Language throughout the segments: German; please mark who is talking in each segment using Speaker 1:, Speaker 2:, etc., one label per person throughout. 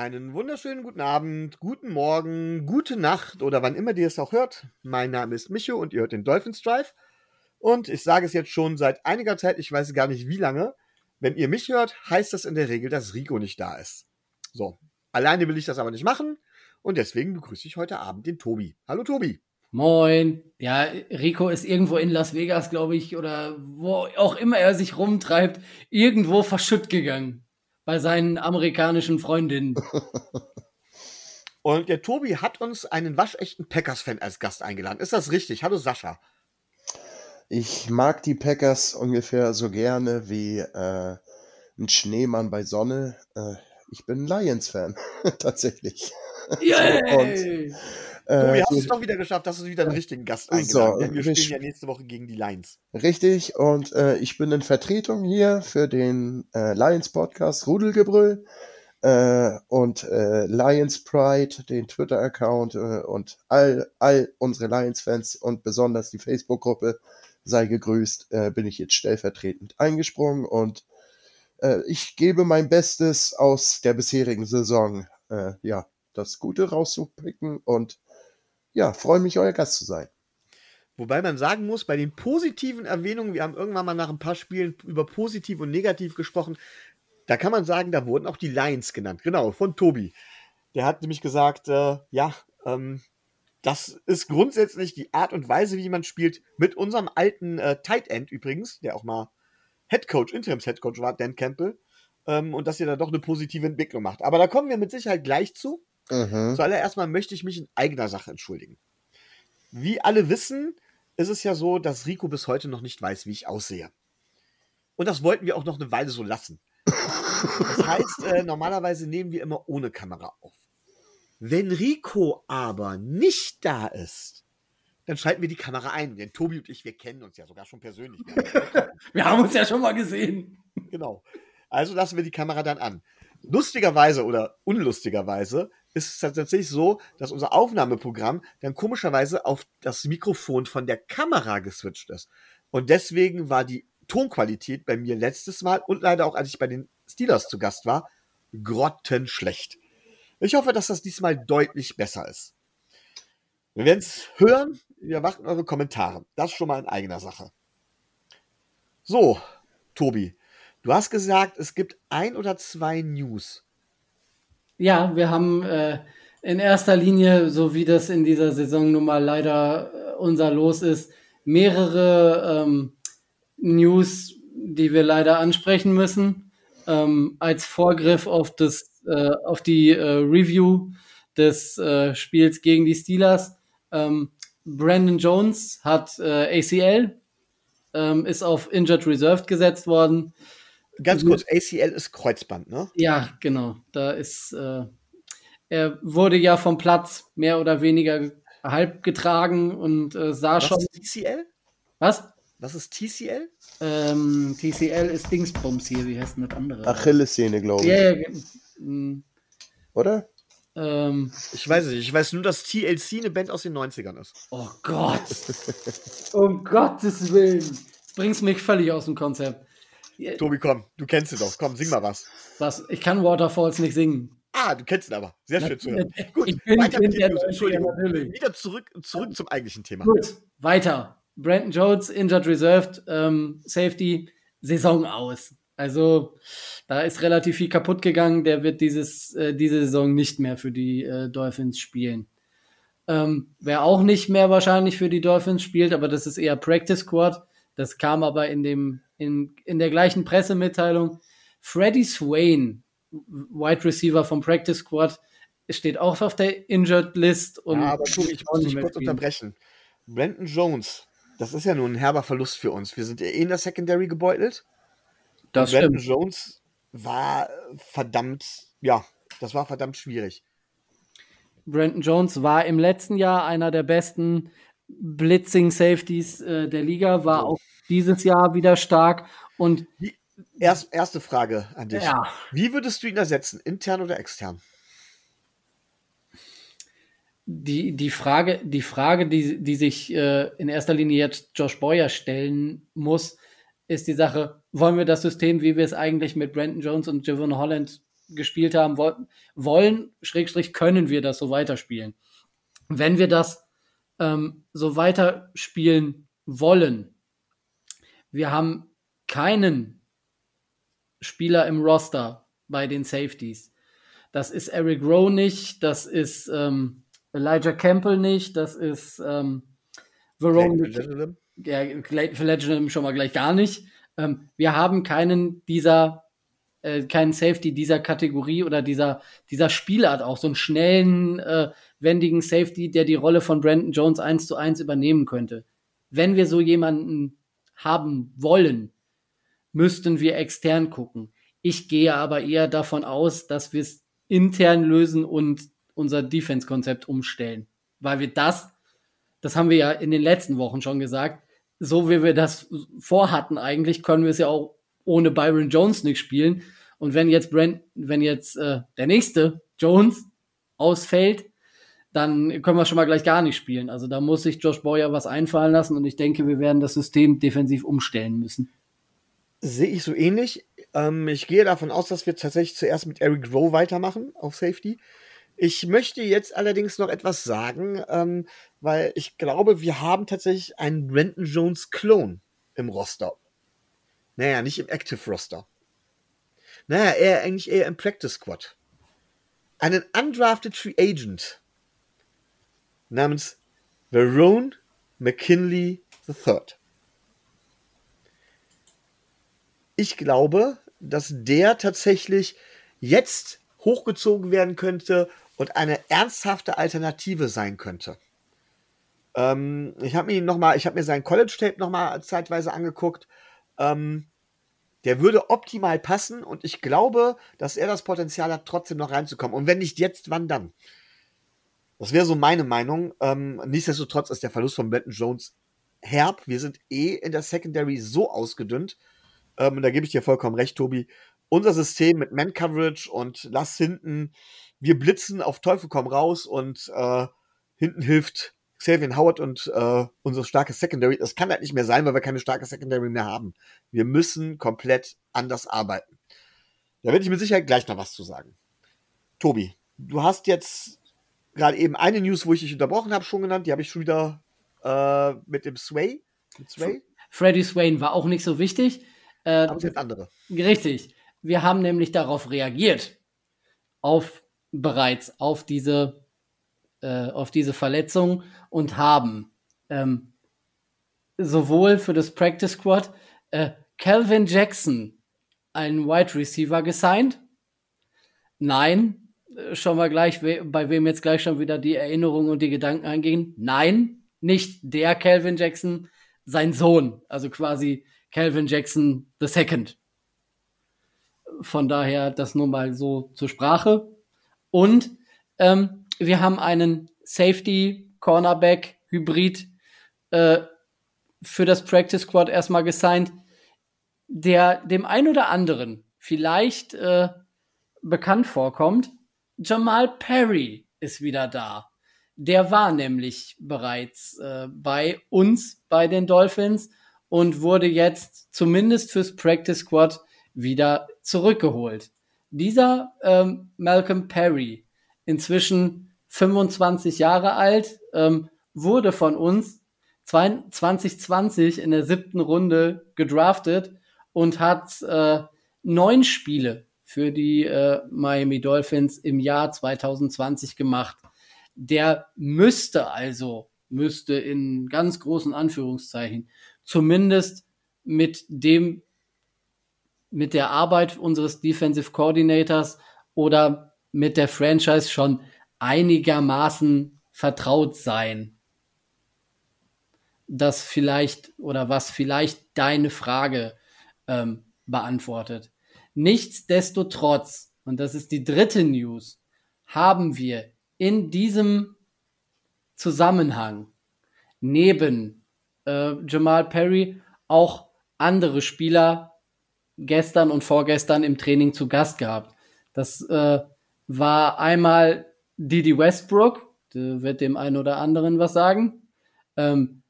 Speaker 1: Einen wunderschönen guten Abend, guten Morgen, gute Nacht oder wann immer ihr es auch hört. Mein Name ist Micho und ihr hört den Dolphins Drive. Und ich sage es jetzt schon seit einiger Zeit, ich weiß gar nicht wie lange. Wenn ihr mich hört, heißt das in der Regel, dass Rico nicht da ist. So, alleine will ich das aber nicht machen und deswegen begrüße ich heute Abend den Tobi. Hallo Tobi.
Speaker 2: Moin. Ja, Rico ist irgendwo in Las Vegas, glaube ich, oder wo auch immer er sich rumtreibt, irgendwo verschütt gegangen bei seinen amerikanischen Freundinnen.
Speaker 1: Und der Tobi hat uns einen waschechten Packers-Fan als Gast eingeladen. Ist das richtig? Hallo Sascha.
Speaker 3: Ich mag die Packers ungefähr so gerne wie äh, ein Schneemann bei Sonne. Äh, ich bin Lions-Fan, tatsächlich.
Speaker 1: Yay! Äh, Tobi, hast du es doch wieder geschafft, hast du wieder einen richtigen Gast eingeladen. So, denn wir spielen ja nächste Woche gegen die Lions.
Speaker 3: Richtig, und äh, ich bin in Vertretung hier für den äh, Lions Podcast Rudelgebrüll äh, und äh, Lions Pride, den Twitter-Account äh, und all, all unsere Lions-Fans und besonders die Facebook-Gruppe sei gegrüßt, bin ich jetzt stellvertretend eingesprungen und ich gebe mein Bestes aus der bisherigen Saison, ja, das Gute rauszupicken und ja, freue mich, euer Gast zu sein.
Speaker 1: Wobei man sagen muss, bei den positiven Erwähnungen, wir haben irgendwann mal nach ein paar Spielen über positiv und negativ gesprochen, da kann man sagen, da wurden auch die Lions genannt. Genau, von Tobi. Der hat nämlich gesagt, äh, ja, ähm, das ist grundsätzlich die Art und Weise, wie man spielt, mit unserem alten äh, Tight End übrigens, der auch mal Head Coach, Interims Head Coach war, Dan Campbell, ähm, und dass ihr da doch eine positive Entwicklung macht. Aber da kommen wir mit Sicherheit gleich zu. Mhm. Zuallererst mal möchte ich mich in eigener Sache entschuldigen. Wie alle wissen, ist es ja so, dass Rico bis heute noch nicht weiß, wie ich aussehe. Und das wollten wir auch noch eine Weile so lassen. Das heißt, äh, normalerweise nehmen wir immer ohne Kamera auf. Wenn Rico aber nicht da ist, dann schalten wir die Kamera ein. Denn Tobi und ich, wir kennen uns ja sogar schon persönlich.
Speaker 2: wir haben uns ja schon mal gesehen.
Speaker 1: Genau. Also lassen wir die Kamera dann an. Lustigerweise oder unlustigerweise ist es tatsächlich so, dass unser Aufnahmeprogramm dann komischerweise auf das Mikrofon von der Kamera geswitcht ist. Und deswegen war die Tonqualität bei mir letztes Mal und leider auch als ich bei den Steelers zu Gast war, grottenschlecht. Ich hoffe, dass das diesmal deutlich besser ist. Wir werden es hören. Wir erwarten eure Kommentare. Das ist schon mal in eigener Sache. So, Tobi, du hast gesagt, es gibt ein oder zwei News.
Speaker 2: Ja, wir haben äh, in erster Linie, so wie das in dieser Saison nun mal leider äh, unser Los ist, mehrere ähm, News, die wir leider ansprechen müssen, ähm, als Vorgriff auf, das, äh, auf die äh, Review des äh, Spiels gegen die Steelers. Ähm, Brandon Jones hat äh, ACL, ähm, ist auf Injured Reserved gesetzt worden.
Speaker 1: Ganz kurz, ACL ist Kreuzband, ne?
Speaker 2: Ja, genau. Da ist, äh, er wurde ja vom Platz mehr oder weniger halb getragen und äh, sah Was schon. Was
Speaker 1: ist TCL?
Speaker 2: Was?
Speaker 1: Was ist TCL?
Speaker 2: Ähm, TCL ist Dingsbums hier, wie heißt denn das andere?
Speaker 3: Achillessehne, glaube ich.
Speaker 2: Ja, yeah, yeah.
Speaker 3: Oder?
Speaker 1: Ähm, ich weiß nicht, ich weiß nur, dass TLC eine Band aus den 90ern ist.
Speaker 2: Oh Gott! um Gottes Willen! Das bringst mich völlig aus dem Konzept.
Speaker 1: Tobi, komm, du kennst es doch. Komm, sing mal was.
Speaker 2: Was? Ich kann Waterfalls nicht singen.
Speaker 1: Ah, du kennst ihn aber. Sehr schön zu hören. Gut, ich bin, weiter mit der Entschuldigung. Natürlich. Wieder zurück, zurück zum eigentlichen Thema.
Speaker 2: Gut, weiter. Brandon Jones, Injured Reserved, ähm, Safety, Saison aus. Also da ist relativ viel kaputt gegangen. Der wird dieses, äh, diese Saison nicht mehr für die äh, Dolphins spielen. Ähm, wer auch nicht mehr wahrscheinlich für die Dolphins spielt, aber das ist eher Practice Squad. Das kam aber in dem in, in der gleichen Pressemitteilung. Freddie Swain, Wide Receiver vom Practice Squad, steht auch auf der Injured List. Und
Speaker 1: ja, aber schon, ich muss dich kurz unterbrechen. Brandon Jones, das ist ja nun ein herber Verlust für uns. Wir sind ja eh in der Secondary gebeutelt. Das Brandon stimmt. Jones war verdammt, ja, das war verdammt schwierig.
Speaker 2: Brandon Jones war im letzten Jahr einer der besten Blitzing Safeties äh, der Liga, war so. auch dieses Jahr wieder stark. Und
Speaker 1: erst, erste Frage an dich. Ja. Wie würdest du ihn ersetzen, intern oder extern?
Speaker 2: Die, die Frage, die Frage, die, die sich äh, in erster Linie jetzt Josh Boyer stellen muss, ist die Sache, wollen wir das System, wie wir es eigentlich mit Brandon Jones und Javon Holland gespielt haben wollen, Schrägstrich können wir das so weiterspielen. Wenn wir das ähm, so weiterspielen wollen, wir haben keinen Spieler im Roster bei den Safeties. Das ist Eric Rowe nicht, das ist ähm, Elijah Campbell nicht, das ist ähm, Verone. Ja, Clayton schon mal gleich gar nicht. Ähm, wir haben keinen dieser, äh, keinen Safety dieser Kategorie oder dieser, dieser Spielart auch, so einen schnellen, äh, wendigen Safety, der die Rolle von Brandon Jones eins zu eins übernehmen könnte. Wenn wir so jemanden haben wollen, müssten wir extern gucken. Ich gehe aber eher davon aus, dass wir es intern lösen und unser Defense-Konzept umstellen. Weil wir das, das haben wir ja in den letzten Wochen schon gesagt, so wie wir das vorhatten eigentlich, können wir es ja auch ohne Byron Jones nicht spielen. Und wenn jetzt Brent, wenn jetzt äh, der nächste Jones ausfällt, dann können wir schon mal gleich gar nicht spielen. Also da muss sich Josh Boyer was einfallen lassen und ich denke, wir werden das System defensiv umstellen müssen.
Speaker 1: Sehe ich so ähnlich. Ähm, ich gehe davon aus, dass wir tatsächlich zuerst mit Eric Rowe weitermachen auf Safety. Ich möchte jetzt allerdings noch etwas sagen, ähm, weil ich glaube, wir haben tatsächlich einen Brandon Jones Clone im Roster. Naja, nicht im Active Roster. Naja, eher eigentlich eher im Practice Squad. Einen undrafted Free Agent namens Verone McKinley III. Ich glaube, dass der tatsächlich jetzt hochgezogen werden könnte und eine ernsthafte Alternative sein könnte. Ähm, ich habe mir noch mal, ich habe mir sein College Tape noch mal zeitweise angeguckt. Ähm, der würde optimal passen und ich glaube, dass er das Potenzial hat, trotzdem noch reinzukommen. Und wenn nicht jetzt, wann dann? Das wäre so meine Meinung. Ähm, nichtsdestotrotz ist der Verlust von Benton Jones herb. Wir sind eh in der Secondary so ausgedünnt. Ähm, und da gebe ich dir vollkommen recht, Tobi unser System mit Man-Coverage und lass hinten, wir blitzen auf Teufel komm raus und äh, hinten hilft Xavier Howard und äh, unsere starke Secondary. Das kann halt nicht mehr sein, weil wir keine starke Secondary mehr haben. Wir müssen komplett anders arbeiten. Da werde ich mit Sicherheit gleich noch was zu sagen. Tobi, du hast jetzt gerade eben eine News, wo ich dich unterbrochen habe, schon genannt. Die habe ich schon wieder äh, mit dem Sway. Mit
Speaker 2: Sway. Freddy Swain war auch nicht so wichtig.
Speaker 1: Äh, Aber sind andere.
Speaker 2: Richtig. Wir haben nämlich darauf reagiert, auf bereits auf diese, äh, auf diese Verletzung und haben ähm, sowohl für das Practice Squad äh, Calvin Jackson, einen Wide Receiver, gesigned. Nein, schon mal gleich, bei wem jetzt gleich schon wieder die Erinnerungen und die Gedanken eingehen. Nein, nicht der Calvin Jackson, sein Sohn, also quasi Calvin Jackson the Second. Von daher das nur mal so zur Sprache. Und ähm, wir haben einen Safety Cornerback Hybrid äh, für das Practice Squad erstmal gesigned, der dem ein oder anderen vielleicht äh, bekannt vorkommt. Jamal Perry ist wieder da. Der war nämlich bereits äh, bei uns, bei den Dolphins und wurde jetzt zumindest fürs Practice Squad wieder zurückgeholt. Dieser ähm, Malcolm Perry, inzwischen 25 Jahre alt, ähm, wurde von uns 2020 in der siebten Runde gedraftet und hat äh, neun Spiele für die äh, Miami Dolphins im Jahr 2020 gemacht. Der müsste also, müsste in ganz großen Anführungszeichen, zumindest mit dem mit der Arbeit unseres Defensive Coordinators oder mit der Franchise schon einigermaßen vertraut sein. Das vielleicht oder was vielleicht deine Frage ähm, beantwortet. Nichtsdestotrotz, und das ist die dritte News, haben wir in diesem Zusammenhang neben äh, Jamal Perry auch andere Spieler gestern und vorgestern im Training zu Gast gehabt. Das äh, war einmal Didi Westbrook, der wird dem einen oder anderen was sagen. Ähm,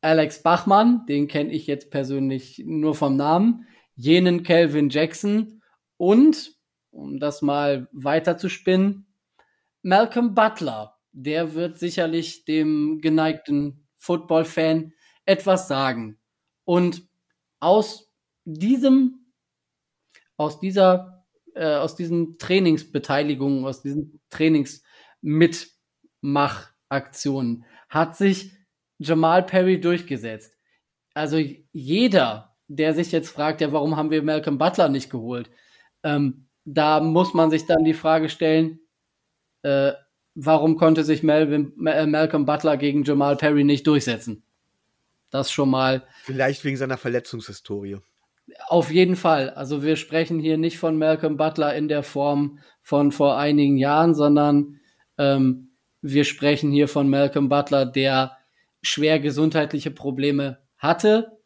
Speaker 2: Alex Bachmann, den kenne ich jetzt persönlich nur vom Namen. Jenen Calvin Jackson und, um das mal weiter zu spinnen, Malcolm Butler, der wird sicherlich dem geneigten Football-Fan etwas sagen. Und aus diesem, aus dieser, äh, aus diesen Trainingsbeteiligungen, aus diesen Trainingsmitmachaktionen hat sich Jamal Perry durchgesetzt. Also jeder, der sich jetzt fragt, ja, warum haben wir Malcolm Butler nicht geholt? Ähm, da muss man sich dann die Frage stellen, äh, warum konnte sich Melvin, äh, Malcolm Butler gegen Jamal Perry nicht durchsetzen? Das schon mal.
Speaker 1: Vielleicht wegen seiner Verletzungshistorie.
Speaker 2: Auf jeden Fall. Also wir sprechen hier nicht von Malcolm Butler in der Form von vor einigen Jahren, sondern ähm, wir sprechen hier von Malcolm Butler, der schwer gesundheitliche Probleme hatte,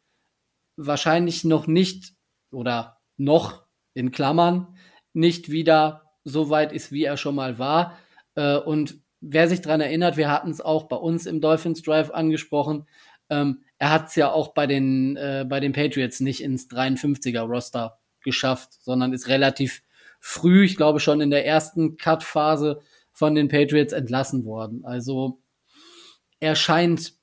Speaker 2: wahrscheinlich noch nicht oder noch in Klammern nicht wieder so weit ist, wie er schon mal war. Äh, und wer sich daran erinnert, wir hatten es auch bei uns im Dolphins Drive angesprochen, ähm, er hat es ja auch bei den, äh, bei den Patriots nicht ins 53er Roster geschafft, sondern ist relativ früh, ich glaube schon in der ersten Cut-Phase von den Patriots entlassen worden. Also er scheint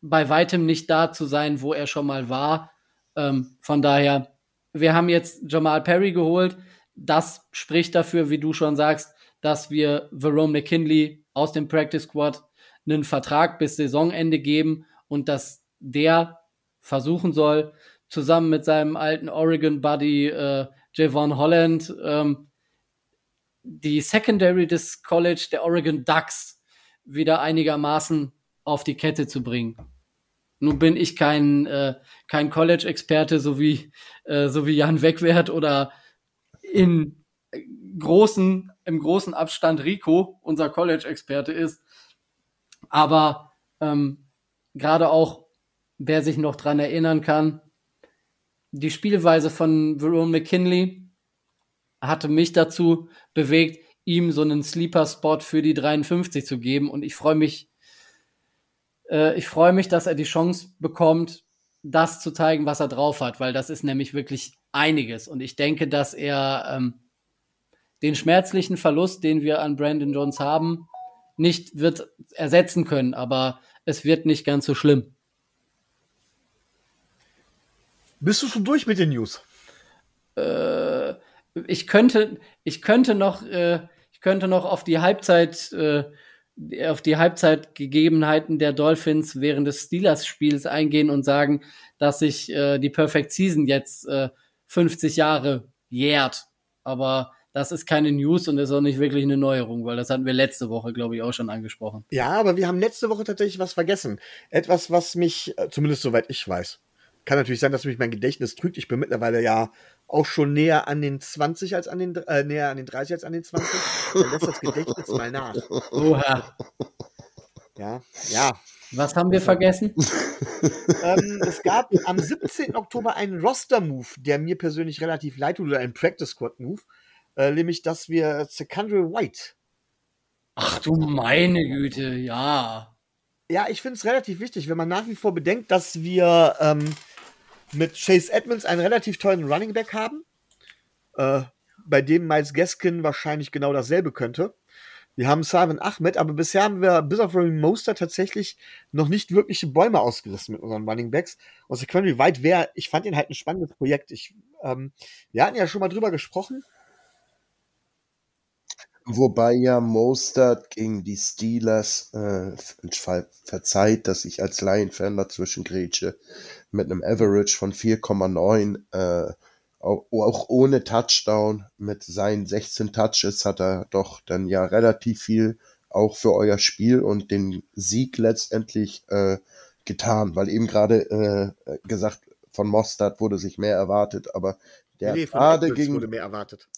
Speaker 2: bei weitem nicht da zu sein, wo er schon mal war. Ähm, von daher, wir haben jetzt Jamal Perry geholt. Das spricht dafür, wie du schon sagst, dass wir Verone McKinley aus dem Practice Squad einen Vertrag bis Saisonende geben und dass der versuchen soll, zusammen mit seinem alten Oregon Buddy äh, Javon Holland ähm, die Secondary des College der Oregon Ducks wieder einigermaßen auf die Kette zu bringen. Nun bin ich kein, äh, kein College-Experte, so wie, äh, so wie Jan Wegwert oder in großen, im großen Abstand Rico, unser College-Experte ist. Aber ähm, gerade auch, wer sich noch dran erinnern kann, die Spielweise von Verone McKinley hatte mich dazu bewegt, ihm so einen Sleeper-Spot für die 53 zu geben. Und ich freue mich, äh, ich freue mich, dass er die Chance bekommt, das zu zeigen, was er drauf hat, weil das ist nämlich wirklich einiges. Und ich denke, dass er ähm, den schmerzlichen Verlust, den wir an Brandon Jones haben, nicht wird ersetzen können, aber es wird nicht ganz so schlimm.
Speaker 1: Bist du schon durch mit den News?
Speaker 2: Äh, ich könnte, ich könnte noch, äh, ich könnte noch auf die Halbzeit, äh, auf die Halbzeitgegebenheiten der Dolphins während des Steelers-Spiels eingehen und sagen, dass sich äh, die Perfect Season jetzt 50 äh, Jahre jährt. Aber das ist keine News und ist auch nicht wirklich eine Neuerung, weil das hatten wir letzte Woche, glaube ich, auch schon angesprochen.
Speaker 1: Ja, aber wir haben letzte Woche tatsächlich was vergessen. Etwas, was mich, äh, zumindest soweit ich weiß, kann natürlich sein, dass mich mein Gedächtnis trügt. Ich bin mittlerweile ja auch schon näher an den 20 als an den, äh, näher an den 30 als an den 20. Dann lässt das Gedächtnis mal nach. Oha. Ja, ja.
Speaker 2: Was haben wir vergessen?
Speaker 1: ähm, es gab am 17. Oktober einen Roster-Move, der mir persönlich relativ leid tut, oder einen Practice-Squad-Move, äh, nämlich, dass wir Secondary White.
Speaker 2: Ach du meine Güte, ja.
Speaker 1: Ja, ich finde es relativ wichtig, wenn man nach wie vor bedenkt, dass wir ähm, mit Chase Edmonds einen relativ tollen Running Back haben, äh, bei dem Miles Gaskin wahrscheinlich genau dasselbe könnte. Wir haben Simon Ahmed, aber bisher haben wir bis auf Raheem Moster tatsächlich noch nicht wirkliche Bäume ausgerissen mit unseren Running Backs. Und Secondary White wäre, ich fand ihn halt ein spannendes Projekt. Ich, ähm, wir hatten ja schon mal drüber gesprochen.
Speaker 3: Wobei ja Mostert gegen die Steelers, äh, ver verzeiht, dass ich als Lion-Fan dazwischen grätsche, mit einem Average von 4,9, äh, auch, auch ohne Touchdown, mit seinen 16 Touches hat er doch dann ja relativ viel auch für euer Spiel und den Sieg letztendlich äh, getan, weil eben gerade äh, gesagt, von Mostert wurde sich mehr erwartet, aber der nee, gerade gegen
Speaker 1: wurde mehr erwartet.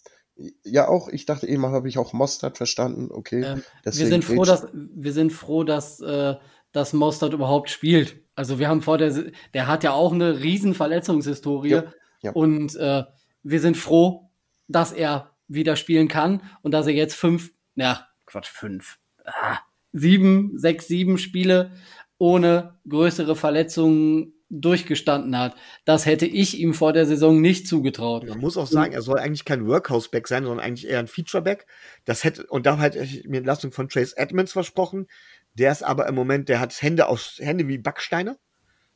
Speaker 3: Ja, auch. Ich dachte eben, habe ich auch Mostert verstanden. Okay. Ähm,
Speaker 2: wir sind froh, dass wir sind froh, dass äh, dass Mostert überhaupt spielt. Also wir haben vor der, der hat ja auch eine riesen Verletzungshistorie ja, ja. und äh, wir sind froh, dass er wieder spielen kann und dass er jetzt fünf, ja Quatsch fünf, ah, sieben, sechs, sieben Spiele ohne größere Verletzungen durchgestanden hat. Das hätte ich ihm vor der Saison nicht zugetraut.
Speaker 1: Man muss auch sagen, er soll eigentlich kein Workhouse-Back sein, sondern eigentlich eher ein Feature-Back. Das hätte, und da hätte ich mir Entlastung von Trace Edmonds versprochen. Der ist aber im Moment, der hat Hände aus, Hände wie Backsteine.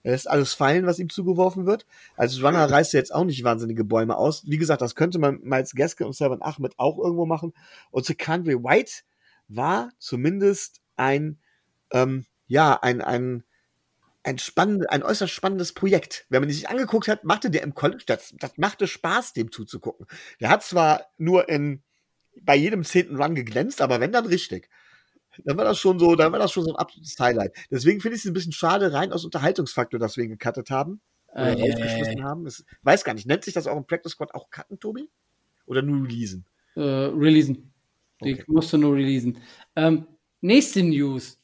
Speaker 1: Er lässt alles fallen, was ihm zugeworfen wird. Als Runner reißt er jetzt auch nicht wahnsinnige Bäume aus. Wie gesagt, das könnte man Miles Gaske und Seven Ahmed auch irgendwo machen. Und Secondary White war zumindest ein, ähm, ja, ein, ein, ein spannend, ein äußerst spannendes Projekt. Wenn man sich angeguckt hat, machte der im College, das, das machte Spaß, dem zuzugucken. Der hat zwar nur in, bei jedem zehnten Run geglänzt, aber wenn dann richtig dann war das schon so, dann war das schon so ein absolutes Highlight. Deswegen finde ich es ein bisschen schade, rein aus Unterhaltungsfaktor, dass wir ihn gecuttet haben. Oder äh, aufgeschmissen haben. Das, weiß gar nicht, nennt sich das auch im Practice Squad auch cutten, Tobi? Oder nur releasen?
Speaker 2: Äh, releasen. Okay. Ich musste nur releasen. Ähm, nächste News.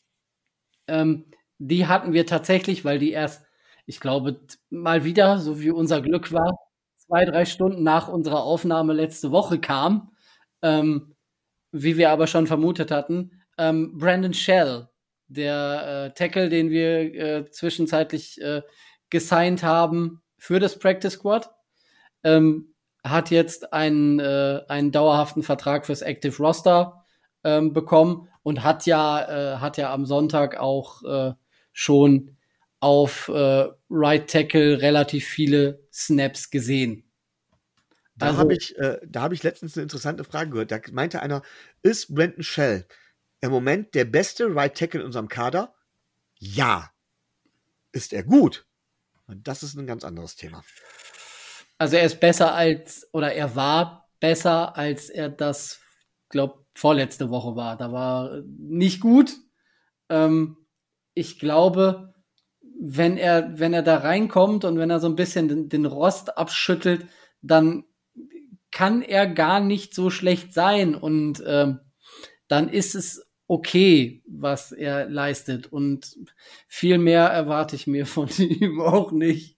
Speaker 2: Ähm, die hatten wir tatsächlich, weil die erst, ich glaube, mal wieder, so wie unser Glück war, zwei, drei Stunden nach unserer Aufnahme letzte Woche kam. Ähm, wie wir aber schon vermutet hatten, ähm, Brandon Shell, der äh, Tackle, den wir äh, zwischenzeitlich äh, gesigned haben für das Practice Squad, ähm, hat jetzt einen, äh, einen dauerhaften Vertrag fürs Active Roster ähm, bekommen und hat ja, äh, hat ja am Sonntag auch äh, schon auf äh, Right Tackle relativ viele Snaps gesehen.
Speaker 1: Da also, habe ich, äh, da hab ich letztens eine interessante Frage gehört. Da meinte einer, ist Brandon Shell im Moment der beste Right Tackle in unserem Kader? Ja. Ist er gut? Das ist ein ganz anderes Thema.
Speaker 2: Also er ist besser als, oder er war besser, als er das, glaube vorletzte Woche war. Da war nicht gut. Ähm, ich glaube, wenn er, wenn er da reinkommt und wenn er so ein bisschen den, den Rost abschüttelt, dann kann er gar nicht so schlecht sein. Und ähm, dann ist es okay, was er leistet. Und viel mehr erwarte ich mir von ihm auch nicht.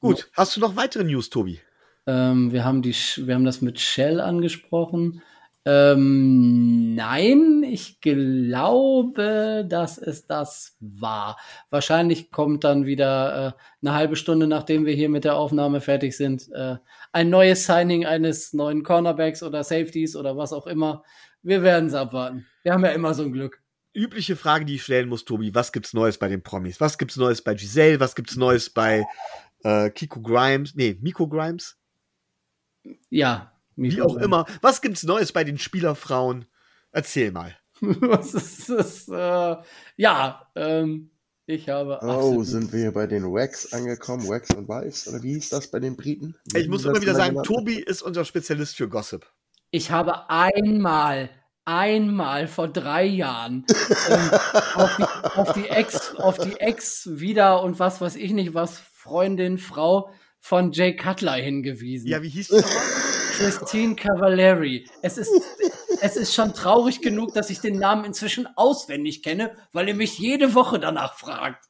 Speaker 1: Gut, hast du noch weitere News, Tobi?
Speaker 2: Ähm, wir, haben die, wir haben das mit Shell angesprochen. Ähm, nein, ich glaube, dass es das war. Wahrscheinlich kommt dann wieder äh, eine halbe Stunde, nachdem wir hier mit der Aufnahme fertig sind, äh, ein neues Signing eines neuen Cornerbacks oder Safeties oder was auch immer. Wir werden es abwarten. Wir haben ja immer so ein Glück.
Speaker 1: Übliche Frage, die ich stellen muss, Tobi. Was gibt's Neues bei den Promis? Was gibt's Neues bei Giselle? Was gibt's Neues bei äh, Kiko Grimes? Nee, Miko Grimes?
Speaker 2: Ja,
Speaker 1: wie auch immer. Was gibt's Neues bei den Spielerfrauen? Erzähl mal.
Speaker 2: Was ist das? Äh, ja, ähm, ich habe.
Speaker 3: Oh, sind wir bei den Wax angekommen? Wax und Wives? Oder wie hieß das bei den Briten?
Speaker 1: ich muss immer wieder sagen, Tobi ist unser Spezialist für Gossip.
Speaker 2: Ich habe einmal, einmal vor drei Jahren ähm, auf, die, auf, die Ex, auf die Ex wieder und was weiß ich nicht, was Freundin, Frau von Jay Cutler hingewiesen.
Speaker 1: Ja, wie hieß die nochmal?
Speaker 2: Christine Cavallari. Es ist, es ist schon traurig genug, dass ich den Namen inzwischen auswendig kenne, weil ihr mich jede Woche danach fragt.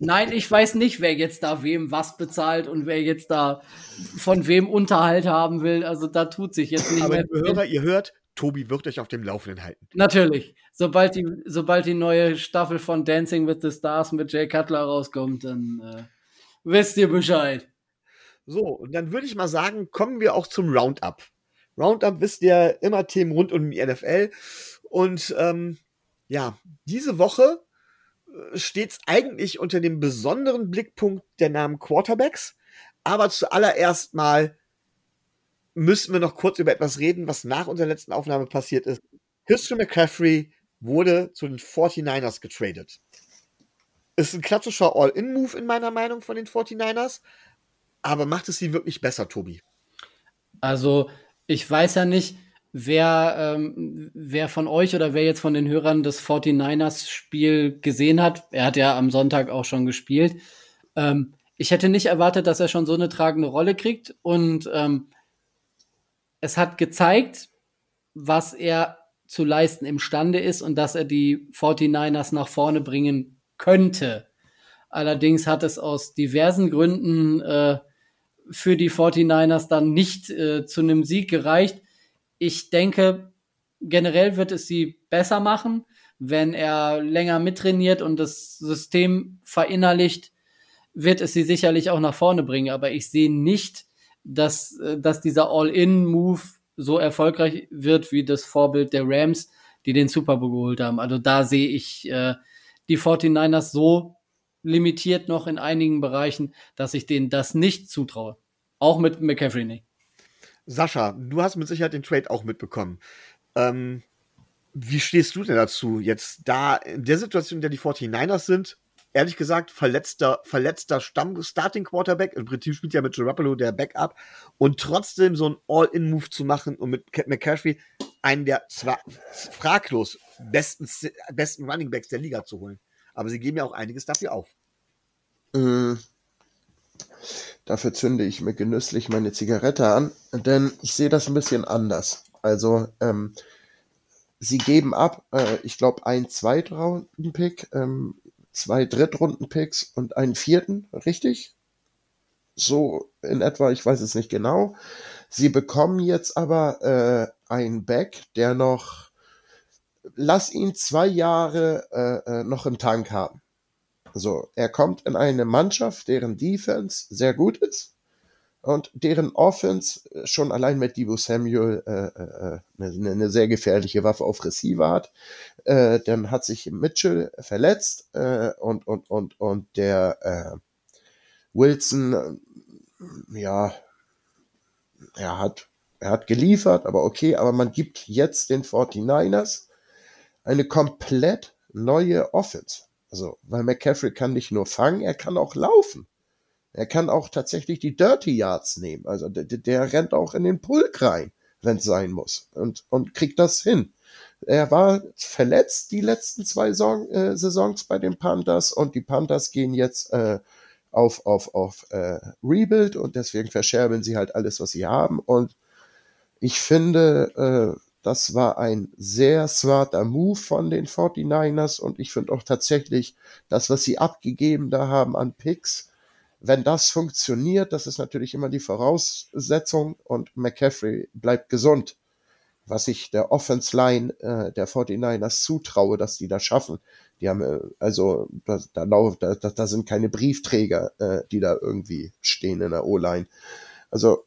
Speaker 2: Nein, ich weiß nicht, wer jetzt da wem was bezahlt und wer jetzt da von wem Unterhalt haben will. Also da tut sich jetzt nicht
Speaker 1: Aber
Speaker 2: mehr.
Speaker 1: Aber Hörer, ihr hört, Tobi wird euch auf dem Laufenden halten.
Speaker 2: Natürlich. Sobald die, sobald die neue Staffel von Dancing with the Stars mit Jay Cutler rauskommt, dann äh, wisst ihr Bescheid.
Speaker 1: So, und dann würde ich mal sagen, kommen wir auch zum Roundup. Roundup wisst ihr immer Themen rund um die NFL. Und ähm, ja, diese Woche äh, steht eigentlich unter dem besonderen Blickpunkt der Namen Quarterbacks. Aber zuallererst mal müssen wir noch kurz über etwas reden, was nach unserer letzten Aufnahme passiert ist. Christian McCaffrey wurde zu den 49ers getradet. Ist ein klassischer All-In-Move in meiner Meinung von den 49ers. Aber macht es sie wirklich besser, Tobi?
Speaker 2: Also, ich weiß ja nicht, wer, ähm, wer von euch oder wer jetzt von den Hörern das 49ers-Spiel gesehen hat. Er hat ja am Sonntag auch schon gespielt. Ähm, ich hätte nicht erwartet, dass er schon so eine tragende Rolle kriegt. Und ähm, es hat gezeigt, was er zu leisten imstande ist und dass er die 49ers nach vorne bringen könnte. Allerdings hat es aus diversen Gründen äh, für die 49ers dann nicht äh, zu einem Sieg gereicht. Ich denke, generell wird es sie besser machen, wenn er länger mittrainiert und das System verinnerlicht, wird es sie sicherlich auch nach vorne bringen. Aber ich sehe nicht, dass, äh, dass dieser All-In-Move so erfolgreich wird wie das Vorbild der Rams, die den Super Bowl geholt haben. Also da sehe ich äh, die 49ers so limitiert noch in einigen Bereichen, dass ich denen das nicht zutraue. Auch mit McCaffrey nicht.
Speaker 1: Sascha, du hast mit Sicherheit den Trade auch mitbekommen. Ähm, wie stehst du denn dazu, jetzt da in der Situation, in der die 49ers sind, ehrlich gesagt, verletzter, verletzter Stamm-Starting-Quarterback, im Prinzip spielt ja mit Garoppolo der Backup, und trotzdem so ein All-In-Move zu machen und mit McCaffrey einen der zwar fraglos besten, besten Running Backs der Liga zu holen. Aber sie geben ja auch einiges dafür auf.
Speaker 3: Mhm. Dafür zünde ich mir genüsslich meine Zigarette an, denn ich sehe das ein bisschen anders. Also, ähm, sie geben ab, äh, ich glaube, ein Zweitrunden-Pick, ähm, zwei Drittrunden-Picks und einen vierten, richtig? So in etwa, ich weiß es nicht genau. Sie bekommen jetzt aber äh, einen Back, der noch, lass ihn zwei Jahre äh, äh noch im Tank haben. So, er kommt in eine Mannschaft, deren Defense sehr gut ist und deren Offense äh, schon allein mit Debo Samuel äh, äh, eine, eine sehr gefährliche Waffe auf Receiver hat. Äh, dann hat sich Mitchell verletzt äh, und, und, und, und der äh, Wilson, äh, ja, er hat, er hat geliefert, aber okay, aber man gibt jetzt den 49ers eine komplett neue Offense. Also, weil McCaffrey kann nicht nur fangen, er kann auch laufen. Er kann auch tatsächlich die Dirty Yards nehmen. Also der, der rennt auch in den Pulk rein, wenn es sein muss. Und, und kriegt das hin. Er war verletzt die letzten zwei Saison, äh, Saisons bei den Panthers und die Panthers gehen jetzt äh, auf, auf, auf äh, Rebuild und deswegen verscherbeln sie halt alles, was sie haben. Und ich finde, äh, das war ein sehr smarter Move von den 49ers und ich finde auch tatsächlich das, was sie abgegeben da haben an Picks, wenn das funktioniert, das ist natürlich immer die Voraussetzung und McCaffrey bleibt gesund, was ich der Offense Line äh, der 49ers zutraue, dass die das schaffen. Die haben äh, also da, da, da, da sind keine Briefträger, äh, die da irgendwie stehen in der O-Line. Also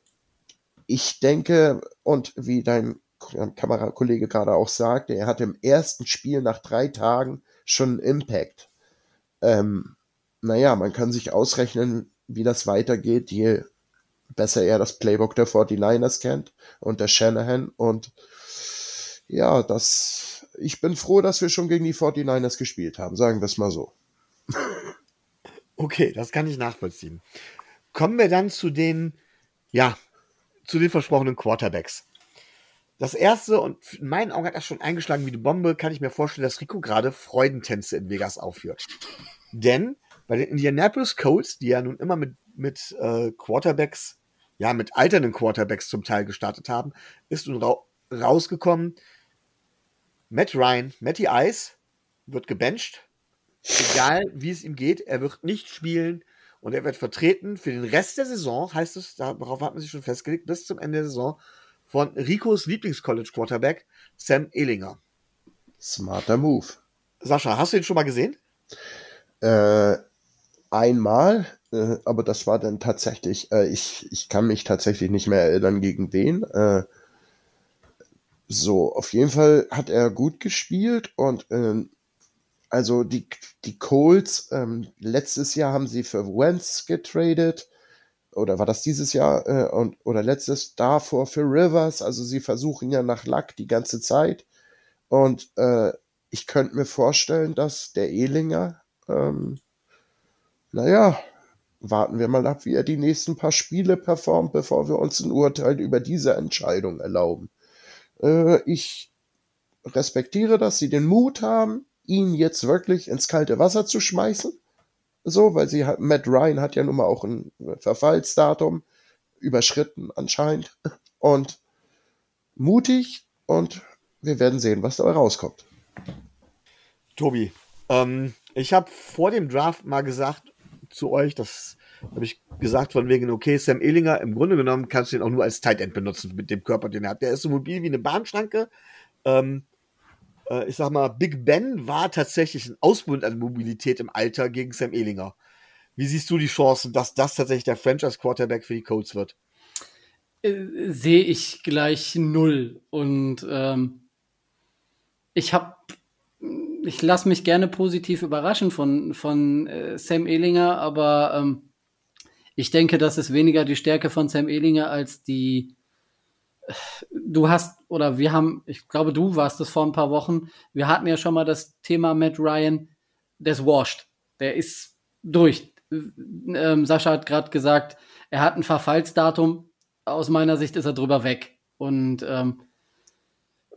Speaker 3: ich denke und wie dein Kamerakollege gerade auch sagte, er hatte im ersten Spiel nach drei Tagen schon einen Impact. Ähm, naja, man kann sich ausrechnen, wie das weitergeht, je besser er das Playbook der 49ers kennt und der Shanahan. Und ja, das, ich bin froh, dass wir schon gegen die 49ers gespielt haben, sagen wir es mal so.
Speaker 1: Okay, das kann ich nachvollziehen. Kommen wir dann zu den, ja, zu den versprochenen Quarterbacks. Das erste, und in meinen Augen hat das schon eingeschlagen wie eine Bombe, kann ich mir vorstellen, dass Rico gerade Freudentänze in Vegas aufführt. Denn bei den Indianapolis Colts, die ja nun immer mit, mit äh, Quarterbacks, ja, mit alternden Quarterbacks zum Teil gestartet haben, ist nun ra rausgekommen, Matt Ryan, Matty Ice wird gebencht. Egal wie es ihm geht, er wird nicht spielen und er wird vertreten für den Rest der Saison, heißt es, darauf hat man sich schon festgelegt, bis zum Ende der Saison, von Ricos Lieblingscollege-Quarterback, Sam Ehlinger.
Speaker 3: Smarter Move.
Speaker 1: Sascha, hast du ihn schon mal gesehen?
Speaker 3: Äh, einmal, äh, aber das war dann tatsächlich, äh, ich, ich kann mich tatsächlich nicht mehr erinnern, gegen wen. Äh, so, auf jeden Fall hat er gut gespielt und ähm, also die, die Colts, ähm, letztes Jahr haben sie für Wentz getradet oder war das dieses Jahr äh, und oder letztes davor für Rivers, also sie versuchen ja nach Luck die ganze Zeit und äh, ich könnte mir vorstellen, dass der Ehlinger ähm, naja, warten wir mal ab, wie er die nächsten paar Spiele performt, bevor wir uns ein Urteil über diese Entscheidung erlauben. Äh, ich respektiere, dass sie den Mut haben, ihn jetzt wirklich ins kalte Wasser zu schmeißen. So, weil sie hat, Matt Ryan hat ja nun mal auch ein Verfallsdatum überschritten anscheinend. Und mutig und wir werden sehen, was dabei rauskommt.
Speaker 1: Tobi, ähm, ich habe vor dem Draft mal gesagt, zu euch. Das habe ich gesagt von wegen, okay, Sam Ehlinger, im Grunde genommen kannst du ihn auch nur als Tight End benutzen mit dem Körper, den er hat. Der ist so mobil wie eine Bahnschranke. Ähm, äh, ich sag mal, Big Ben war tatsächlich ein Ausbund an Mobilität im Alter gegen Sam Ehlinger. Wie siehst du die Chancen, dass das tatsächlich der Franchise-Quarterback für die Colts wird?
Speaker 2: Äh, sehe ich gleich null. Und ähm, ich habe, ich lasse mich gerne positiv überraschen von, von äh, Sam Ehlinger, aber ähm, ich denke, das ist weniger die Stärke von Sam Ehlinger als die. Du hast, oder wir haben, ich glaube, du warst es vor ein paar Wochen. Wir hatten ja schon mal das Thema Matt Ryan, der ist washed. Der ist durch. Ähm, Sascha hat gerade gesagt, er hat ein Verfallsdatum. Aus meiner Sicht ist er drüber weg. Und ähm,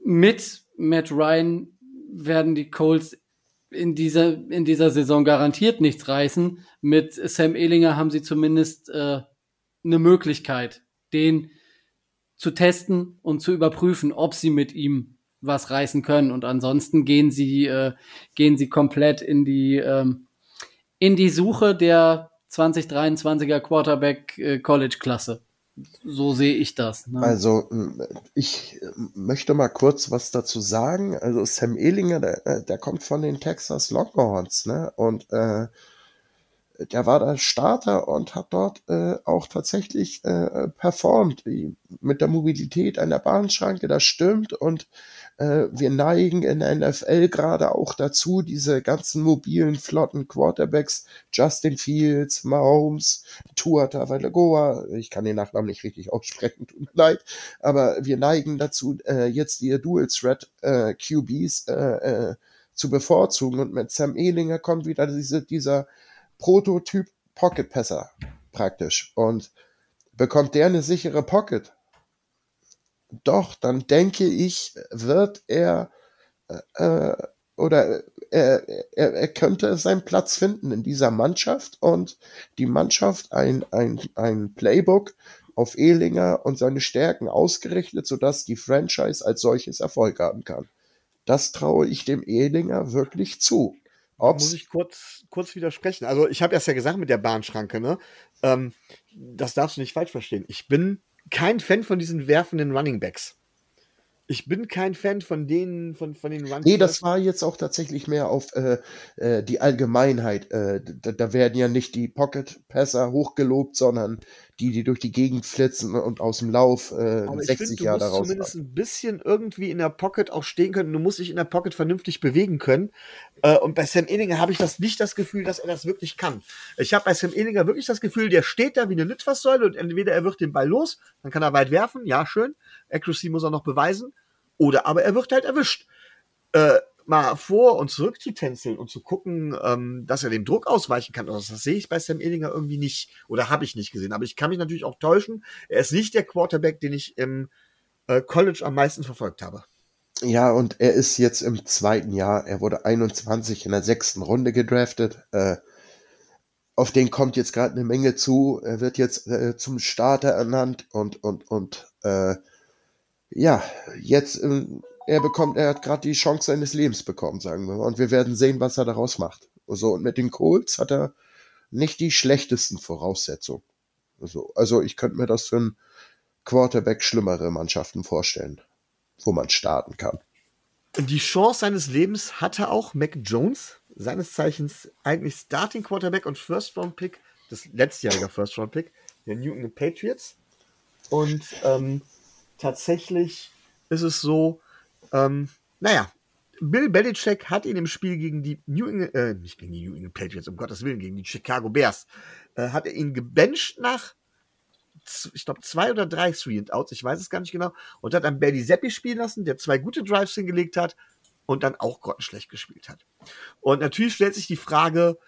Speaker 2: mit Matt Ryan werden die Colts in dieser, in dieser Saison garantiert nichts reißen. Mit Sam Ehlinger haben sie zumindest äh, eine Möglichkeit, den zu testen und zu überprüfen, ob sie mit ihm was reißen können. Und ansonsten gehen sie, äh, gehen sie komplett in die, ähm, in die Suche der 2023er Quarterback äh, College Klasse. So sehe ich das.
Speaker 3: Ne? Also, ich möchte mal kurz was dazu sagen. Also, Sam Ehlinger, der, äh, der kommt von den Texas Longhorns, ne? Und äh, der war da Starter und hat dort äh, auch tatsächlich äh, performt. Mit der Mobilität der Bahnschranke, das stimmt. Und äh, wir neigen in der NFL gerade auch dazu, diese ganzen mobilen, flotten Quarterbacks, Justin Fields, Mahomes, Tua Tagovailoa, ich kann den Nachnamen nicht richtig aussprechen, tut mir leid, aber wir neigen dazu, äh, jetzt die Dual Threat äh, QBs äh, äh, zu bevorzugen und mit Sam Ehlinger kommt wieder diese, dieser Prototyp Pocket Passer praktisch und bekommt der eine sichere Pocket, doch, dann denke ich, wird er äh, oder er, er, er könnte seinen Platz finden in dieser Mannschaft und die Mannschaft ein, ein, ein Playbook auf Ehlinger und seine Stärken ausgerichtet, sodass die Franchise als solches Erfolg haben kann. Das traue ich dem Ehlinger wirklich zu.
Speaker 1: Ob's muss ich kurz, kurz widersprechen. Also ich habe erst ja gesagt mit der Bahnschranke, ne? Ähm, das darfst du nicht falsch verstehen. Ich bin kein Fan von diesen werfenden Running Backs. Ich bin kein Fan von denen, von, von den
Speaker 3: Run Nee, das war jetzt auch tatsächlich mehr auf äh, äh, die Allgemeinheit. Äh, da, da, werden ja nicht die Pocket-Passer hochgelobt, sondern die, die durch die Gegend flitzen und aus dem Lauf äh, 60 Jahre daraus. Du musst
Speaker 1: zumindest ein bisschen irgendwie in der Pocket auch stehen können. Du musst dich in der Pocket vernünftig bewegen können. Äh, und bei Sam Ehlinger habe ich das nicht das Gefühl, dass er das wirklich kann. Ich habe bei Sam Ehlinger wirklich das Gefühl, der steht da wie eine Litfaßsäule und entweder er wird den Ball los, dann kann er weit werfen, ja schön. Accuracy muss er noch beweisen. Oder aber er wird halt erwischt. Äh, mal vor und zurück zu tänzeln und zu gucken, ähm, dass er dem Druck ausweichen kann. Das, das sehe ich bei Sam Ehlinger irgendwie nicht oder habe ich nicht gesehen. Aber ich kann mich natürlich auch täuschen. Er ist nicht der Quarterback, den ich im äh, College am meisten verfolgt habe.
Speaker 3: Ja, und er ist jetzt im zweiten Jahr. Er wurde 21 in der sechsten Runde gedraftet. Äh, auf den kommt jetzt gerade eine Menge zu. Er wird jetzt äh, zum Starter ernannt und und und äh, ja, jetzt, ähm, er bekommt, er hat gerade die Chance seines Lebens bekommen, sagen wir mal. Und wir werden sehen, was er daraus macht. So, und mit den Colts hat er nicht die schlechtesten Voraussetzungen. So, also ich könnte mir das für einen Quarterback schlimmere Mannschaften vorstellen, wo man starten kann.
Speaker 1: Die Chance seines Lebens hatte auch Mac Jones, seines Zeichens eigentlich Starting Quarterback und First Round Pick, das letztjährige First Round Pick der New England Patriots. Und ähm, tatsächlich ist es so, ähm, naja, Bill Belichick hat ihn im Spiel gegen die New England, äh, nicht gegen die New England Patriots, um Gottes Willen, gegen die Chicago Bears, äh, hat er ihn gebencht nach, ich glaube, zwei oder drei Three and Outs, ich weiß es gar nicht genau, und hat dann Belly Seppi spielen lassen, der zwei gute Drives hingelegt hat und dann auch grottenschlecht gespielt hat. Und natürlich stellt sich die Frage,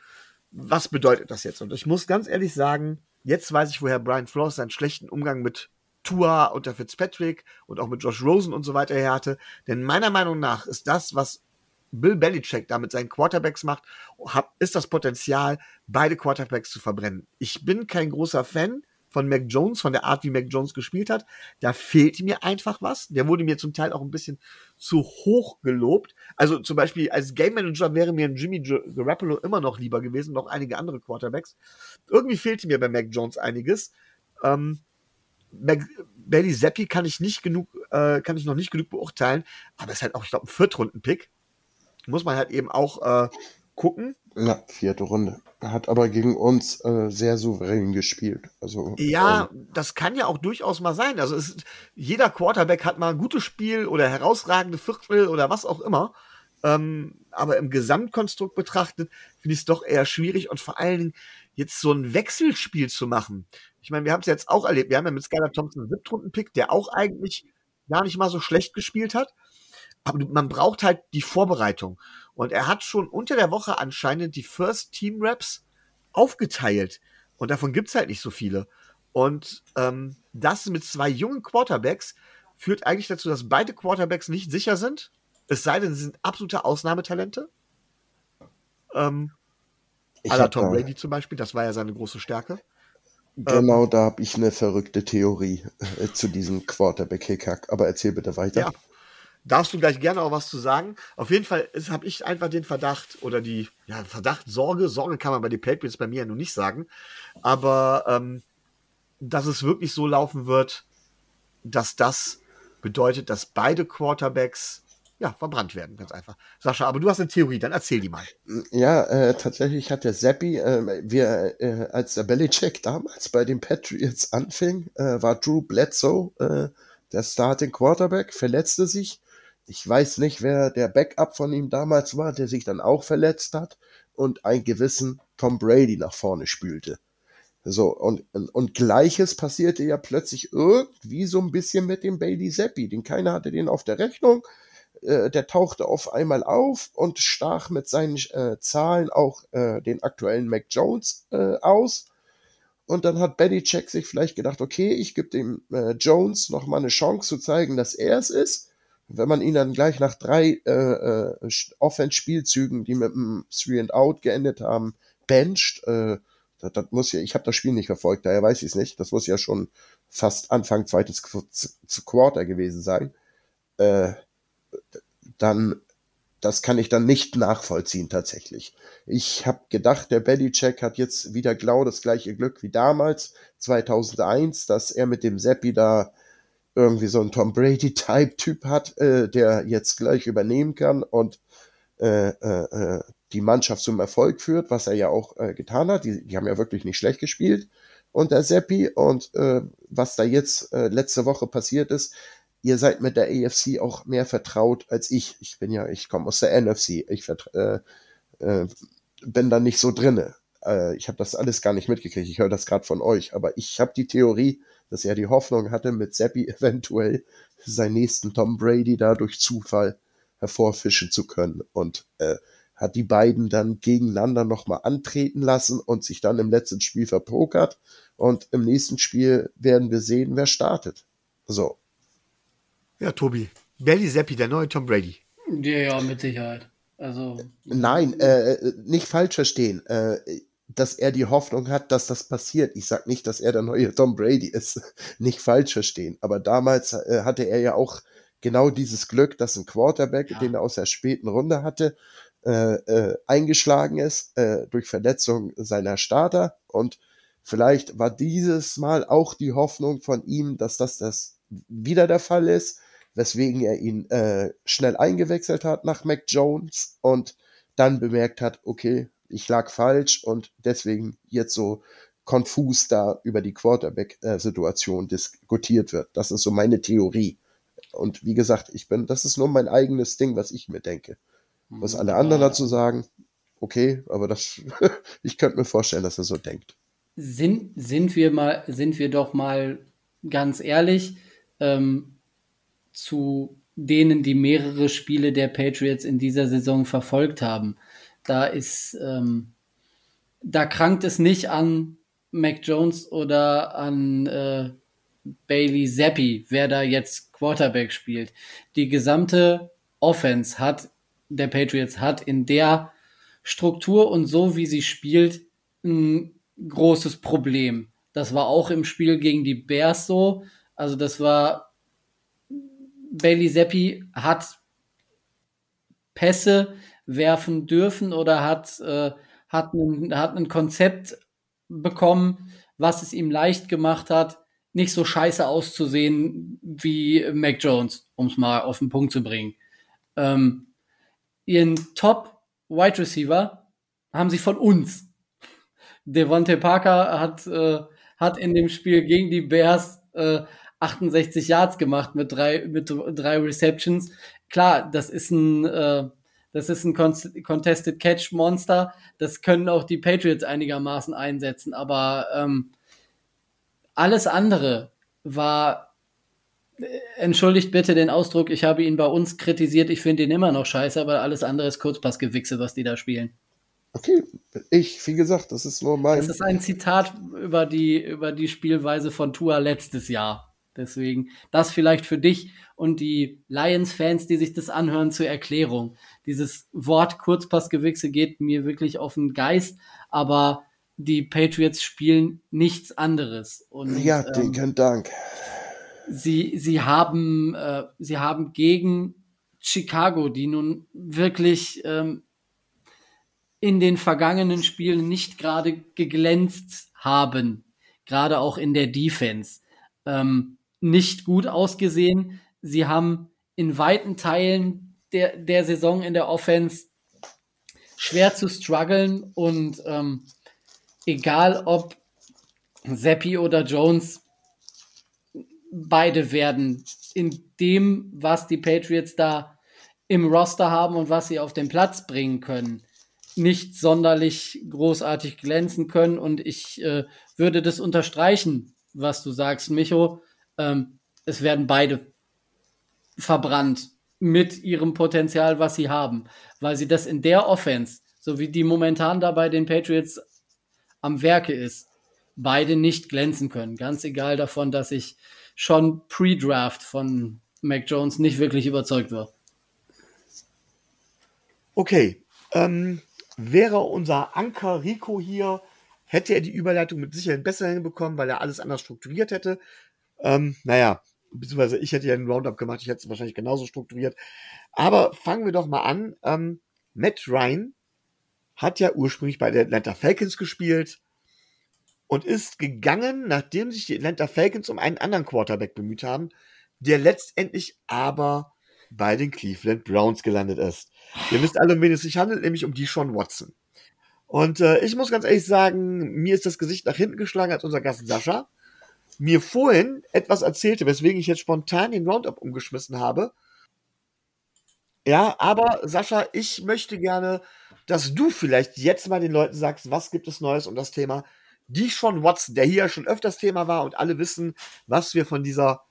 Speaker 1: was bedeutet das jetzt? Und ich muss ganz ehrlich sagen, jetzt weiß ich, woher Brian Flores seinen schlechten Umgang mit Tua unter Fitzpatrick und auch mit Josh Rosen und so weiter her hatte. Denn meiner Meinung nach ist das, was Bill Belichick da mit seinen Quarterbacks macht, ist das Potenzial, beide Quarterbacks zu verbrennen. Ich bin kein großer Fan von Mac Jones, von der Art, wie Mac Jones gespielt hat. Da fehlt mir einfach was. Der wurde mir zum Teil auch ein bisschen zu hoch gelobt. Also zum Beispiel als Game Manager wäre mir ein Jimmy Garoppolo immer noch lieber gewesen, noch einige andere Quarterbacks. Irgendwie fehlte mir bei Mac Jones einiges. Ähm, Belly Seppi kann ich nicht genug, äh, kann ich noch nicht genug beurteilen, aber ist halt auch, ich glaube, ein Viertrunden-Pick. muss man halt eben auch äh, gucken.
Speaker 3: Ja, vierte Runde. Hat aber gegen uns äh, sehr souverän gespielt. Also,
Speaker 1: ja, ähm, das kann ja auch durchaus mal sein. Also es, jeder Quarterback hat mal ein gutes Spiel oder herausragende Viertel oder was auch immer. Ähm, aber im Gesamtkonstrukt betrachtet finde ich es doch eher schwierig und vor allen Dingen jetzt so ein Wechselspiel zu machen. Ich meine, wir haben es jetzt auch erlebt. Wir haben ja mit Skylar Thompson einen Siebtrunden-Pick, der auch eigentlich gar nicht mal so schlecht gespielt hat. Aber man braucht halt die Vorbereitung. Und er hat schon unter der Woche anscheinend die First Team Raps aufgeteilt. Und davon gibt's halt nicht so viele. Und ähm, das mit zwei jungen Quarterbacks führt eigentlich dazu, dass beide Quarterbacks nicht sicher sind. Es sei denn, sie sind absolute Ausnahmetalente. Ähm, aller Tom Brady zum Beispiel, das war ja seine große Stärke.
Speaker 3: Genau, ähm, da habe ich eine verrückte Theorie äh, zu diesem Quarterback-Hickhack. Aber erzähl bitte weiter. Ja,
Speaker 1: darfst du gleich gerne auch was zu sagen. Auf jeden Fall habe ich einfach den Verdacht oder die ja, Verdacht, Sorge, Sorge kann man bei den Patriots bei mir ja nur nicht sagen, aber ähm, dass es wirklich so laufen wird, dass das bedeutet, dass beide Quarterbacks ja, verbrannt werden, ganz einfach. Sascha, aber du hast eine Theorie, dann erzähl die mal.
Speaker 3: Ja, äh, tatsächlich hat der Seppi, äh, wir, äh, als der Belichick damals bei den Patriots anfing, äh, war Drew Bledsoe äh, der Starting Quarterback, verletzte sich ich weiß nicht, wer der Backup von ihm damals war, der sich dann auch verletzt hat und einen gewissen Tom Brady nach vorne spülte. So, und, und gleiches passierte ja plötzlich irgendwie so ein bisschen mit dem Bailey Zappi. Den keiner hatte den auf der Rechnung. Äh, der tauchte auf einmal auf und stach mit seinen äh, Zahlen auch äh, den aktuellen Mac Jones äh, aus. Und dann hat Belichick sich vielleicht gedacht, okay, ich gebe dem äh, Jones noch mal eine Chance zu zeigen, dass er es ist wenn man ihn dann gleich nach drei Offense-Spielzügen, die mit einem Three and Out geendet haben, bencht, das, das muss ja, ich habe das Spiel nicht verfolgt, daher weiß ich es nicht. Das muss ja schon fast Anfang zweites Quarter gewesen sein. Äh, dann, das kann ich dann nicht nachvollziehen tatsächlich. Ich habe gedacht, der Bellycheck hat jetzt wieder genau das gleiche Glück wie damals 2001, dass er mit dem Seppi da irgendwie so ein Tom Brady-Type-Typ hat, äh, der jetzt gleich übernehmen kann und äh, äh, äh, die Mannschaft zum Erfolg führt, was er ja auch äh, getan hat. Die, die haben ja wirklich nicht schlecht gespielt unter Seppi und äh, was da jetzt äh, letzte Woche passiert ist, ihr seid mit der AFC auch mehr vertraut als ich. Ich bin ja, ich komme aus der NFC. Ich äh, äh, bin da nicht so drinne. Äh, ich habe das alles gar nicht mitgekriegt. Ich höre das gerade von euch, aber ich habe die Theorie, dass er die Hoffnung hatte, mit Seppi eventuell seinen nächsten Tom Brady da durch Zufall hervorfischen zu können und äh, hat die beiden dann gegeneinander nochmal antreten lassen und sich dann im letzten Spiel verpokert und im nächsten Spiel werden wir sehen, wer startet. So.
Speaker 1: Ja, Tobi. Belly Seppi, der neue Tom Brady.
Speaker 2: Ja, ja, mit Sicherheit. Also.
Speaker 3: Nein, äh, nicht falsch verstehen. Äh, dass er die Hoffnung hat, dass das passiert. Ich sag nicht, dass er der neue Tom Brady ist. nicht falsch verstehen. Aber damals äh, hatte er ja auch genau dieses Glück, dass ein Quarterback, ja. den er aus der späten Runde hatte, äh, äh, eingeschlagen ist äh, durch Verletzung seiner Starter. Und vielleicht war dieses Mal auch die Hoffnung von ihm, dass das, das wieder der Fall ist, weswegen er ihn äh, schnell eingewechselt hat nach Mac Jones und dann bemerkt hat, okay, ich lag falsch und deswegen jetzt so konfus da über die Quarterback-Situation diskutiert wird. Das ist so meine Theorie. Und wie gesagt, ich bin, das ist nur mein eigenes Ding, was ich mir denke. Was alle anderen dazu sagen, okay, aber das, ich könnte mir vorstellen, dass er so denkt.
Speaker 2: Sind, sind wir mal, sind wir doch mal ganz ehrlich, ähm, zu denen, die mehrere Spiele der Patriots in dieser Saison verfolgt haben. Da ist, ähm, da krankt es nicht an Mac Jones oder an äh, Bailey Zappi, wer da jetzt Quarterback spielt. Die gesamte Offense hat, der Patriots hat in der Struktur und so, wie sie spielt, ein großes Problem. Das war auch im Spiel gegen die Bears so. Also das war Bailey Zappi hat Pässe werfen dürfen oder hat, äh, hat, ein, hat ein Konzept bekommen, was es ihm leicht gemacht hat, nicht so scheiße auszusehen wie Mac Jones, um es mal auf den Punkt zu bringen. Ähm, ihren Top Wide Receiver haben sie von uns. Devontae Parker hat, äh, hat in dem Spiel gegen die Bears äh, 68 Yards gemacht mit drei, mit drei Receptions. Klar, das ist ein, äh, das ist ein Contested Catch Monster. Das können auch die Patriots einigermaßen einsetzen. Aber ähm, alles andere war, äh, entschuldigt bitte den Ausdruck, ich habe ihn bei uns kritisiert. Ich finde ihn immer noch scheiße, aber alles andere ist Kurzpassgewichse, was die da spielen.
Speaker 3: Okay, ich, wie gesagt, das ist nur mein.
Speaker 2: Das ist ein Zitat über die, über die Spielweise von Tua letztes Jahr. Deswegen, das vielleicht für dich und die Lions-Fans, die sich das anhören, zur Erklärung. Dieses Wort Kurzpassgewichse geht mir wirklich auf den Geist, aber die Patriots spielen nichts anderes. Und,
Speaker 3: ja, dicken ähm, Dank.
Speaker 2: Sie, sie, haben, äh, sie haben gegen Chicago, die nun wirklich ähm, in den vergangenen Spielen nicht gerade geglänzt haben, gerade auch in der Defense, ähm, nicht gut ausgesehen. Sie haben in weiten Teilen der, der Saison in der Offense schwer zu strugglen und ähm, egal ob Seppi oder Jones, beide werden in dem, was die Patriots da im Roster haben und was sie auf den Platz bringen können, nicht sonderlich großartig glänzen können. Und ich äh, würde das unterstreichen, was du sagst, Micho. Ähm, es werden beide verbrannt mit ihrem Potenzial, was sie haben, weil sie das in der Offense, so wie die momentan da bei den Patriots am Werke ist, beide nicht glänzen können. Ganz egal davon, dass ich schon pre-Draft von Mac Jones nicht wirklich überzeugt war.
Speaker 1: Okay, ähm, Wäre unser Anker Rico hier, hätte er die Überleitung mit Sicherheit besser hinbekommen, weil er alles anders strukturiert hätte. Ähm, naja, beziehungsweise ich hätte ja den Roundup gemacht, ich hätte es wahrscheinlich genauso strukturiert. Aber fangen wir doch mal an. Ähm, Matt Ryan hat ja ursprünglich bei den Atlanta Falcons gespielt und ist gegangen, nachdem sich die Atlanta Falcons um einen anderen Quarterback bemüht haben, der letztendlich aber bei den Cleveland Browns gelandet ist. Ihr wisst alle, um wen es sich handelt, nämlich um die Sean Watson. Und äh, ich muss ganz ehrlich sagen, mir ist das Gesicht nach hinten geschlagen als unser Gast Sascha. Mir vorhin etwas erzählte, weswegen ich jetzt spontan den Roundup umgeschmissen habe. Ja, aber Sascha, ich möchte gerne, dass du vielleicht jetzt mal den Leuten sagst, was gibt es Neues um das Thema die Sean Watson, der hier schon öfters Thema war und alle wissen, was wir von dieser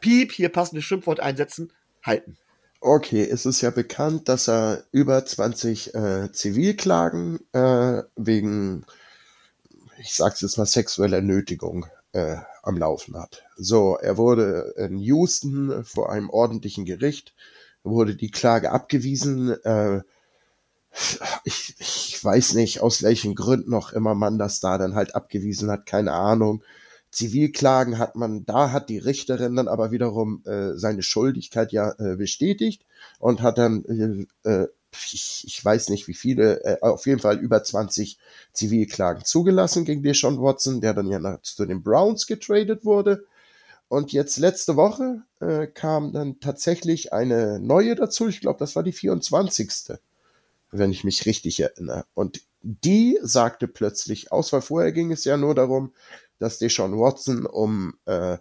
Speaker 1: Piep, hier passende Schimpfwort einsetzen, halten.
Speaker 3: Okay, es ist ja bekannt, dass er über 20 äh, Zivilklagen äh, wegen, ich sag's jetzt mal, sexueller Nötigung äh, am Laufen hat. So, er wurde in Houston vor einem ordentlichen Gericht, wurde die Klage abgewiesen. Äh, ich, ich weiß nicht, aus welchen Gründen noch immer man das da dann halt abgewiesen hat, keine Ahnung. Zivilklagen hat man, da hat die Richterin dann aber wiederum äh, seine Schuldigkeit ja äh, bestätigt und hat dann, äh, äh ich, ich weiß nicht wie viele, äh, auf jeden Fall über 20 Zivilklagen zugelassen gegen Deshaun Watson, der dann ja nach, zu den Browns getradet wurde. Und jetzt letzte Woche äh, kam dann tatsächlich eine neue dazu. Ich glaube, das war die 24. Wenn ich mich richtig erinnere. Und die sagte plötzlich aus, weil vorher ging es ja nur darum, dass Deshaun Watson um äh,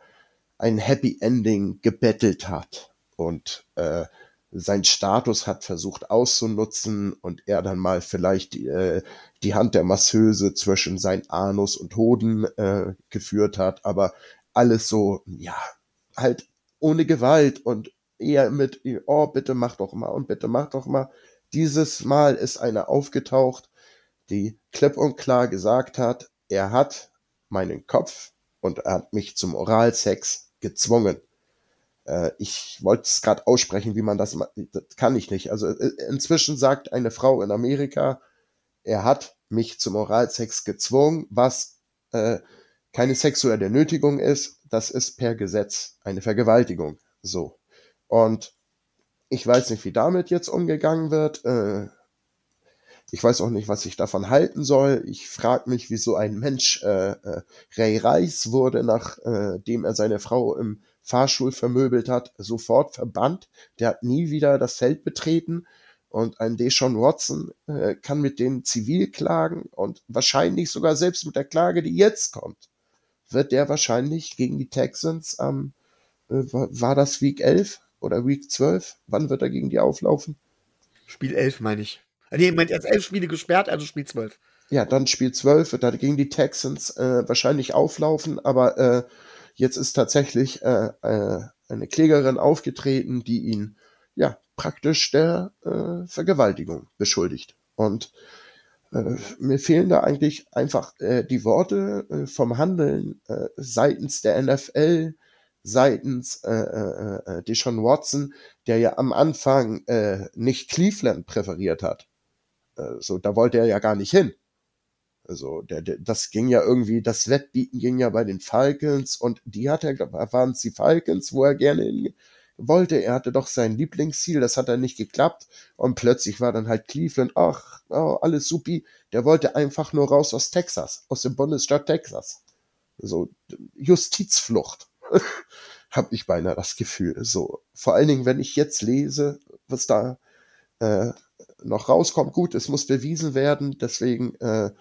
Speaker 3: ein Happy Ending gebettelt hat und äh, sein Status hat versucht auszunutzen und er dann mal vielleicht äh, die Hand der Masseuse zwischen sein Anus und Hoden äh, geführt hat, aber alles so, ja, halt ohne Gewalt und eher mit, oh, bitte mach doch mal und bitte mach doch mal. Dieses Mal ist einer aufgetaucht, die klipp und klar gesagt hat, er hat meinen Kopf und er hat mich zum Oralsex gezwungen. Äh, ich wollte es gerade aussprechen, wie man das, das kann ich nicht. Also äh, inzwischen sagt eine Frau in Amerika, er hat mich zum Oralsex gezwungen, was äh, keine sexuelle Nötigung ist, das ist per Gesetz eine Vergewaltigung. So. Und ich weiß nicht, wie damit jetzt umgegangen wird. Äh, ich weiß auch nicht, was ich davon halten soll. Ich frage mich, wieso ein Mensch äh, Ray Rice wurde, nachdem er seine Frau im Fahrstuhl vermöbelt hat, sofort verbannt. Der hat nie wieder das Feld betreten. Und ein Deshaun Watson äh, kann mit denen zivil klagen und wahrscheinlich sogar selbst mit der Klage, die jetzt kommt, wird der wahrscheinlich gegen die Texans am, äh, war das Week 11 oder Week 12? Wann wird er gegen die auflaufen?
Speaker 1: Spiel 11 meine ich. Nee, Moment, jetzt elf Spiele gesperrt, also Spiel 12.
Speaker 3: Ja, dann Spiel 12 wird er gegen die Texans äh, wahrscheinlich auflaufen, aber äh, jetzt ist tatsächlich äh, äh, eine Klägerin aufgetreten, die ihn ja praktisch der äh, Vergewaltigung beschuldigt. Und äh, mir fehlen da eigentlich einfach äh, die Worte äh, vom Handeln äh, seitens der NFL, seitens äh, äh, äh, Deshaun Watson, der ja am Anfang äh, nicht Cleveland präferiert hat. Äh, so, da wollte er ja gar nicht hin. Also, der, der, das ging ja irgendwie, das Wettbieten ging ja bei den Falcons und die hat er, waren es die Falcons, wo er gerne hin wollte. Er hatte doch sein Lieblingsziel, das hat er nicht geklappt und plötzlich war dann halt Cleveland, ach, oh, alles supi. Der wollte einfach nur raus aus Texas, aus dem Bundesstaat Texas. So, Justizflucht. habe ich beinahe das Gefühl. So, vor allen Dingen, wenn ich jetzt lese, was da äh, noch rauskommt. Gut, es muss bewiesen werden, deswegen äh,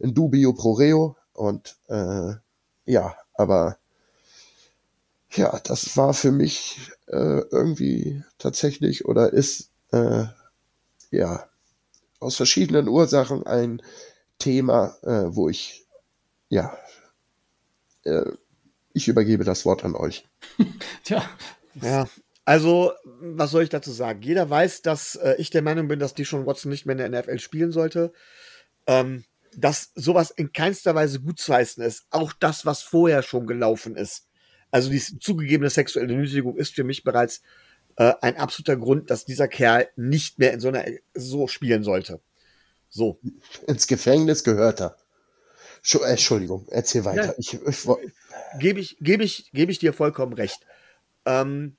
Speaker 3: in dubio pro reo. Und äh, ja, aber ja, das war für mich äh, irgendwie tatsächlich oder ist äh, ja aus verschiedenen Ursachen ein Thema, äh, wo ich ja äh, ich übergebe das Wort an euch.
Speaker 1: Tja. Ja, also, was soll ich dazu sagen? Jeder weiß, dass äh, ich der Meinung bin, dass die schon Watson nicht mehr in der NFL spielen sollte. Ähm, dass sowas in keinster Weise gut zu heißen ist. Auch das, was vorher schon gelaufen ist. Also die zugegebene sexuelle Nötigung ist für mich bereits äh, ein absoluter Grund, dass dieser Kerl nicht mehr in so einer so spielen sollte. So.
Speaker 3: Ins Gefängnis gehört er. Entschuldigung, erzähl weiter. Ja, ich, ich,
Speaker 1: gebe ich, gebe ich, gebe ich dir vollkommen recht. Ähm,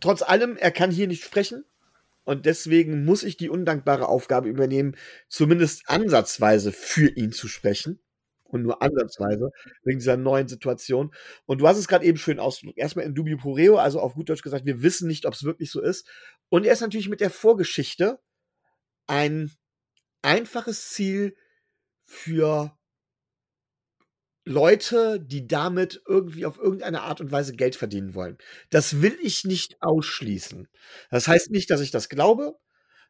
Speaker 1: trotz allem, er kann hier nicht sprechen. Und deswegen muss ich die undankbare Aufgabe übernehmen, zumindest ansatzweise für ihn zu sprechen. Und nur ansatzweise, wegen dieser neuen Situation. Und du hast es gerade eben schön ausgedrückt. Erstmal in dubio pro reo, also auf gut Deutsch gesagt, wir wissen nicht, ob es wirklich so ist. Und er ist natürlich mit der Vorgeschichte ein einfaches Ziel für Leute, die damit irgendwie auf irgendeine Art und Weise Geld verdienen wollen. Das will ich nicht ausschließen. Das heißt nicht, dass ich das glaube.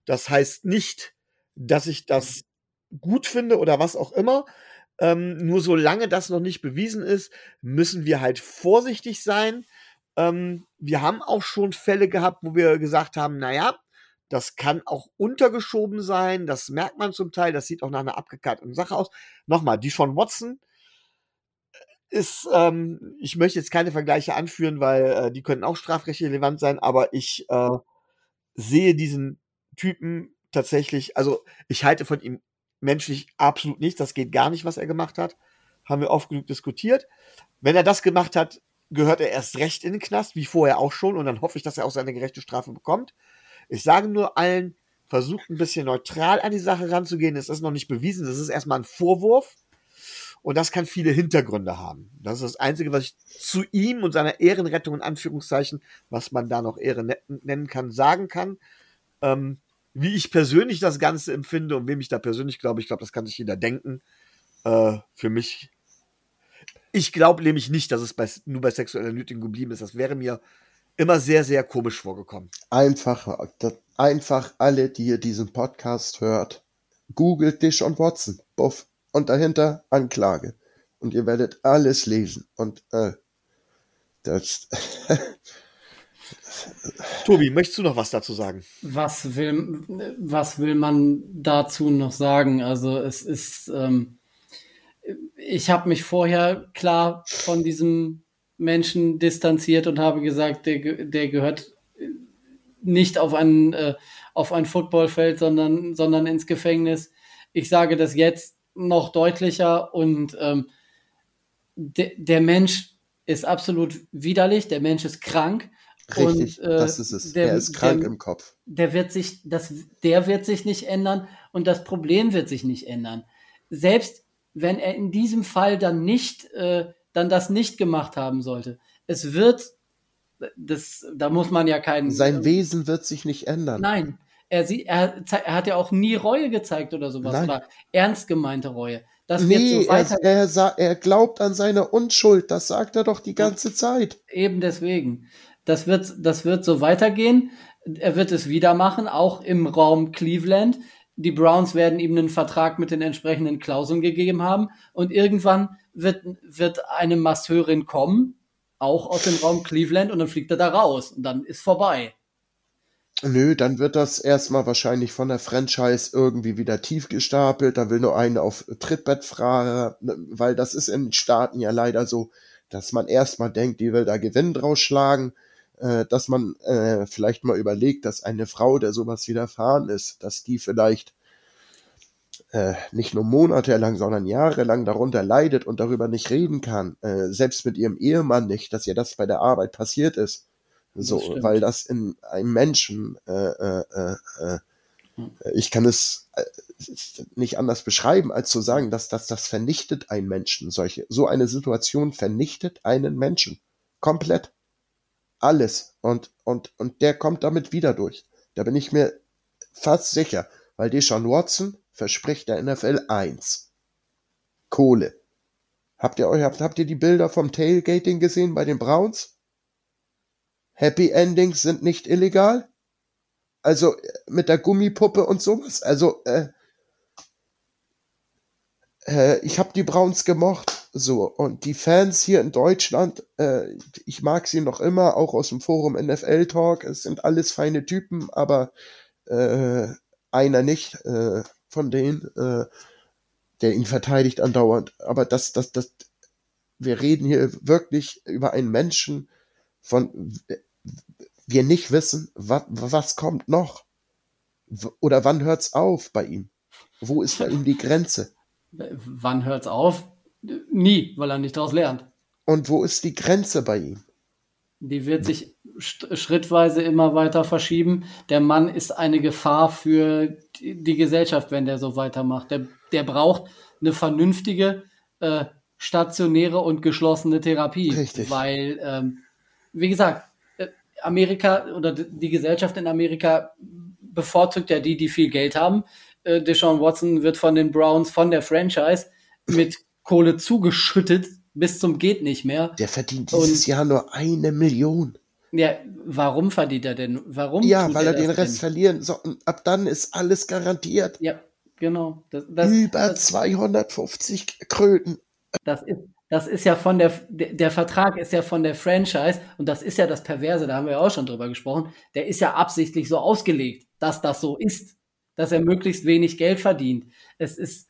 Speaker 1: Das heißt nicht, dass ich das gut finde oder was auch immer. Ähm, nur solange das noch nicht bewiesen ist, müssen wir halt vorsichtig sein. Ähm, wir haben auch schon Fälle gehabt, wo wir gesagt haben, naja, das kann auch untergeschoben sein. Das merkt man zum Teil. Das sieht auch nach einer abgekarteten Sache aus. Nochmal, die von Watson ist, ähm, ich möchte jetzt keine Vergleiche anführen, weil äh, die können auch strafrechtlich relevant sein, aber ich äh, sehe diesen Typen tatsächlich, also ich halte von ihm menschlich absolut nichts, das geht gar nicht, was er gemacht hat. Haben wir oft genug diskutiert. Wenn er das gemacht hat, gehört er erst recht in den Knast, wie vorher auch schon, und dann hoffe ich, dass er auch seine gerechte Strafe bekommt. Ich sage nur allen, versucht ein bisschen neutral an die Sache ranzugehen. Es ist noch nicht bewiesen, das ist erstmal ein Vorwurf. Und das kann viele Hintergründe haben. Das ist das Einzige, was ich zu ihm und seiner Ehrenrettung in Anführungszeichen, was man da noch Ehre nennen kann, sagen kann. Ähm, wie ich persönlich das Ganze empfinde und wem ich da persönlich glaube, ich glaube, das kann sich jeder denken. Äh, für mich, ich glaube nämlich nicht, dass es bei, nur bei sexueller Nötigung geblieben ist. Das wäre mir immer sehr, sehr komisch vorgekommen.
Speaker 3: Einfach, einfach alle, die ihr diesen Podcast hört, googelt dich und Watson. Buff und dahinter Anklage. Und ihr werdet alles lesen. Und äh, das.
Speaker 1: Tobi, möchtest du noch was dazu sagen?
Speaker 2: Was will, was will man dazu noch sagen? Also es ist, ähm, ich habe mich vorher klar von diesem Menschen distanziert und habe gesagt, der, der gehört nicht auf ein, äh, auf ein Footballfeld, sondern, sondern ins Gefängnis. Ich sage das jetzt noch deutlicher und ähm, de, der Mensch ist absolut widerlich, der Mensch ist krank.
Speaker 3: Richtig, und, äh, das ist es. Der, er ist krank
Speaker 2: der,
Speaker 3: im Kopf.
Speaker 2: Der wird sich, das, der wird sich nicht ändern und das Problem wird sich nicht ändern. Selbst wenn er in diesem Fall dann nicht, äh, dann das nicht gemacht haben sollte. Es wird, das, da muss man ja keinen.
Speaker 3: Sein Wesen wird sich nicht ändern.
Speaker 2: Nein, er, sie, er, er hat ja auch nie Reue gezeigt oder sowas
Speaker 3: Nein.
Speaker 2: oder ernst gemeinte Reue. Das
Speaker 3: Nee,
Speaker 2: so
Speaker 3: er, er, er glaubt an seine Unschuld. Das sagt er doch die ganze Zeit.
Speaker 2: Eben deswegen. Das wird, das wird so weitergehen. Er wird es wieder machen, auch im Raum Cleveland. Die Browns werden ihm einen Vertrag mit den entsprechenden Klauseln gegeben haben. Und irgendwann wird, wird eine Masseurin kommen, auch aus dem Raum Cleveland, und dann fliegt er da raus. Und dann ist vorbei.
Speaker 3: Nö, dann wird das erstmal wahrscheinlich von der Franchise irgendwie wieder tief gestapelt. Da will nur einen auf Trittbettfahrer, weil das ist in den Staaten ja leider so, dass man erstmal denkt, die will da Gewinn draus schlagen, äh, dass man äh, vielleicht mal überlegt, dass eine Frau, der sowas widerfahren ist, dass die vielleicht äh, nicht nur monatelang, sondern jahrelang darunter leidet und darüber nicht reden kann, äh, selbst mit ihrem Ehemann nicht, dass ihr das bei der Arbeit passiert ist. So,
Speaker 2: stimmt.
Speaker 3: weil das in einem Menschen, äh, äh, äh, äh, ich kann es äh, nicht anders beschreiben, als zu sagen, dass das, das vernichtet einen Menschen. Solche, so eine Situation vernichtet einen Menschen. Komplett. Alles. Und, und, und der kommt damit wieder durch. Da bin ich mir fast sicher, weil Deshaun Watson verspricht der NFL eins. Kohle. Habt ihr euch, habt, habt ihr die Bilder vom Tailgating gesehen bei den Browns? Happy Endings sind nicht illegal? Also äh, mit der Gummipuppe und sowas. Also äh, äh, ich habe die Browns gemocht. So und die Fans hier in Deutschland, äh, ich mag sie noch immer, auch aus dem Forum NFL Talk. Es sind alles feine Typen, aber äh, einer nicht äh, von denen, äh, der ihn verteidigt andauernd. Aber das, das, das, wir reden hier wirklich über einen Menschen, von wir nicht wissen, was, was kommt noch. Oder wann hört's auf bei ihm? Wo ist bei ihm die Grenze?
Speaker 2: Wann hört's auf? Nie, weil er nicht daraus lernt.
Speaker 3: Und wo ist die Grenze bei ihm?
Speaker 2: Die wird sich schrittweise immer weiter verschieben. Der Mann ist eine Gefahr für die die Gesellschaft, wenn der so weitermacht. Der, der braucht eine vernünftige, äh, stationäre und geschlossene Therapie.
Speaker 3: Richtig.
Speaker 2: Weil, ähm, wie gesagt, äh, Amerika oder die Gesellschaft in Amerika bevorzugt ja die, die viel Geld haben. Äh, Deshaun Watson wird von den Browns, von der Franchise mit Kohle zugeschüttet bis zum geht nicht mehr.
Speaker 3: Der verdient dieses Jahr nur eine Million.
Speaker 2: Ja, warum verdient er denn? Warum?
Speaker 3: Ja, weil er den
Speaker 2: das
Speaker 3: Rest
Speaker 2: denn?
Speaker 3: verlieren soll. Und ab dann ist alles garantiert.
Speaker 2: Ja, genau. Das, das,
Speaker 3: Über
Speaker 2: das,
Speaker 3: 250 Kröten.
Speaker 2: das, ist, das ist ja von der, der, Vertrag ist ja von der Franchise und das ist ja das Perverse, da haben wir ja auch schon drüber gesprochen. Der ist ja absichtlich so ausgelegt, dass das so ist, dass er möglichst wenig Geld verdient. Es ist,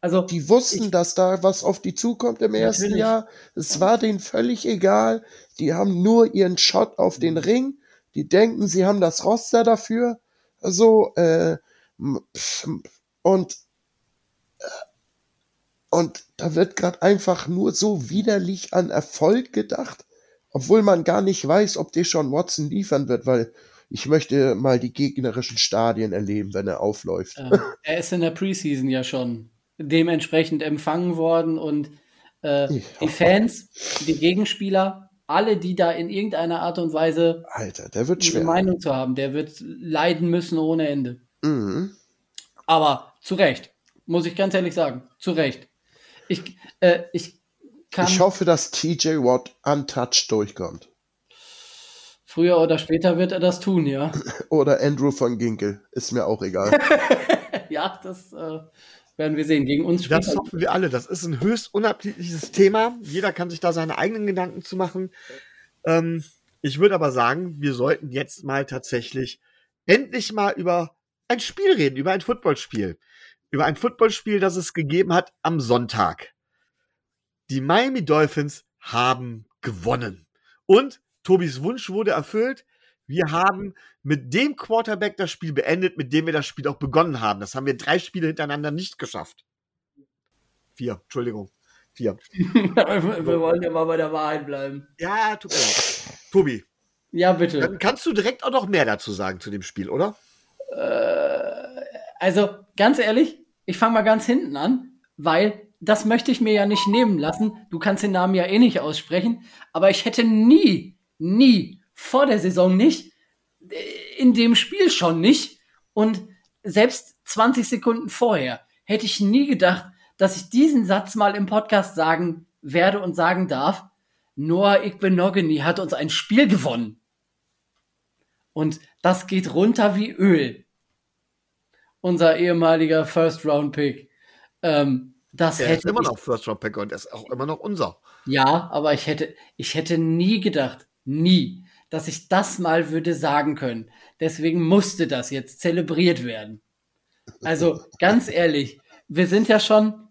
Speaker 2: also,
Speaker 3: Die wussten,
Speaker 2: Ich-
Speaker 3: dass da was auf die zukommt im ersten
Speaker 2: Natürlich.
Speaker 3: Jahr. Es war denen völlig egal. Die haben nur ihren Shot auf den Ring. Die denken, sie haben das Roster dafür. So, äh, m- pf- und, äh, und da wird gerade einfach nur so widerlich an Erfolg gedacht, obwohl man gar nicht weiß, ob Deshaun Watson liefern wird, weil ich möchte mal die gegnerischen Stadien erleben, wenn er aufläuft.
Speaker 2: äh, er ist in der Preseason ja schon dementsprechend empfangen worden und äh, die Fans, die Gegenspieler, alle, die da in irgendeiner Art und Weise
Speaker 3: Alter, der wird
Speaker 2: eine
Speaker 3: schwer.
Speaker 2: Meinung zu haben, der wird leiden müssen ohne Ende.
Speaker 3: Mhm.
Speaker 2: Aber zu Recht, muss ich ganz ehrlich sagen, zu Recht. Ich, äh, ich kann
Speaker 3: Ich hoffe, dass TJ Watt untouched durchkommt.
Speaker 2: früher oder später wird er das tun, ja.
Speaker 3: Oder Andrew von Ginkel. Ist mir auch egal.
Speaker 2: ja, das äh, werden wir sehen. Gegen uns spielt
Speaker 1: Das
Speaker 2: er-
Speaker 1: hoffen wir alle. Das ist ein höchst unappetitliches Thema. Jeder kann sich da seine eigenen Gedanken zu machen. Ähm, ich würde aber sagen, wir sollten jetzt mal tatsächlich endlich mal über ein Spiel reden, über ein Footballspiel. Über ein Footballspiel, das es gegeben hat am Sonntag. Die Miami Dolphins haben gewonnen. Und Tobis Wunsch wurde erfüllt. Wir haben mit dem Quarterback das Spiel beendet, mit dem wir das Spiel auch begonnen haben. Das haben wir drei Spiele hintereinander nicht geschafft. Vier, Entschuldigung. Vier.
Speaker 2: wir wollen ja mal bei der Wahrheit bleiben.
Speaker 1: Ja, tut mir leid. Tobi,
Speaker 2: Ja, bitte.
Speaker 1: dann kannst du direkt auch noch mehr dazu sagen zu dem Spiel, oder?
Speaker 2: Also, ganz ehrlich, ich fange mal ganz hinten an, weil das möchte ich mir ja nicht nehmen lassen. Du kannst den Namen ja eh nicht aussprechen, aber ich hätte nie, nie, vor der Saison nicht, äh, in dem Spiel schon nicht, Und selbst 20 Sekunden vorher hätte ich nie gedacht, dass ich diesen Satz mal im Podcast sagen werde und sagen darf. Noah Igbenogany hat uns ein Spiel gewonnen. Und das geht runter wie Öl. Unser ehemaliger First-Round-Pick. Ähm, das
Speaker 1: Der
Speaker 2: hätte
Speaker 1: ist immer noch First Round Pick und der ist auch immer noch unser.
Speaker 2: Ja, aber ich hätte, ich hätte nie gedacht, nie, dass ich das mal würde sagen können. Deswegen musste das jetzt zelebriert werden. Also ganz ehrlich, wir sind ja schon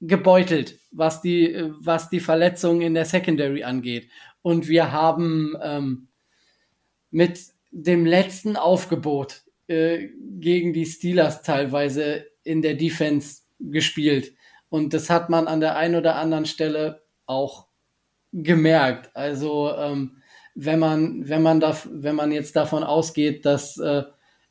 Speaker 2: gebeutelt, was die, was die Verletzungen in der Secondary angeht. Und wir haben ähm, mit dem letzten Aufgebot äh, gegen die Steelers teilweise in der Defense gespielt. Und das hat man an der einen oder anderen Stelle auch gemerkt. Also ähm, wenn man, wenn man da, wenn man jetzt davon ausgeht, dass äh,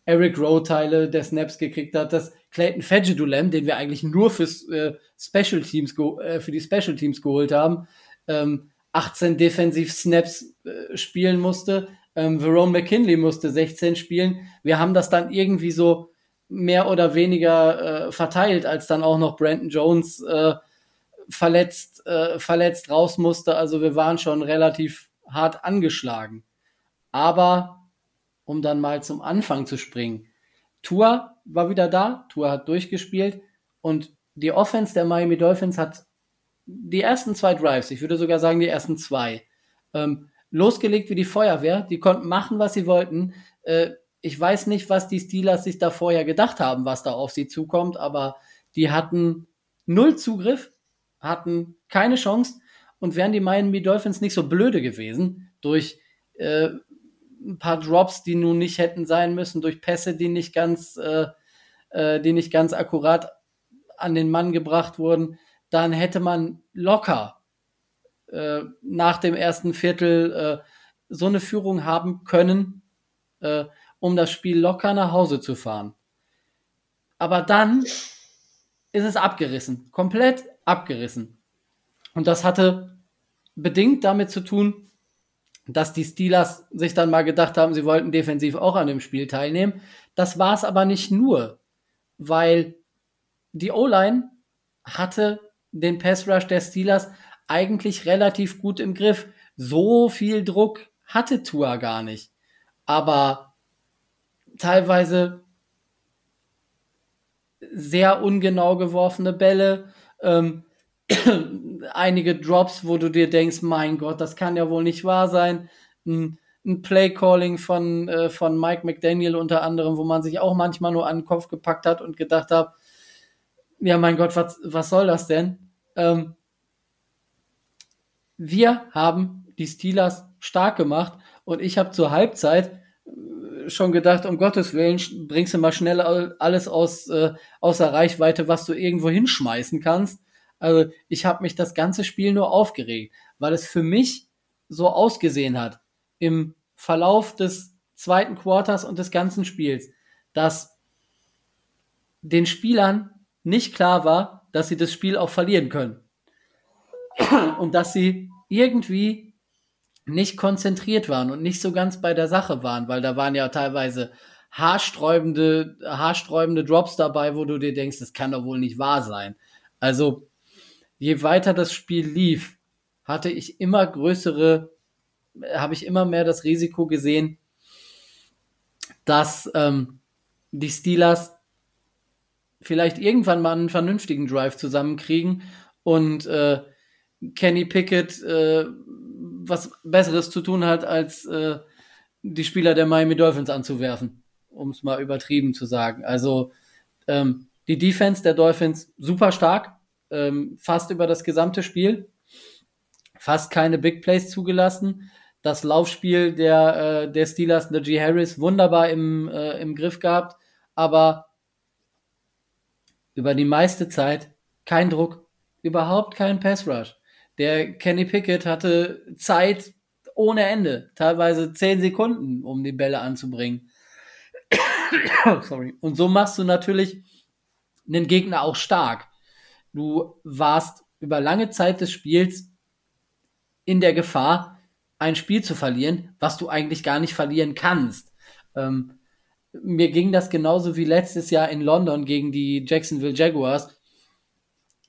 Speaker 2: Eric Rowe Teile der Snaps gekriegt hat, dass Clayton Fedgedulam, den wir eigentlich nur fürs äh, Special Teams äh, für die Special Teams geholt haben, ähm, 18 Defensiv Snaps äh, spielen musste. Ähm, Verone McKinley musste 16 spielen. Wir haben das dann irgendwie so mehr oder weniger äh, verteilt, als dann auch noch Brandon Jones äh, verletzt, äh, verletzt raus musste. Also wir waren schon relativ hart angeschlagen. Aber um dann mal zum Anfang zu springen. Tua war wieder da, Tua hat durchgespielt und die Offense der Miami Dolphins hat die ersten zwei Drives, ich würde sogar sagen die ersten zwei, ähm, losgelegt wie die Feuerwehr. Die konnten machen, was sie wollten. Äh, ich weiß nicht, was die Steelers sich da vorher gedacht haben, was da auf sie zukommt, aber die hatten null Zugriff, hatten keine Chance und wären die Miami Dolphins nicht so blöde gewesen durch äh, ein paar Drops, die nun nicht hätten sein müssen, durch Pässe, die nicht ganz, äh, äh, die nicht ganz akkurat an den Mann gebracht wurden, dann hätte man locker äh, nach dem ersten Viertel äh, so eine Führung haben können, äh, um das Spiel locker nach Hause zu fahren. Aber dann ist es abgerissen, komplett abgerissen. Und das hatte bedingt damit zu tun, dass die Steelers sich dann mal gedacht haben, sie wollten defensiv auch an dem Spiel teilnehmen. Das war es aber nicht nur, weil die O-Line hatte den Pass Rush der Steelers eigentlich relativ gut im Griff. So viel Druck hatte Tua gar nicht. Aber teilweise sehr ungenau geworfene Bälle, ähm, einige Drops, wo du dir denkst, mein Gott, das kann ja wohl nicht wahr sein. Ein, ein Play-Calling von, äh, von Mike McDaniel unter anderem, wo man sich auch manchmal nur an den Kopf gepackt hat und gedacht hat, ja, mein Gott, was, was soll das denn? Ähm, wir haben die Steelers stark gemacht und ich habe zur Halbzeit äh, schon gedacht, um Gottes Willen, bringst du mal schnell alles aus, äh, außer Reichweite, was du irgendwo hinschmeißen kannst. Also ich habe mich das ganze Spiel nur aufgeregt, weil es für mich so ausgesehen hat im Verlauf des zweiten Quarters und des ganzen Spiels, dass den Spielern nicht klar war, dass sie das Spiel auch verlieren können. Und dass sie irgendwie nicht konzentriert waren und nicht so ganz bei der Sache waren, weil da waren ja teilweise haarsträubende, haarsträubende Drops dabei, wo du dir denkst, das kann doch wohl nicht wahr sein. Also, je weiter das Spiel lief, hatte ich immer größere, habe ich immer mehr das Risiko gesehen, dass ähm, die Steelers vielleicht irgendwann mal einen vernünftigen Drive zusammenkriegen und äh, Kenny Pickett äh, was Besseres zu tun hat, als äh, die Spieler der Miami Dolphins anzuwerfen, um es mal übertrieben zu sagen. Also ähm, die Defense der Dolphins super stark, ähm, fast über das gesamte Spiel, fast keine Big Plays zugelassen. Das Laufspiel der, äh, der Steelers, der G. Harris, wunderbar im, äh, im Griff gehabt, aber über die meiste Zeit kein Druck, überhaupt kein Pass Rush. Der Kenny Pickett hatte Zeit ohne Ende, teilweise zehn Sekunden, um die Bälle anzubringen. Sorry. Und so machst du natürlich einen Gegner auch stark. Du warst über lange Zeit des Spiels in der Gefahr, ein Spiel zu verlieren, was du eigentlich gar nicht verlieren kannst. Ähm, mir ging das genauso wie letztes Jahr in London gegen die Jacksonville Jaguars,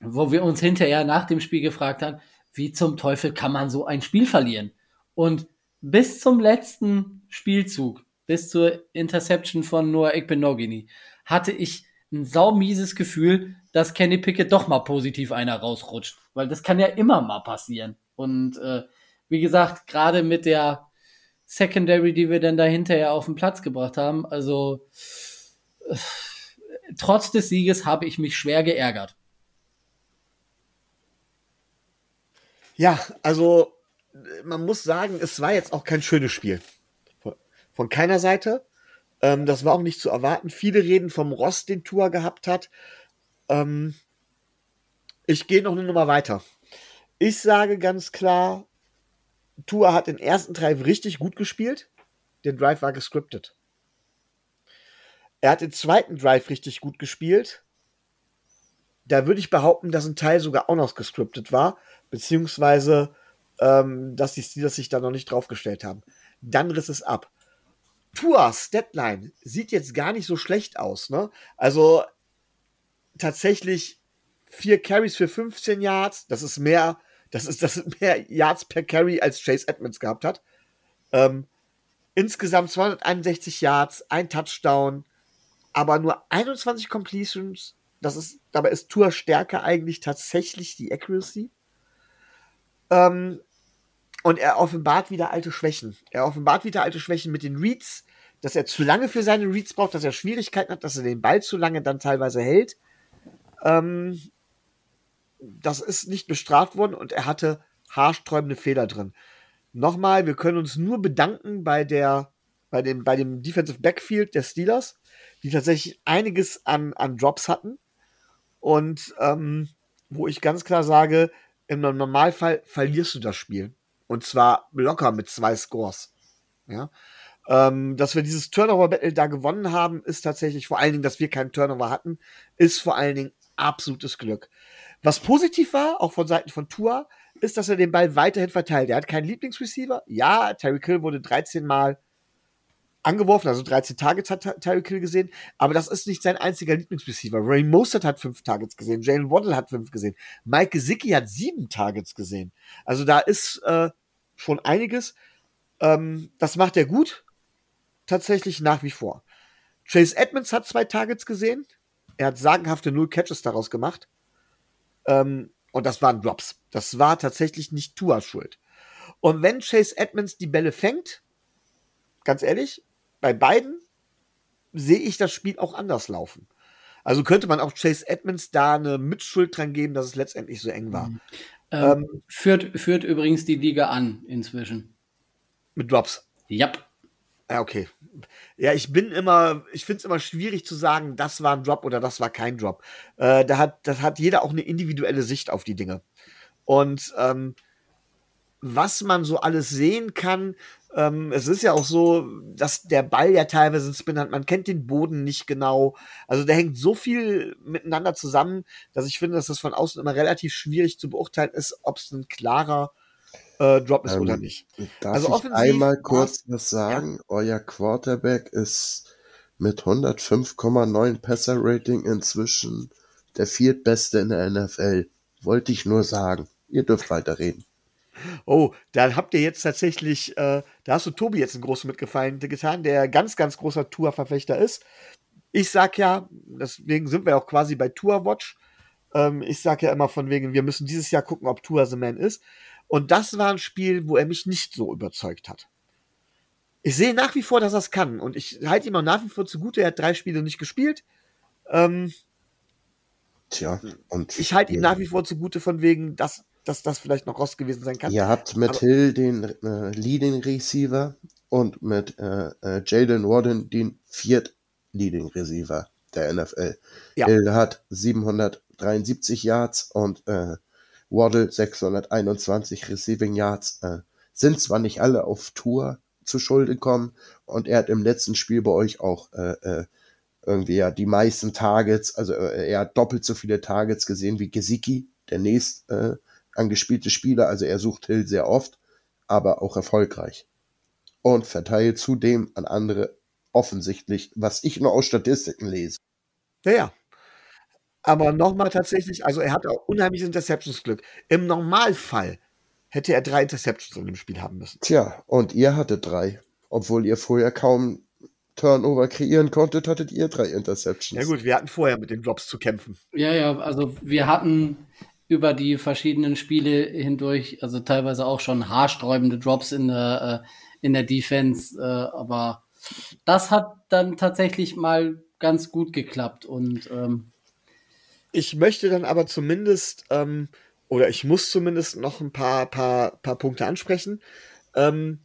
Speaker 2: wo wir uns hinterher nach dem Spiel gefragt haben, wie zum Teufel kann man so ein Spiel verlieren? Und bis zum letzten Spielzug, bis zur Interception von Noah Ekbenogini, hatte ich ein saumieses Gefühl, dass Kenny Pickett doch mal positiv einer rausrutscht. Weil das kann ja immer mal passieren. Und äh, wie gesagt, gerade mit der Secondary, die wir dann da hinterher auf den Platz gebracht haben, also äh, trotz des Sieges habe ich mich schwer geärgert.
Speaker 1: Ja, also man muss sagen, es war jetzt auch kein schönes Spiel. Von, keiner Seite. Ähm, das war auch nicht zu erwarten. Viele reden vom Rost, den Tour gehabt hat. Ähm, ich gehe noch eine Nummer weiter. Ich sage ganz klar, Tua hat den ersten Drive richtig gut gespielt. Der Drive war gescriptet. Er hat den zweiten Drive richtig gut gespielt. Da würde ich behaupten, dass ein Teil sogar auch noch gescriptet war, beziehungsweise ähm, dass die Steelers sich da noch nicht draufgestellt haben. Dann riss es ab. Tuas Deadline sieht jetzt gar nicht so schlecht aus. Ne? Also tatsächlich vier Carries für 15 Yards. Das ist mehr, das ist, das sind mehr Yards per Carry als Chase Edmonds gehabt hat. Ähm, insgesamt 261 Yards, ein Touchdown, aber nur 21 Completions. Das ist, dabei ist Tour Stärke eigentlich tatsächlich die Accuracy. Ähm, und er offenbart wieder alte Schwächen. Er offenbart wieder alte Schwächen mit den Reads, dass er zu lange für seine Reads braucht, dass er Schwierigkeiten hat, dass er den Ball zu lange dann teilweise hält. Ähm, das ist nicht bestraft worden und er hatte haarsträubende Fehler drin. Nochmal, wir können uns nur bedanken bei der, bei dem, bei dem Defensive Backfield der Steelers, die tatsächlich einiges an, an Drops hatten. Und ähm, wo ich ganz klar sage, im Normalfall verlierst du das Spiel. Und zwar locker mit zwei Scores. Ja. Ähm, dass wir dieses Turnover-Battle da gewonnen haben, ist tatsächlich vor allen Dingen, dass wir keinen Turnover hatten, ist vor allen Dingen absolutes Glück. Was positiv war, auch von Seiten von Tua, ist, dass er den Ball weiterhin verteilt. Er hat keinen Lieblingsreceiver. Ja, Terry Kill wurde 13 Mal angeworfen, also 13 Targets hat Terry Kill gesehen, aber das ist nicht sein einziger Lieblingsreceiver. Ray Mostert hat fünf Targets gesehen, Jalen Waddle hat fünf gesehen, Mike Gesicki hat sieben Targets gesehen. Also da ist äh, schon einiges. Ähm, das macht er gut. Tatsächlich nach wie vor. Chase Edmonds hat zwei Targets gesehen. Er hat sagenhafte null Catches daraus gemacht. Ähm, und das waren Drops. Das war tatsächlich nicht Tuas Schuld. Und wenn Chase Edmonds die Bälle fängt, ganz ehrlich, bei beiden sehe ich das Spiel auch anders laufen. Also könnte man auch Chase Edmonds da eine Mitschuld dran geben, dass es letztendlich so eng war. Mhm.
Speaker 2: Ähm, ähm, führt, führt übrigens die Liga an inzwischen.
Speaker 1: Mit Drops.
Speaker 2: Ja.
Speaker 1: Ja, okay. Ja, ich bin immer, ich finde es immer schwierig zu sagen, das war ein Drop oder das war kein Drop. Äh, da hat, das hat jeder auch eine individuelle Sicht auf die Dinge. Und ähm, was man so alles sehen kann, ähm, es ist ja auch so, dass der Ball ja teilweise einen Spin hat. Man kennt den Boden nicht genau. Also da hängt so viel miteinander zusammen, dass ich finde, dass das von außen immer relativ schwierig zu beurteilen ist, ob es ein klarer äh, Drop ist ähm, oder nicht.
Speaker 3: Darf also ich einmal kurz was sagen? Ja. Euer Quarterback ist mit 105,9 Passer-Rating inzwischen der viertbeste in der NFL. Wollte ich nur sagen. Ihr dürft weiterreden.
Speaker 1: Oh, da habt ihr jetzt tatsächlich, äh, da hast du Tobi jetzt einen großen Mitgefallen getan, der ganz, ganz großer Tour-Verfechter ist. Ich sag ja, deswegen sind wir auch quasi bei Tour Watch. Ähm, ich sag ja immer von wegen, wir müssen dieses Jahr gucken, ob Tour the Man ist. Und das war ein Spiel, wo er mich nicht so überzeugt hat. Ich sehe nach wie vor, dass er es kann. Und ich halte ihm auch nach wie vor zugute, er hat drei Spiele nicht gespielt. Ähm,
Speaker 3: Tja, und.
Speaker 1: Ich halte ihm nach wie vor zugute von wegen, dass dass das vielleicht noch Ross gewesen sein kann.
Speaker 3: Ihr habt mit Aber Hill den äh, Leading Receiver und mit äh, äh, Jalen Warden den viert Leading Receiver der NFL. Ja. Hill hat 773 Yards und äh, Waddle 621 Receiving Yards. Äh, sind zwar nicht alle auf Tour zu Schulde gekommen und er hat im letzten Spiel bei euch auch äh, äh, irgendwie ja die meisten Targets, also äh, er hat doppelt so viele Targets gesehen wie Gesicki, der nächst äh, angespielte Spieler, also er sucht Hill sehr oft, aber auch erfolgreich. Und verteilt zudem an andere offensichtlich, was ich nur aus Statistiken lese.
Speaker 1: Ja, ja. Aber nochmal tatsächlich, also er hat auch unheimliches Interceptions-Glück. Im Normalfall hätte er drei Interceptions in dem Spiel haben müssen.
Speaker 3: Tja, und ihr hattet drei. Obwohl ihr vorher kaum Turnover kreieren konntet, hattet ihr drei Interceptions.
Speaker 1: Ja gut, wir hatten vorher mit den Drops zu kämpfen.
Speaker 2: Ja, ja, also wir hatten über die verschiedenen Spiele hindurch, also teilweise auch schon haarsträubende Drops in der, äh, in der Defense, äh, aber das hat dann tatsächlich mal ganz gut geklappt und ähm,
Speaker 1: ich möchte dann aber zumindest, ähm, oder ich muss zumindest noch ein paar, paar, paar Punkte ansprechen. Ähm,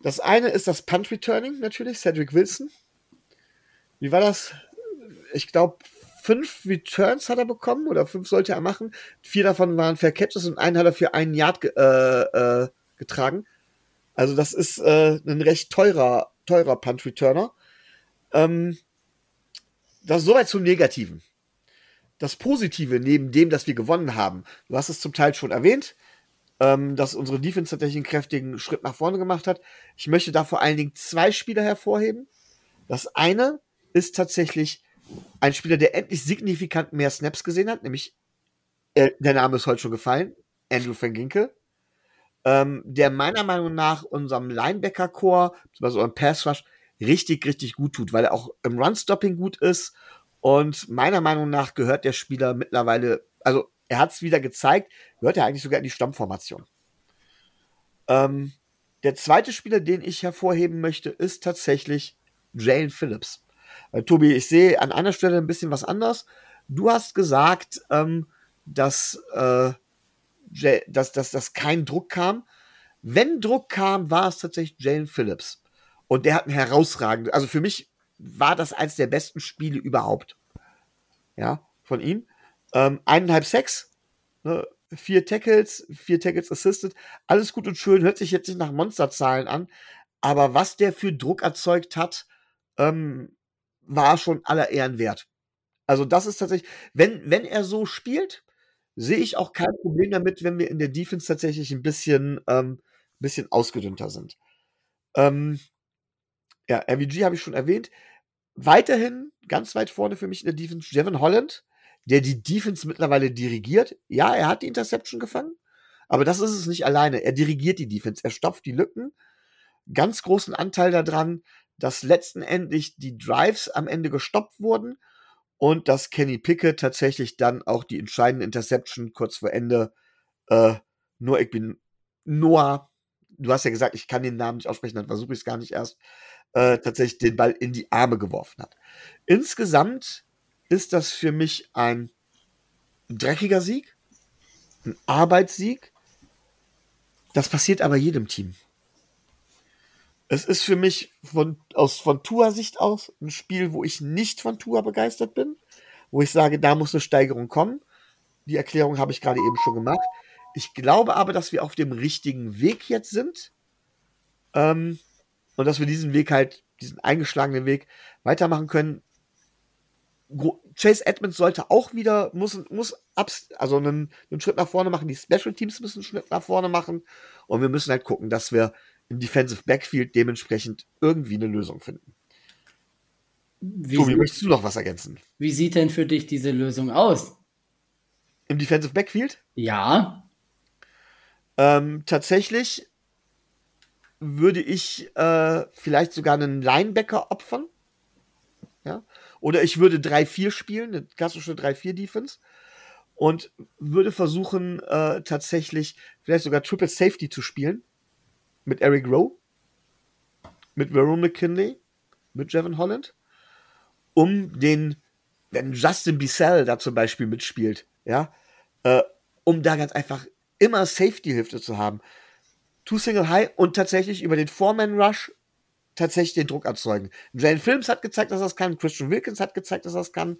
Speaker 1: das eine ist das Punt Returning natürlich, Cedric Wilson. Wie war das? Ich glaube, fünf Returns hat er bekommen oder fünf sollte er machen. Vier davon waren Fair Catches und einen hat er für einen Yard ge äh, äh, getragen. Also das ist äh, ein recht teurer, teurer Punt Returner. Ähm, das ist soweit zum Negativen. Das Positive neben dem, dass wir gewonnen haben, du hast es zum Teil schon erwähnt, ähm, dass unsere Defense tatsächlich einen kräftigen Schritt nach vorne gemacht hat. Ich möchte da vor allen Dingen zwei Spieler hervorheben. Das eine ist tatsächlich ein Spieler, der endlich signifikant mehr Snaps gesehen hat, nämlich äh, der Name ist heute schon gefallen, Andrew van Ginkel, ähm, der meiner Meinung nach unserem Linebacker-Core, also im Pass-Rush, richtig, richtig gut tut, weil er auch im Run-Stopping gut ist und meiner Meinung nach gehört der Spieler mittlerweile, also er hat es wieder gezeigt, gehört er eigentlich sogar in die Stammformation. Ähm, der zweite Spieler, den ich hervorheben möchte, ist tatsächlich Jalen Phillips. Äh, Tobi, ich sehe an einer Stelle ein bisschen was anders. Du hast gesagt, ähm, dass, äh, dass, dass, dass kein Druck kam. Wenn Druck kam, war es tatsächlich Jalen Phillips. Und der hat einen herausragenden, also für mich war das eines der besten Spiele überhaupt. Ja, von ihm. Ähm, eineinhalb Sex, ne, vier Tackles, vier Tackles assisted, alles gut und schön, hört sich jetzt nicht nach Monsterzahlen an, aber was der für Druck erzeugt hat, ähm, war schon aller Ehren wert. Also das ist tatsächlich, wenn, wenn er so spielt, sehe ich auch kein Problem damit, wenn wir in der Defense tatsächlich ein bisschen, ähm, bisschen ausgedünnter sind. Ähm, ja, RVG habe ich schon erwähnt. Weiterhin ganz weit vorne für mich in der Defense Jevon Holland, der die Defense mittlerweile dirigiert. Ja, er hat die Interception gefangen, aber das ist es nicht alleine. Er dirigiert die Defense, er stopft die Lücken. Ganz großen Anteil daran, dass letztendlich die Drives am Ende gestoppt wurden und dass Kenny Pickett tatsächlich dann auch die entscheidende Interception kurz vor Ende äh, nur ich bin Noah, du hast ja gesagt, ich kann den Namen nicht aussprechen, dann versuche ich es gar nicht erst, äh, tatsächlich den Ball in die Arme geworfen hat. Insgesamt ist das für mich ein dreckiger Sieg, ein Arbeitssieg. Das passiert aber jedem Team. Es ist für mich von, aus, von Tour-Sicht aus ein Spiel, wo ich nicht von Tour begeistert bin, wo ich sage, da muss eine Steigerung kommen. Die Erklärung habe ich gerade eben schon gemacht. Ich glaube aber, dass wir auf dem richtigen Weg jetzt sind. Ähm, und dass wir diesen Weg halt, diesen eingeschlagenen Weg weitermachen können. Chase Edmonds sollte auch wieder, muss, muss abs, also einen, einen Schritt nach vorne machen. Die Special Teams müssen einen Schritt nach vorne machen. Und wir müssen halt gucken, dass wir im Defensive Backfield dementsprechend irgendwie eine Lösung finden. Wie Tobi, möchtest du noch was ergänzen?
Speaker 2: Wie sieht denn für dich diese Lösung aus?
Speaker 1: Im Defensive Backfield?
Speaker 2: Ja.
Speaker 1: Ähm, tatsächlich würde ich äh, vielleicht sogar einen Linebacker opfern. Ja? Oder ich würde 3-4 spielen, eine klassische 3-4-Defense. Und würde versuchen, äh, tatsächlich vielleicht sogar Triple Safety zu spielen mit Eric Rowe, mit Verone McKinley, mit Jevon Holland, um den, wenn Justin Bissell da zum Beispiel mitspielt, ja, äh, um da ganz einfach immer Safety-Hilfe zu haben. Two Single High und tatsächlich über den Foreman Rush tatsächlich den Druck erzeugen. Jane Films hat gezeigt, dass das kann, Christian Wilkins hat gezeigt, dass das kann.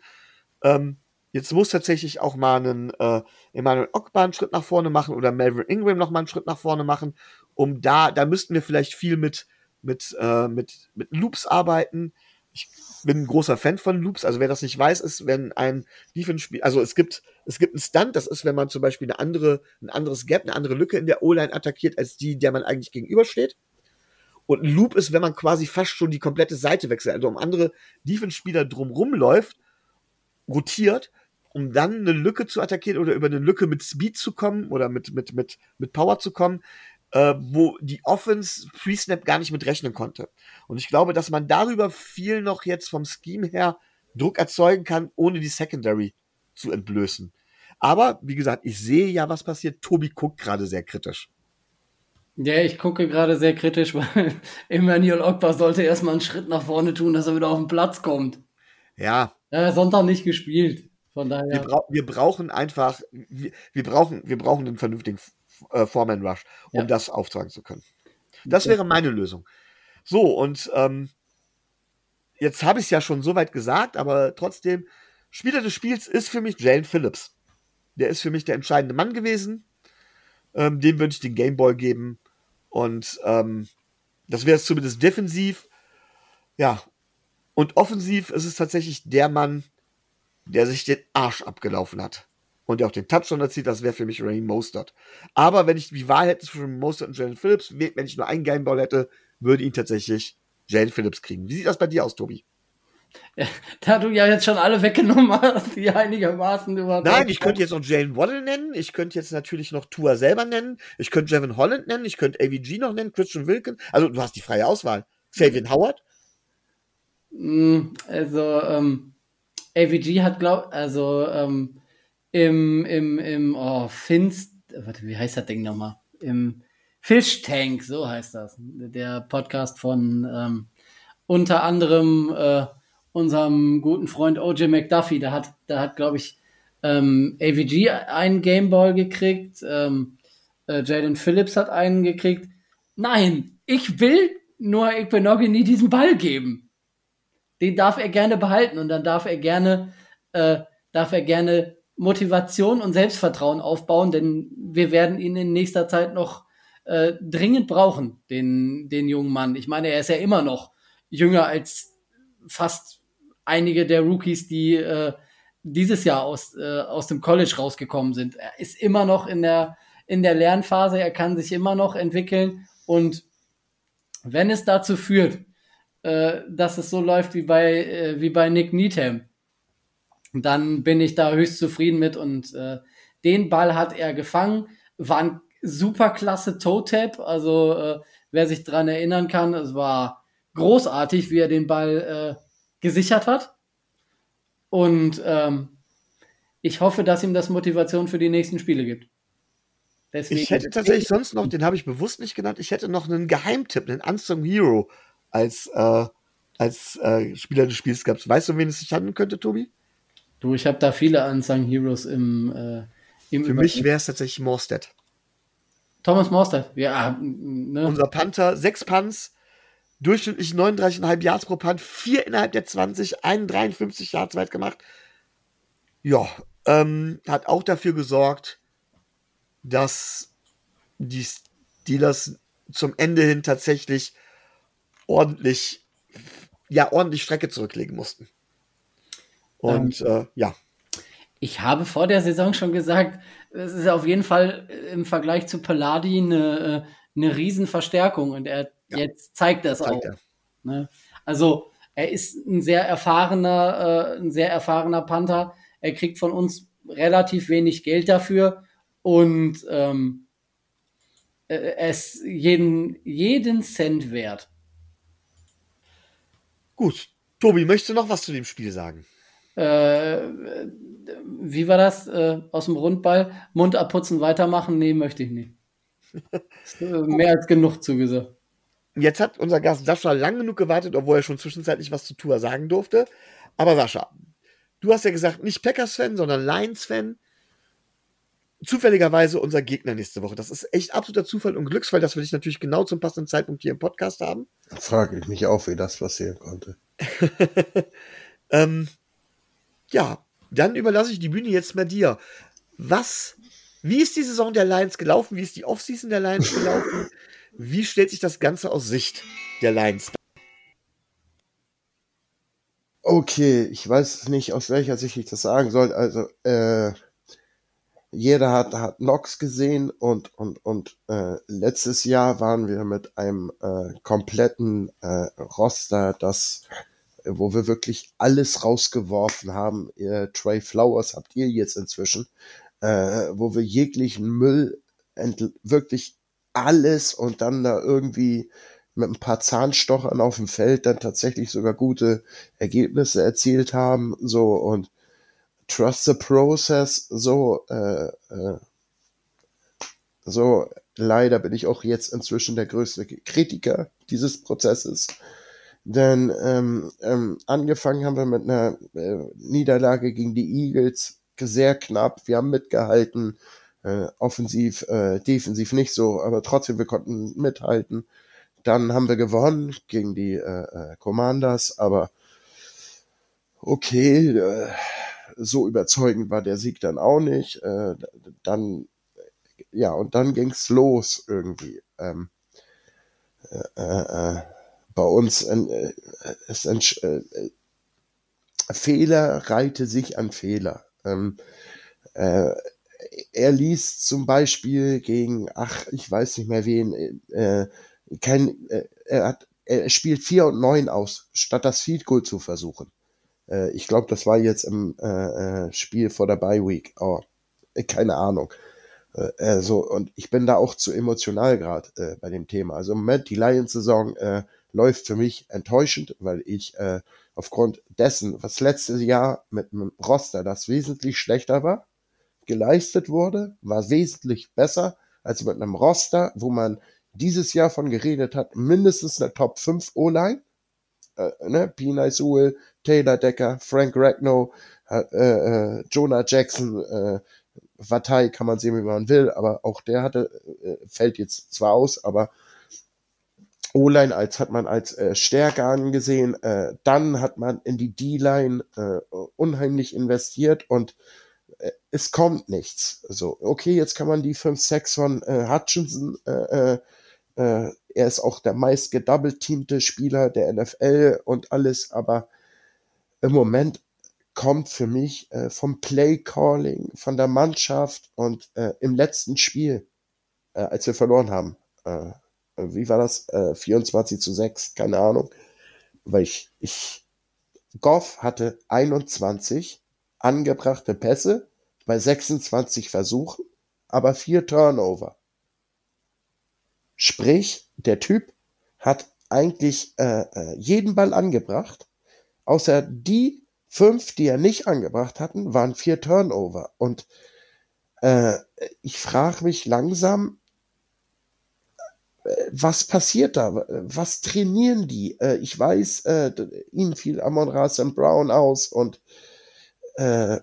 Speaker 1: Ähm, jetzt muss tatsächlich auch mal einen äh, Emmanuel Ockbar einen Schritt nach vorne machen oder Melvin Ingram noch mal einen Schritt nach vorne machen, um da, da müssten wir vielleicht viel mit, mit, äh, mit, mit Loops arbeiten. Ich bin ein großer Fan von Loops. Also wer das nicht weiß, ist, wenn ein Defense-Spiel, also es gibt, es gibt einen Stunt, das ist, wenn man zum Beispiel eine andere, ein anderes Gap, eine andere Lücke in der O-Line attackiert, als die, der man eigentlich gegenübersteht. Und ein Loop ist, wenn man quasi fast schon die komplette Seite wechselt, also um andere Defense-Spieler drumrum läuft, rotiert, um dann eine Lücke zu attackieren oder über eine Lücke mit Speed zu kommen oder mit, mit, mit, mit Power zu kommen, äh, wo die Offense Pre-Snap gar nicht mit rechnen konnte. Und ich glaube, dass man darüber viel noch jetzt vom Scheme her Druck erzeugen kann, ohne die Secondary zu entblößen. Aber wie gesagt, ich sehe ja, was passiert. Tobi guckt gerade sehr kritisch.
Speaker 2: Ja, ich gucke gerade sehr kritisch, weil Emmanuel Ogba sollte erstmal einen Schritt nach vorne tun, dass er wieder auf den Platz kommt.
Speaker 1: Ja.
Speaker 2: Er hat Sonntag nicht gespielt. Von daher.
Speaker 1: Wir, bra wir brauchen einfach, wir, wir, brauchen, wir brauchen einen vernünftigen äh, Foreman Rush, um ja. das auftragen zu können. Das wäre meine Lösung. So, und ähm, jetzt habe ich es ja schon so weit gesagt, aber trotzdem, Spieler des Spiels ist für mich Jalen Phillips. Der ist für mich der entscheidende Mann gewesen. Ähm, dem würde ich den Gameball geben. Und ähm, das wäre es zumindest defensiv. Ja. Und offensiv ist es tatsächlich der Mann, der sich den Arsch abgelaufen hat. Und der auch den Touchdown erzielt, das wäre für mich Raheem Mostert. Aber wenn ich die Wahl hätte zwischen Mostert und Jalen Phillips, wenn ich nur einen Gameball hätte, würde ihn tatsächlich Jalen Phillips kriegen. Wie sieht das bei dir aus, Tobi?
Speaker 2: Ja, da du ja jetzt schon alle weggenommen hast, die einigermaßen
Speaker 1: über. Nein, ich könnte jetzt noch Jalen Waddle nennen. Ich könnte jetzt natürlich noch Tua selber nennen. Ich könnte Jevin Holland nennen. Ich könnte AVG noch nennen. Christian Wilken. Also, du hast die freie Auswahl. Xavier Howard.
Speaker 2: Mm, also, ähm, AVG hat, glaub, also, ähm, im, im, im, oh, Finst, warte, wie heißt das Ding nochmal? Im Fish Tank, so heißt das. Der Podcast von, ähm, unter anderem, äh, unserem guten Freund OJ McDuffie, da hat, da hat, glaube ich, ähm, AVG einen Gameball gekriegt, ähm, äh, Jaden Phillips hat einen gekriegt. Nein, ich will nur nie diesen Ball geben. Den darf er gerne behalten und dann darf er gerne, äh, darf er gerne Motivation und Selbstvertrauen aufbauen, denn wir werden ihn in nächster Zeit noch äh, dringend brauchen, den, den jungen Mann. Ich meine, er ist ja immer noch jünger als fast einige der Rookies, die äh, dieses Jahr aus, äh, aus dem College rausgekommen sind. Er ist immer noch in der, in der Lernphase, er kann sich immer noch entwickeln und wenn es dazu führt, äh, dass es so läuft wie bei, äh, wie bei Nick Needham, dann bin ich da höchst zufrieden mit und äh, den Ball hat er gefangen, war ein super klasse Toe-Tap, also äh, wer sich daran erinnern kann, es war großartig, wie er den Ball äh, gesichert hat. Und ähm, ich hoffe, dass ihm das Motivation für die nächsten Spiele gibt.
Speaker 1: Deswegen ich hätte tatsächlich sonst noch, den habe ich bewusst nicht genannt, ich hätte noch einen Geheimtipp, einen Unsung Hero als, äh, als äh, Spieler des Spiels gehabt. Weißt du, wen es sich handeln könnte, Tobi?
Speaker 2: Du, ich habe da viele Unsung Heroes im, äh,
Speaker 1: im Für mich wäre es tatsächlich Morstead.
Speaker 2: Thomas Morstead, ja. Ne?
Speaker 1: Unser Panther, sechs Punts, durchschnittlich 39,5 Yards pro Punt, vier innerhalb der 20, einen 53 Yards weit gemacht. Ja, ähm, hat auch dafür gesorgt, dass die Steelers zum Ende hin tatsächlich ordentlich, ja, ordentlich Strecke zurücklegen mussten. Und ähm, äh, ja.
Speaker 2: Ich habe vor der Saison schon gesagt, es ist auf jeden Fall im Vergleich zu Palladi eine, äh, eine Riesenverstärkung und er ja. Jetzt zeigt das zeigt auch. Ne? Also er ist ein sehr erfahrener, äh, ein sehr erfahrener Panther. Er kriegt von uns relativ wenig Geld dafür und ähm, äh, er ist jeden, jeden Cent wert.
Speaker 1: Gut. Tobi, möchtest du noch was zu dem Spiel sagen?
Speaker 2: Äh, wie war das? Äh, aus dem Rundball? Mund abputzen, weitermachen? Nee, möchte ich nicht. mehr als genug zugesagt.
Speaker 1: Jetzt hat unser Gast Sascha lang genug gewartet, obwohl er schon zwischenzeitlich was zu Tour sagen durfte. Aber Sascha, du hast ja gesagt, nicht Packers-Fan, sondern Lions-Fan. Zufälligerweise unser Gegner nächste Woche. Das ist echt absoluter Zufall und Glücksfall, dass wir dich natürlich genau zum passenden Zeitpunkt hier im Podcast haben.
Speaker 3: Frage ich mich auch, wie das passieren konnte.
Speaker 1: ähm, ja, dann überlasse ich die Bühne jetzt mal dir. Was, wie ist die Saison der Lions gelaufen? Wie ist die Offseason der Lions gelaufen? Wie stellt sich das Ganze aus Sicht der Lions
Speaker 3: Okay, ich weiß nicht, aus welcher Sicht ich das sagen soll. Also, äh, jeder hat, hat Knox gesehen und, und, und äh, letztes Jahr waren wir mit einem äh, kompletten äh, Roster, das, wo wir wirklich alles rausgeworfen haben. Ihr Trey Flowers habt ihr jetzt inzwischen, äh, wo wir jeglichen Müll wirklich alles und dann da irgendwie mit ein paar Zahnstochern auf dem Feld dann tatsächlich sogar gute Ergebnisse erzielt haben. So und Trust the Process, so, äh, äh, so leider bin ich auch jetzt inzwischen der größte Kritiker dieses Prozesses. Denn ähm, ähm, angefangen haben wir mit einer äh, Niederlage gegen die Eagles, sehr knapp. Wir haben mitgehalten, äh, offensiv, äh, defensiv nicht so, aber trotzdem, wir konnten mithalten. Dann haben wir gewonnen gegen die äh, äh Commanders, aber okay, äh, so überzeugend war der Sieg dann auch nicht. Äh, dann, ja, und dann ging's los irgendwie. Ähm, äh, äh, bei uns äh, ist ein äh, Fehler reihte sich an Fehler. Ähm, äh, er ließ zum Beispiel gegen, ach, ich weiß nicht mehr wen, äh, kein, äh, er hat, er spielt 4 und 9 aus, statt das Field Goal zu versuchen. Äh, ich glaube, das war jetzt im äh, äh, Spiel vor der Bye Week. Oh, keine Ahnung. Äh, äh, so, und ich bin da auch zu emotional gerade äh, bei dem Thema. Also im Moment, die Lions-Saison äh, läuft für mich enttäuschend, weil ich äh, aufgrund dessen, was letztes Jahr mit einem Roster, das wesentlich schlechter war, geleistet wurde, war wesentlich besser als mit einem Roster, wo man dieses Jahr von geredet hat, mindestens eine Top 5 O-Line. Äh, ne, Pina Sewell, Taylor Decker, Frank Ragnow, äh, äh, Jonah Jackson, äh, Vatai kann man sehen, wie man will, aber auch der hatte, äh, fällt jetzt zwar aus, aber O-Line als hat man als äh, Stärke angesehen. Äh, dann hat man in die D-Line äh, unheimlich investiert und äh, es kommt nichts. So, okay, jetzt kann man die 5-6 von äh, Hutchinson äh, äh, äh, er ist auch der meist gedoubleteamte Spieler der NFL und alles, aber im Moment kommt für mich äh, vom Play Calling, von der Mannschaft und äh, im letzten Spiel, äh, als wir verloren haben, äh, wie war das? 24 äh, zu 6, keine Ahnung. Weil ich, ich, Goff hatte 21 angebrachte Pässe bei 26 Versuchen, aber vier Turnover. Sprich, der Typ hat eigentlich äh, äh, jeden Ball angebracht, außer die fünf, die er nicht angebracht hatten, waren vier Turnover. Und äh, ich frage mich langsam, äh, was passiert da? Was trainieren die? Äh, ich weiß, äh, ihnen fiel Amon Ra Brown aus und äh,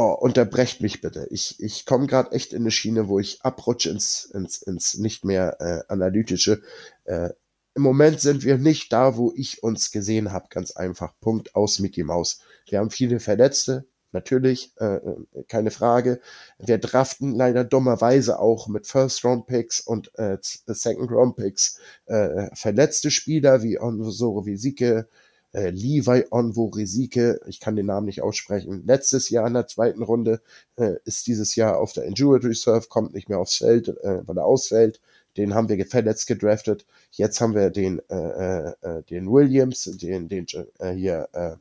Speaker 3: Oh, unterbrecht mich bitte. Ich, ich komme gerade echt in eine Schiene, wo ich abrutsche ins, ins, ins nicht mehr äh, analytische. Äh, Im Moment sind wir nicht da, wo ich uns gesehen habe. Ganz einfach. Punkt aus Mickey Maus. Wir haben viele Verletzte, natürlich, äh, äh keine Frage. Wir draften leider dummerweise auch mit First-Round-Picks und äh, Second-Round-Picks äh, verletzte Spieler wie Onsoro Visike, äh, Levi Onwo-Resike, ich kann den Namen nicht aussprechen, letztes Jahr in der zweiten Runde, äh, ist dieses Jahr auf der Injured Reserve, kommt nicht mehr aufs Feld, äh, weil er ausfällt. Den haben wir verletzt gedraftet. Jetzt haben wir den, äh, äh, äh den Williams, den, den äh, hier äh,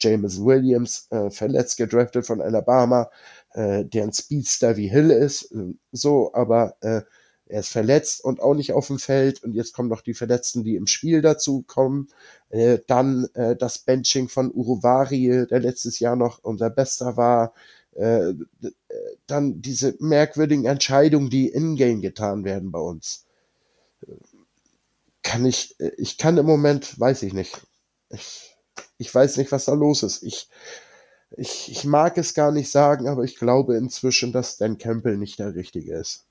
Speaker 3: Jameson Williams äh, verletzt gedraftet von Alabama, äh, der ein Speedster wie Hill ist. So, aber äh, er ist verletzt und auch nicht auf dem Feld. Und jetzt kommen noch die Verletzten, die im Spiel dazu kommen. Äh, dann äh, das Benching von Uruvari, der letztes Jahr noch unser Bester war. Äh, dann diese merkwürdigen Entscheidungen, die in-game getan werden bei uns. Kann ich, ich kann im Moment, weiß ich nicht. Ich, ich weiß nicht, was da los ist. Ich, ich, ich mag es gar nicht sagen, aber ich glaube inzwischen, dass Dan Campbell nicht der Richtige ist.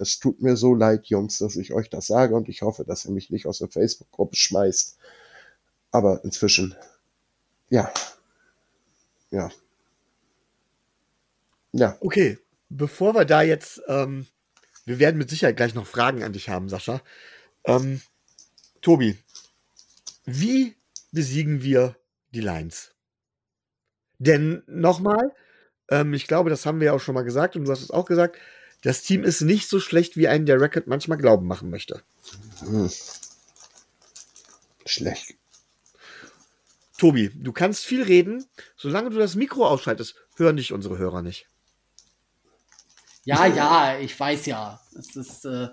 Speaker 3: Es tut mir so leid, Jungs, dass ich euch das sage und ich hoffe, dass ihr mich nicht aus der Facebook-Gruppe schmeißt. Aber inzwischen, ja, ja,
Speaker 1: ja. Okay, bevor wir da jetzt, ähm, wir werden mit Sicherheit gleich noch Fragen an dich haben, Sascha. Ähm, Tobi, wie besiegen wir die Lions? Denn nochmal, Ähm, ich glaube, das haben wir ja auch schon mal gesagt und du hast es auch gesagt. Das Team ist nicht so schlecht, wie einen der Record manchmal glauben machen möchte. Hm.
Speaker 3: Schlecht.
Speaker 1: Tobi, du kannst viel reden. Solange du das Mikro ausschaltest, hören dich unsere Hörer nicht.
Speaker 2: Ja, ja, ich weiß ja. Es ist, äh,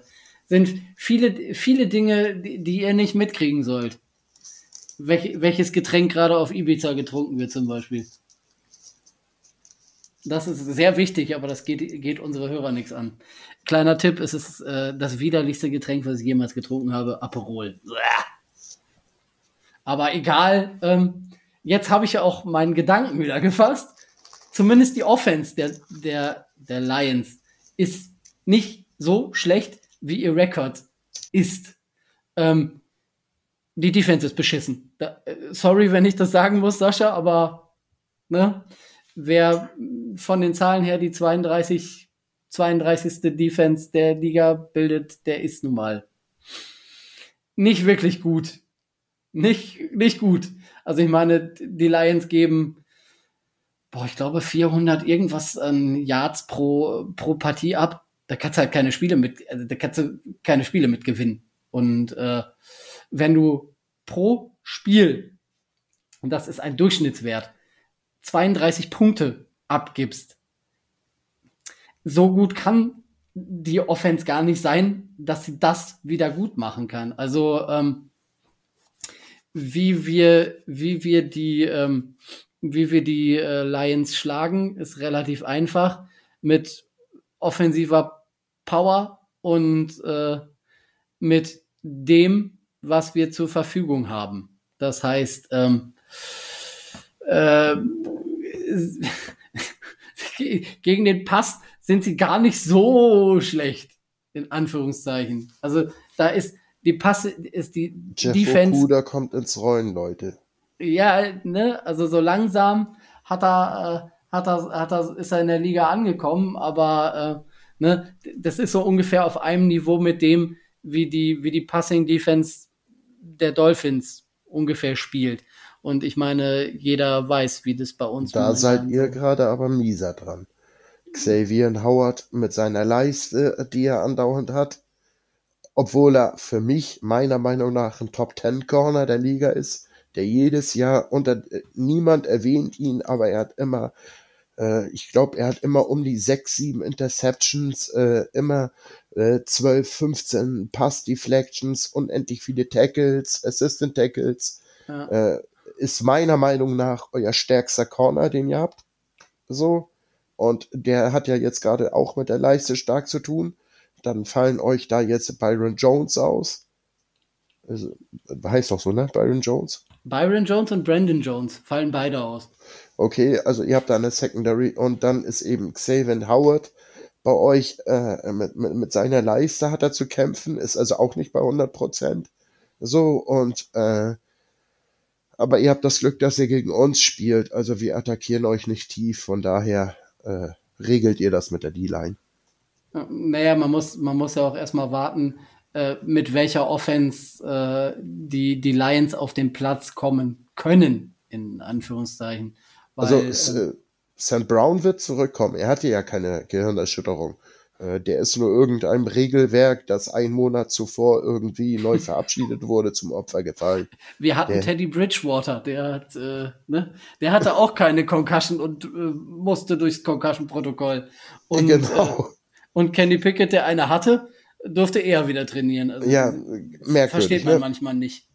Speaker 2: sind viele, viele Dinge, die, die, ihr nicht mitkriegen sollt. Welch, welches Getränk gerade auf Ibiza getrunken wird, zum Beispiel. Das ist sehr wichtig, aber das geht, geht unsere Hörer nichts an. Kleiner Tipp, es ist äh, das widerlichste Getränk, was ich jemals getrunken habe, Aperol. Aber egal, ähm, jetzt habe ich ja auch meinen Gedanken wieder gefasst. Zumindest die Offense der, der, der Lions ist nicht so schlecht, wie ihr Rekord ist. Ähm, die Defense ist beschissen. Da, äh, sorry, wenn ich das sagen muss, Sascha, aber ne, wer von den Zahlen her die 32, 32. Defense der Liga bildet, der ist nun mal nicht wirklich gut. Nicht, nicht gut. Also ich meine, die Lions geben, boah, ich glaube 400 irgendwas an Yards pro, pro Partie ab. Da kannst du halt keine Spiele mit, also da kannst du keine Spiele mit gewinnen. Und äh, wenn du pro Spiel, und das ist ein Durchschnittswert, 32 Punkte abgibst, so gut kann die Offense gar nicht sein, dass sie das wieder gut machen kann. Also ähm, wie wir, wie wir die, ähm, wie wir die äh, Lions schlagen, ist relativ einfach mit offensiver Power und äh, mit dem, was wir zur Verfügung haben. Das heißt, ähm, äh, gegen den Pass sind sie gar nicht so schlecht, in Anführungszeichen. Also da ist die Passe, ist die
Speaker 3: Jeff Defense. Okuda kommt ins Rollen, Leute.
Speaker 2: Ja, ne, also so langsam hat er, äh, hat er, hat er, ist er in der Liga angekommen, aber äh, ne, das ist so ungefähr auf einem Niveau mit dem, wie die, wie die Passing Defense der Dolphins ungefähr spielt. Und ich meine, jeder weiß, wie das bei uns
Speaker 3: Da seid ihr gerade aber mieser dran. Xavier Howard mit seiner Leiste, die er andauernd hat, obwohl er für mich meiner Meinung nach ein Top Ten Corner der Liga ist, der jedes Jahr unter niemand erwähnt ihn, aber er hat immer, äh, ich glaube, er hat immer um die sechs, sieben Interceptions, äh, immer äh, 12, 15 Pass Deflections, unendlich viele Tackles, Assistant Tackles. Ja. Äh, ist meiner Meinung nach euer stärkster Corner, den ihr habt. So. Und der hat ja jetzt gerade auch mit der Leiste stark zu tun. Dann fallen euch da jetzt Byron Jones aus. Also, heißt doch so, ne? Byron Jones.
Speaker 2: Byron Jones und Brandon Jones fallen beide aus.
Speaker 3: Okay, also ihr habt da eine Secondary und dann ist eben Xavier Howard bei euch äh, mit, mit, mit seiner Leiste hat er zu kämpfen, ist also auch nicht bei 100 Prozent. So, und äh, aber ihr habt das Glück, dass ihr gegen uns spielt. Also wir attackieren euch nicht tief. Von daher äh, regelt ihr das mit der D-Line.
Speaker 2: Naja, man muss, man muss ja auch erstmal warten, äh, mit welcher Offense äh, die, die Lions auf den Platz kommen können, in Anführungszeichen.
Speaker 3: Weil, also äh, St. Brown wird zurückkommen. Er hatte ja keine Gehirnerschütterung. Äh, der ist nur irgendeinem Regelwerk, das ein Monat zuvor irgendwie neu verabschiedet wurde, zum Opfer gefallen.
Speaker 2: Wir hatten der, Teddy Bridgewater, der hat, äh, ne, der hatte auch keine Concussion und äh, musste durchs Concussion-Protokoll. Und, genau. Äh, und Kenny Pickett, der eine hatte, durfte eher wieder trainieren.
Speaker 3: Also, ja, merkwürdig.
Speaker 2: Versteht man ne? manchmal nicht.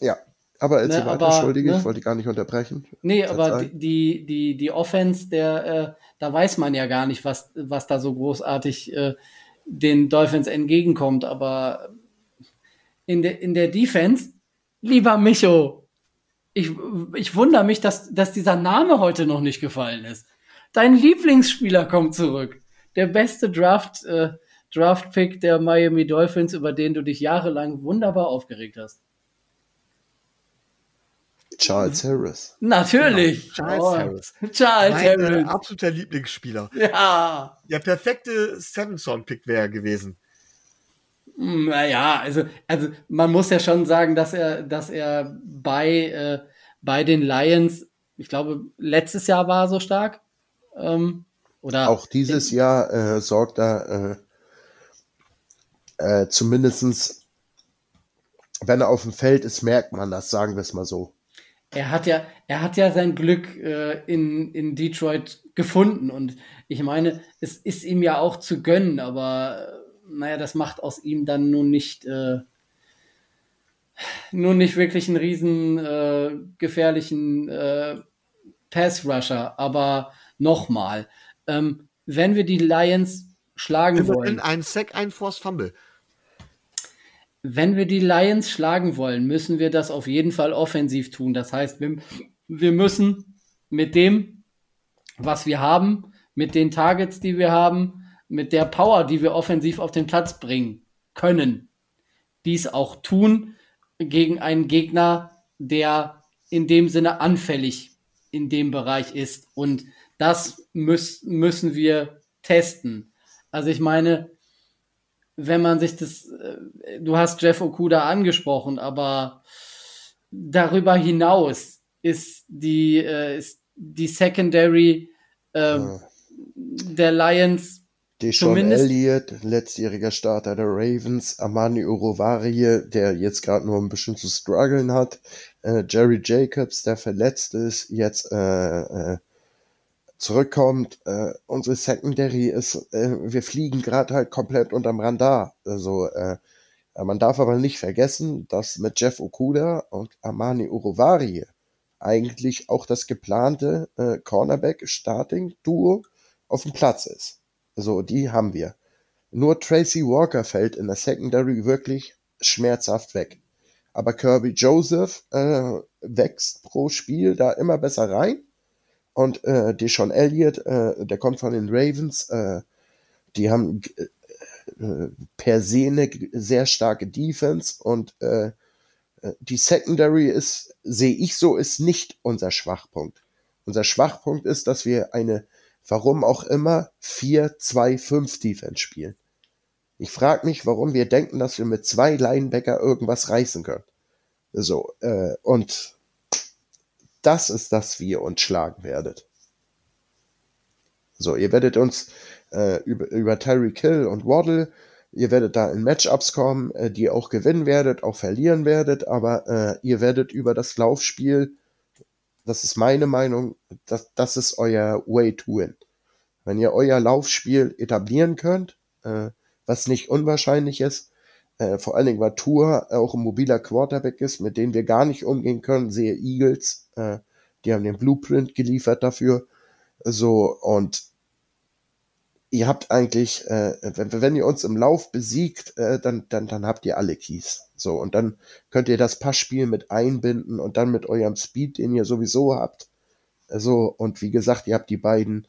Speaker 3: Ja, aber erzähl ne, weiter, Entschuldige, ne? ich wollte gar nicht unterbrechen.
Speaker 2: Nee, aber die, die, die Offense, der, äh, da weiß man ja gar nicht, was, was da so großartig äh, den Dolphins entgegenkommt. Aber in, der in der Defense, lieber Micho, ich, ich wundere mich, dass, dass dieser Name heute noch nicht gefallen ist. Dein Lieblingsspieler kommt zurück. Der beste Draft, äh, Draft-Pick der Miami Dolphins, über den du dich jahrelang wunderbar aufgeregt hast.
Speaker 3: Charles Harris.
Speaker 2: Natürlich.
Speaker 1: Genau. Charles oh. Harris.
Speaker 2: Charles mein, Harris. Äh,
Speaker 1: absoluter Lieblingsspieler.
Speaker 2: Ja.
Speaker 1: Der perfekte Seven-Son-Pick wäre gewesen.
Speaker 2: Hm, naja, also, also man muss ja schon sagen, dass er, dass er bei, äh, bei den Lions, ich glaube, letztes Jahr war er so stark Ähm, oder
Speaker 3: Auch dieses Jahr äh, sorgt er äh, äh, zumindestens, wenn er auf dem Feld ist, merkt man das, sagen wir es mal so.
Speaker 2: Er hat ja, er hat ja sein Glück äh, in, in Detroit gefunden und ich meine, es ist ihm ja auch zu gönnen, aber äh, naja, das macht aus ihm dann nun nicht, äh, nun nicht wirklich einen riesen äh, gefährlichen äh, Pass-Rusher. Aber nochmal, ähm, wenn wir die Lions schlagen
Speaker 1: Immerhin
Speaker 2: wollen,
Speaker 1: ein Sack, ein Force Fumble.
Speaker 2: Wenn wir die Lions schlagen wollen, müssen wir das auf jeden Fall offensiv tun. Das heißt, wir, wir müssen mit dem, was wir haben, mit den Targets, die wir haben, mit der Power, die wir offensiv auf den Platz bringen können, dies auch tun gegen einen Gegner, der in dem Sinne anfällig in dem Bereich ist. Und das müß, müssen wir testen. Also ich meine, wenn man sich das, äh, du hast Jeff Okuda angesprochen, aber darüber hinaus ist die, äh, ist die Secondary ähm, der Lions
Speaker 3: Deshaun Elliott, letztjähriger Starter der Ravens, Amani Urovarie, der jetzt gerade nur ein bisschen zu strugglen hat, äh, Jerry Jacobs, der verletzt ist, jetzt äh, äh, zurückkommt. Äh, unsere Secondary ist, äh, wir fliegen gerade halt komplett unterm Radar. Also äh, man darf aber nicht vergessen, dass mit Jeff Okuda und Amani Urovarie eigentlich auch das geplante äh, Cornerback-Starting-Duo auf dem Platz ist. So, die haben wir. Nur Tracy Walker fällt in der Secondary wirklich schmerzhaft weg. Aber Kirby Joseph äh, wächst pro Spiel da immer besser rein. Und äh, Deshaun Elliott, äh, der kommt von den Ravens, äh, die haben äh, per se eine sehr starke Defense und äh, äh, die Secondary ist, sehe ich so, ist nicht unser Schwachpunkt. Unser Schwachpunkt ist, dass wir eine, warum auch immer, 4-2-5 Defense spielen. Ich frage mich, warum wir denken, dass wir mit zwei Linebacker irgendwas reißen können. So, äh, und das ist das, wie ihr uns schlagen werdet. So, ihr werdet uns äh, über, über Tyreek Hill und Waddle, ihr werdet da in Matchups kommen, äh, die ihr auch gewinnen werdet, auch verlieren werdet, aber äh, ihr werdet über das Laufspiel, das ist meine Meinung, das, das ist euer Way to win. Wenn ihr euer Laufspiel etablieren könnt, äh, was nicht unwahrscheinlich ist, äh, vor allen Dingen, weil Tour auch ein mobiler Quarterback ist, mit dem wir gar nicht umgehen können, sehe Eagles, äh, die haben den Blueprint geliefert dafür, so, und ihr habt eigentlich, äh, wenn, wenn ihr uns im Lauf besiegt, äh, dann, dann, dann habt ihr alle Keys. So, und dann könnt ihr das Passspiel mit einbinden und dann mit eurem Speed, den ihr sowieso habt. So, und wie gesagt, ihr habt die beiden,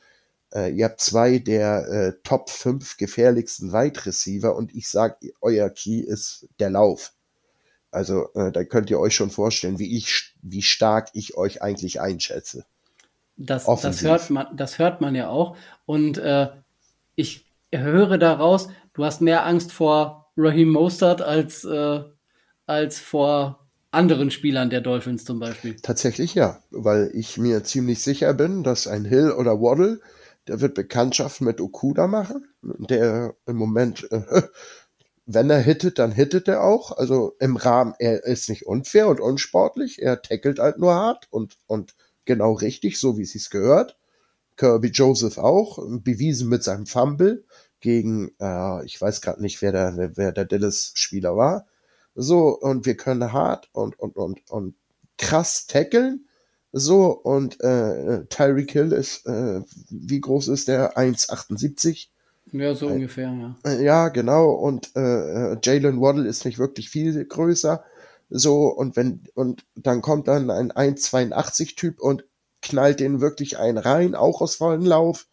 Speaker 3: äh, ihr habt zwei der äh, Top 5 gefährlichsten Wide Receiver und ich sag, euer Key ist der Lauf. Also, äh, da könnt ihr euch schon vorstellen, wie ich, wie stark ich euch eigentlich einschätze.
Speaker 2: Das, das, hört man, das hört man ja auch. Und äh, ich höre daraus, du hast mehr Angst vor Raheem Mostert als, äh, als vor anderen Spielern der Dolphins zum Beispiel.
Speaker 3: Tatsächlich ja, weil ich mir ziemlich sicher bin, dass ein Hill oder Waddle, der wird Bekanntschaft mit Okuda machen, der im Moment, äh, wenn er hittet, dann hittet er auch. Also im Rahmen, er ist nicht unfair und unsportlich, er tackelt halt nur hart und, und genau richtig, so wie es sich gehört. Kirby Joseph auch, bewiesen mit seinem Fumble gegen, äh, ich weiß gerade nicht, wer der, wer, der Dallas-Spieler war. So, und wir können hart und, und, und, und krass tackeln. So, und äh, Tyreek Hill ist, äh, wie groß ist der? 1,78.
Speaker 2: Ja, so ungefähr, ja.
Speaker 3: Äh, Ja, genau. Und äh, äh, Jalen Waddle ist nicht wirklich viel größer. So, und wenn, und dann kommt dann ein 1,82-Typ und knallt den wirklich einen rein, auch aus vollen Lauf.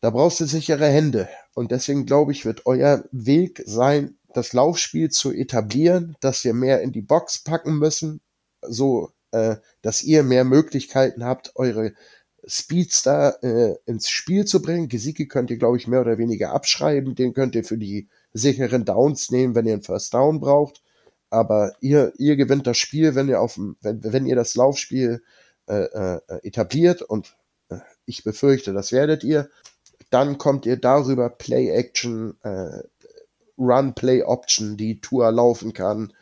Speaker 3: Da brauchst du sichere Hände. Und deswegen glaube ich, wird euer Weg sein, das Laufspiel zu etablieren, dass wir mehr in die Box packen müssen, so äh, dass ihr mehr Möglichkeiten habt, eure Speedster äh, ins Spiel zu bringen. Gesicki könnt ihr, glaube ich, mehr oder weniger abschreiben. Den könnt ihr für die sicheren Downs nehmen, wenn ihr einen First Down braucht. Aber ihr, ihr gewinnt das Spiel, wenn ihr auf wenn, wenn ihr das Laufspiel äh, äh, etabliert und äh, ich befürchte, das werdet ihr. Dann kommt ihr darüber Play Action, äh, Run Play Option, die Tour laufen kann,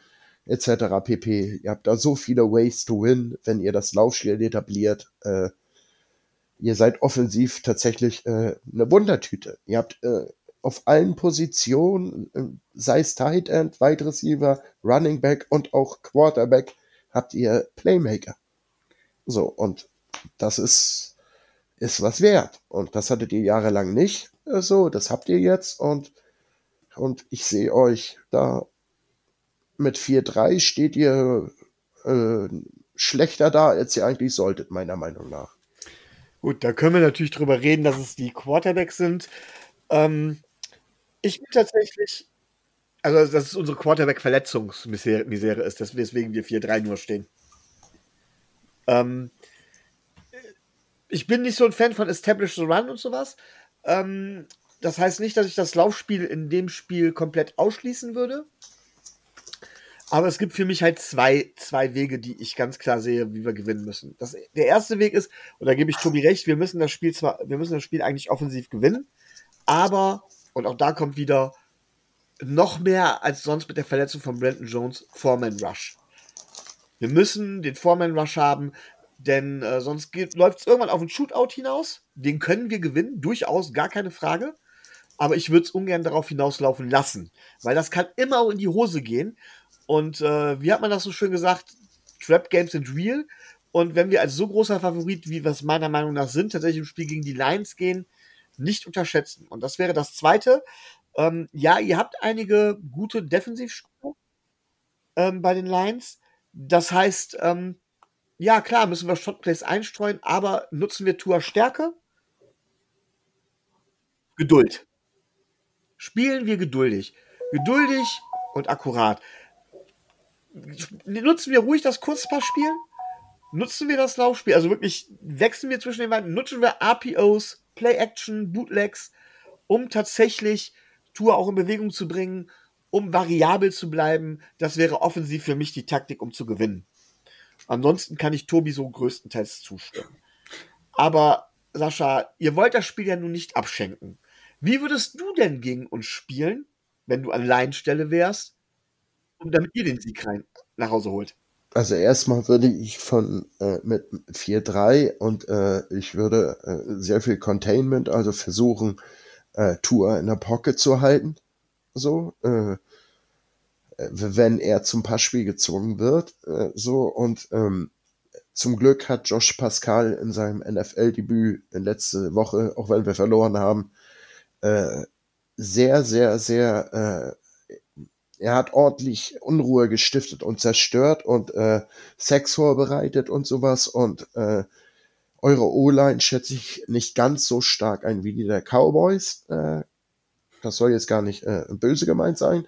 Speaker 3: etc. pp. Ihr habt da so viele Ways to win, wenn ihr das Laufspiel etabliert. Äh, ihr seid offensiv tatsächlich äh, eine Wundertüte. Ihr habt äh, auf allen Positionen, äh, sei es Tight End, Wide Receiver, Running Back und auch Quarterback, habt ihr Playmaker. So, und das ist, ist was wert. Und das hattet ihr jahrelang nicht. So, das habt ihr jetzt und, und ich sehe euch da mit 4-3 steht ihr äh, schlechter da, als ihr eigentlich solltet, meiner Meinung nach.
Speaker 1: Gut, da können wir natürlich drüber reden, dass es die Quarterbacks sind. Ähm, ich bin tatsächlich, also dass es unsere Quarterback-Verletzungsmisere ist, weswegen wir 4-3 nur stehen. Ähm, ich bin nicht so ein Fan von Establish the Run und sowas. Ähm, das heißt nicht, dass ich das Laufspiel in dem Spiel komplett ausschließen würde. Aber es gibt für mich halt zwei, zwei Wege, die ich ganz klar sehe, wie wir gewinnen müssen. Das, der erste Weg ist, und da gebe ich Tobi recht, wir müssen das Spiel zwar, wir müssen das Spiel eigentlich offensiv gewinnen, aber, und auch da kommt wieder noch mehr als sonst mit der Verletzung von Brandon Jones, Foreman Rush. Wir müssen den Foreman Rush haben, denn äh, sonst läuft es irgendwann auf einen Shootout hinaus. Den können wir gewinnen, durchaus, gar keine Frage. Aber ich würde es ungern darauf hinauslaufen lassen, weil das kann immer in die Hose gehen. Und äh, wie hat man das so schön gesagt? Trap Games sind real. Und wenn wir als so großer Favorit, wie wir es meiner Meinung nach sind, tatsächlich im Spiel gegen die Lions gehen, nicht unterschätzen. Und das wäre das Zweite. Ähm, ja, ihr habt einige gute Defensivspieler ähm, bei den Lions. Das heißt, ähm, ja, klar, müssen wir Shotplays einstreuen, aber nutzen wir Tour Stärke? Geduld. Spielen wir geduldig. Geduldig und akkurat nutzen wir ruhig das Kurzpassspiel? Nutzen wir das Laufspiel? Also wirklich wechseln wir zwischen den beiden, nutzen wir RPOs, Play-Action, Bootlegs, um tatsächlich Tour auch in Bewegung zu bringen, um variabel zu bleiben. Das wäre offensiv für mich die Taktik, um zu gewinnen. Ansonsten kann ich Tobi so größtenteils zustimmen. Aber Sascha, ihr wollt das Spiel ja nun nicht abschenken. Wie würdest du denn gegen uns spielen, wenn du an Leinstelle wärst? Und damit ihr den Sieg rein nach Hause holt?
Speaker 3: Also erstmal würde ich von äh, mit 4-3 und äh, ich würde äh, sehr viel Containment, also versuchen, äh, Tour in der Pocket zu halten. So, äh, wenn er zum Passspiel gezwungen wird. Äh, so und ähm, zum Glück hat Josh Pascal in seinem NFL-Debüt in letzte Woche, auch wenn wir verloren haben, sehr, sehr, sehr er hat ordentlich Unruhe gestiftet und zerstört und äh, Sex vorbereitet und sowas und äh, eure O-Line schätze ich nicht ganz so stark ein wie die der Cowboys. Äh, das soll jetzt gar nicht äh, böse gemeint sein.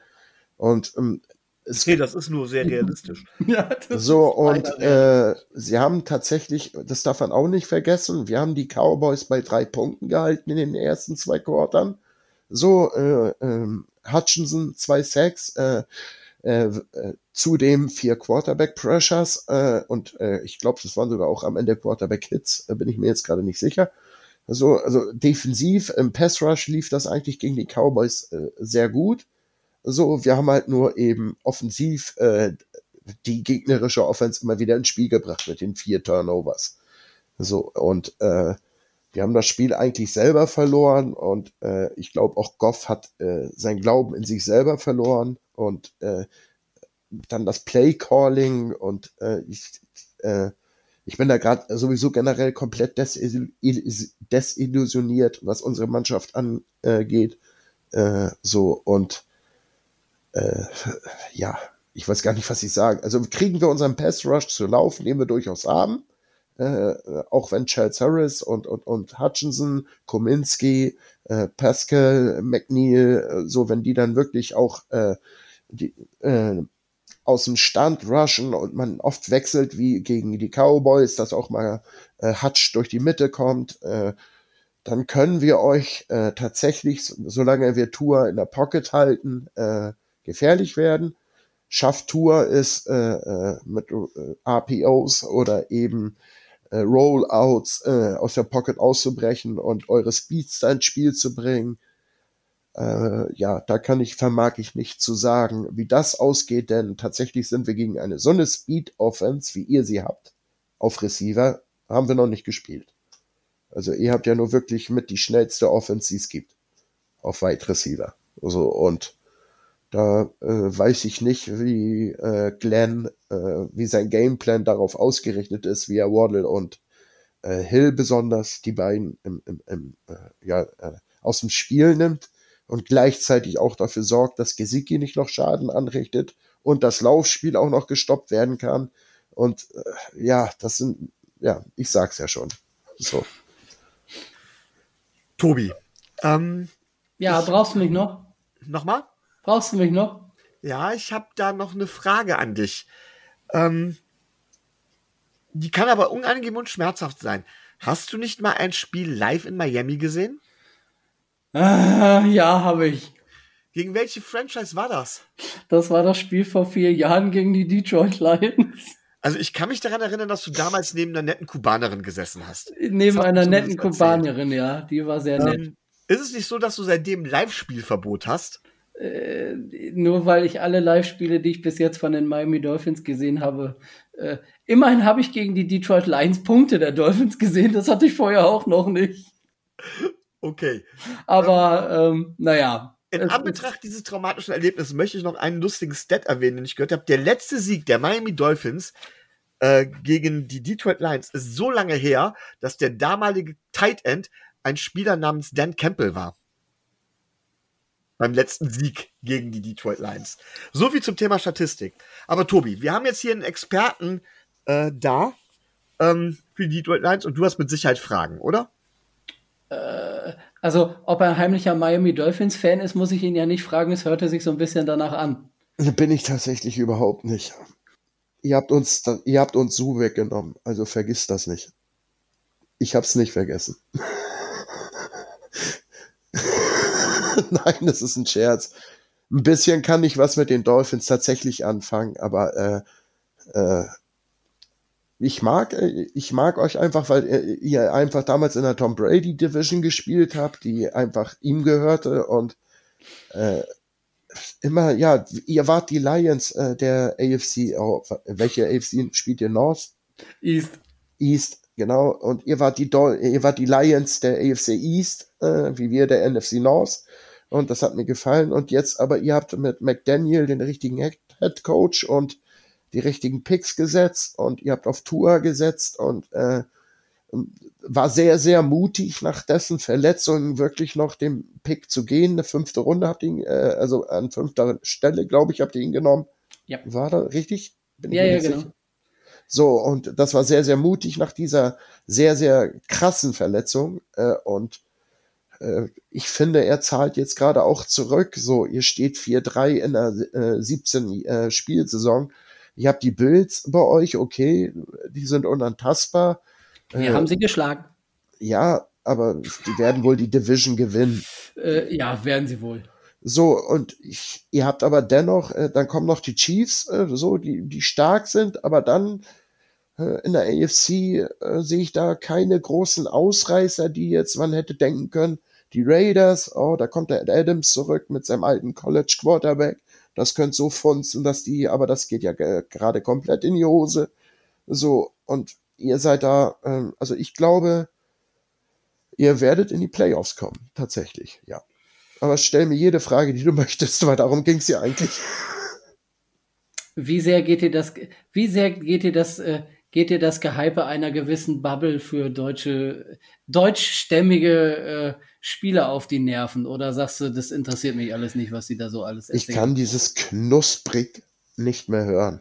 Speaker 3: Und ähm,
Speaker 1: es okay, das ist nur sehr realistisch.
Speaker 3: ja, so, und äh, sie haben tatsächlich, das darf man auch nicht vergessen, wir haben die Cowboys bei drei Punkten gehalten in den ersten zwei Quartern. So, äh, ähm, Hutchinson zwei Sacks, äh, äh, äh, zudem vier Quarterback Pressures äh, und äh, ich glaube, das waren sogar auch am Ende Quarterback Hits, äh, bin ich mir jetzt gerade nicht sicher. Also, also defensiv im Pass Rush lief das eigentlich gegen die Cowboys äh, sehr gut. So, wir haben halt nur eben offensiv äh, die gegnerische Offense immer wieder ins Spiel gebracht mit den vier Turnovers. So, und äh, die haben das Spiel eigentlich selber verloren und äh, ich glaube auch Goff hat äh, sein Glauben in sich selber verloren und äh, dann das Play Calling und äh, ich, äh, ich bin da gerade sowieso generell komplett desillusioniert, was unsere Mannschaft angeht. Äh, so und äh, ja, ich weiß gar nicht, was ich sage. Also kriegen wir unseren Pass Rush zu laufen, den wir durchaus haben äh, auch wenn Charles Harris und, und, und Hutchinson, Kominski, äh, Pascal, McNeil, äh, so wenn die dann wirklich auch äh, die, äh, aus dem Stand rushen und man oft wechselt wie gegen die Cowboys, dass auch mal äh, Hutch durch die Mitte kommt, äh, dann können wir euch äh, tatsächlich, solange wir Tour in der Pocket halten, äh, gefährlich werden. Schafft Tour ist äh, äh, mit äh, RPOs oder eben äh, Rollouts äh, aus der Pocket auszubrechen und eure Speedster ins Spiel zu bringen. Äh, ja, da kann ich, vermag ich nicht zu sagen, wie das ausgeht, denn tatsächlich sind wir gegen eine so eine Speed-Offense, wie ihr sie habt, auf Receiver, haben wir noch nicht gespielt. Also ihr habt ja nur wirklich mit die schnellste Offense, die es gibt. Auf Wide Receiver. Also, und da äh, weiß ich nicht, wie äh, Glenn, äh, wie sein Gameplan darauf ausgerichtet ist, wie er Waddle und äh, Hill besonders die beiden im, im, im, äh, ja, äh, aus dem Spiel nimmt und gleichzeitig auch dafür sorgt, dass Gesicki nicht noch Schaden anrichtet und das Laufspiel auch noch gestoppt werden kann. Und äh, ja, das sind, ja, ich sag's ja schon. So.
Speaker 1: Tobi. Ähm,
Speaker 2: ja, brauchst du mich noch?
Speaker 1: Nochmal?
Speaker 2: Brauchst du mich noch?
Speaker 1: Ja, ich habe da noch eine Frage an dich. Ähm, die kann aber unangenehm und schmerzhaft sein. Hast du nicht mal ein Spiel live in Miami gesehen?
Speaker 2: Ah, ja, habe ich.
Speaker 1: Gegen welche Franchise war das?
Speaker 2: Das war das Spiel vor vier Jahren gegen die Detroit Lions.
Speaker 1: Also ich kann mich daran erinnern, dass du damals neben einer netten Kubanerin gesessen hast.
Speaker 2: Neben einer netten Kubanerin, ja. Die war sehr nett. Ähm,
Speaker 1: ist es nicht so, dass du seitdem Live-Spielverbot hast?
Speaker 2: Äh, nur weil ich alle Live-Spiele, die ich bis jetzt von den Miami Dolphins gesehen habe, äh, immerhin habe ich gegen die Detroit Lions Punkte der Dolphins gesehen. Das hatte ich vorher auch noch nicht.
Speaker 1: Okay.
Speaker 2: Aber ähm, naja.
Speaker 1: In Anbetracht dieses traumatischen Erlebnisses möchte ich noch einen lustigen Stat erwähnen, den ich gehört habe. Der letzte Sieg der Miami Dolphins äh, gegen die Detroit Lions ist so lange her, dass der damalige Tight End ein Spieler namens Dan Campbell war. Beim letzten Sieg gegen die Detroit Lions. So viel zum Thema Statistik. Aber Tobi, wir haben jetzt hier einen Experten äh, da ähm, für die Detroit Lions und du hast mit Sicherheit Fragen, oder?
Speaker 2: Äh, also, ob er ein heimlicher Miami Dolphins-Fan ist, muss ich ihn ja nicht fragen. Es hörte sich so ein bisschen danach an.
Speaker 3: Bin ich tatsächlich überhaupt nicht. Ihr habt uns, ihr habt uns so weggenommen. Also vergiss das nicht. Ich hab's nicht vergessen. Nein, das ist ein Scherz. Ein bisschen kann ich was mit den Dolphins tatsächlich anfangen, aber äh, äh, ich mag, äh, ich mag euch einfach, weil äh, ihr einfach damals in der Tom Brady Division gespielt habt, die einfach ihm gehörte und äh, immer, ja, ihr wart die Lions äh, der AFC, oh, welche AFC spielt ihr North?
Speaker 2: East.
Speaker 3: East, genau. Und ihr wart die, Dol ihr wart die Lions der AFC East, äh, wie wir der NFC North. Und das hat mir gefallen. Und jetzt aber, ihr habt mit McDaniel den richtigen Head Coach und die richtigen Picks gesetzt und ihr habt auf Tour gesetzt und äh, war sehr, sehr mutig, nach dessen Verletzungen wirklich noch den Pick zu gehen. Eine fünfte Runde habt ihr ihn, äh, also an fünfter Stelle, glaube ich, habt ihr ihn genommen.
Speaker 2: Ja.
Speaker 3: War das richtig?
Speaker 2: Bin ja, ja, genau.
Speaker 3: So, und das war sehr, sehr mutig nach dieser sehr, sehr krassen Verletzung. Äh, und ich finde, er zahlt jetzt gerade auch zurück. So, ihr steht 4-3 in der äh, 17 äh, Spielsaison Ihr habt die Bills bei euch, okay, die sind unantastbar.
Speaker 2: Wir äh, haben sie geschlagen.
Speaker 3: Ja, aber die werden wohl die Division gewinnen.
Speaker 2: Äh, ja, werden sie wohl.
Speaker 3: So, und ich, ihr habt aber dennoch, äh, dann kommen noch die Chiefs, äh, so, die, die stark sind, aber dann äh, in der AFC äh, sehe ich da keine großen Ausreißer, die jetzt man hätte denken können. Die Raiders, oh, da kommt der Adams zurück mit seinem alten College Quarterback das könnte so funzen, dass die, aber das geht ja gerade komplett in die Hose. So, und ihr seid da, ähm, also ich glaube, ihr werdet in die Playoffs kommen, tatsächlich, ja. Aber stell mir jede Frage, die du möchtest, weil darum ging es ja eigentlich.
Speaker 2: Wie sehr geht dir das, wie sehr geht dir das, äh, geht dir das Gehype einer gewissen Bubble für deutsche, deutschstämmige äh, Spieler auf die Nerven? Oder sagst du, das interessiert mich alles nicht, was sie da so alles
Speaker 3: erzählen? Ich kann dieses knusprig nicht mehr hören.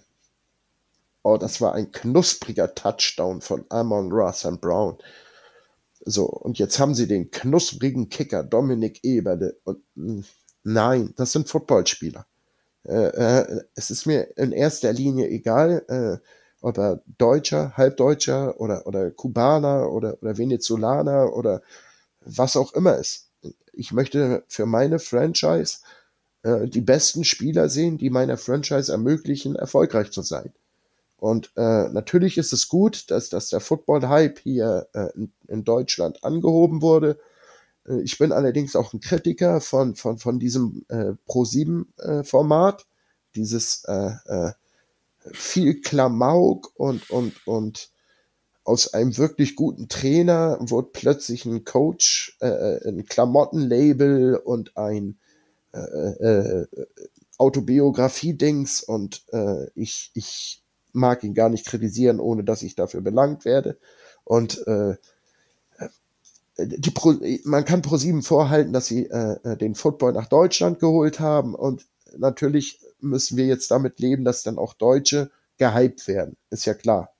Speaker 3: Oh, das war ein knuspriger Touchdown von Amon Ross und Brown. So, und jetzt haben sie den knusprigen Kicker Dominik Eberle. Und hm, nein, das sind Footballspieler. Äh, äh, es ist mir in erster Linie egal, äh, ob er Deutscher, Halbdeutscher oder, oder Kubaner oder, oder Venezolaner oder was auch immer ist. Ich möchte für meine Franchise äh, die besten Spieler sehen, die meiner Franchise ermöglichen, erfolgreich zu sein. Und äh, natürlich ist es gut, dass, dass der Football-Hype hier äh, in, in Deutschland angehoben wurde. Äh, ich bin allerdings auch ein Kritiker von, von, von diesem äh, Pro-7-Format. Äh, dieses äh, äh, viel Klamauk und, und, und aus einem wirklich guten Trainer wurde plötzlich ein Coach, äh, äh ein Klamottenlabel und ein äh, äh, Autobiografie-Dings und äh, ich, ich mag ihn gar nicht kritisieren, ohne dass ich dafür belangt werde. Und äh, die Pro, man kann ProSieben vorhalten, dass sie äh, den Football nach Deutschland geholt haben und natürlich müssen wir jetzt damit leben, dass dann auch Deutsche gehypt werden. Ist ja klar.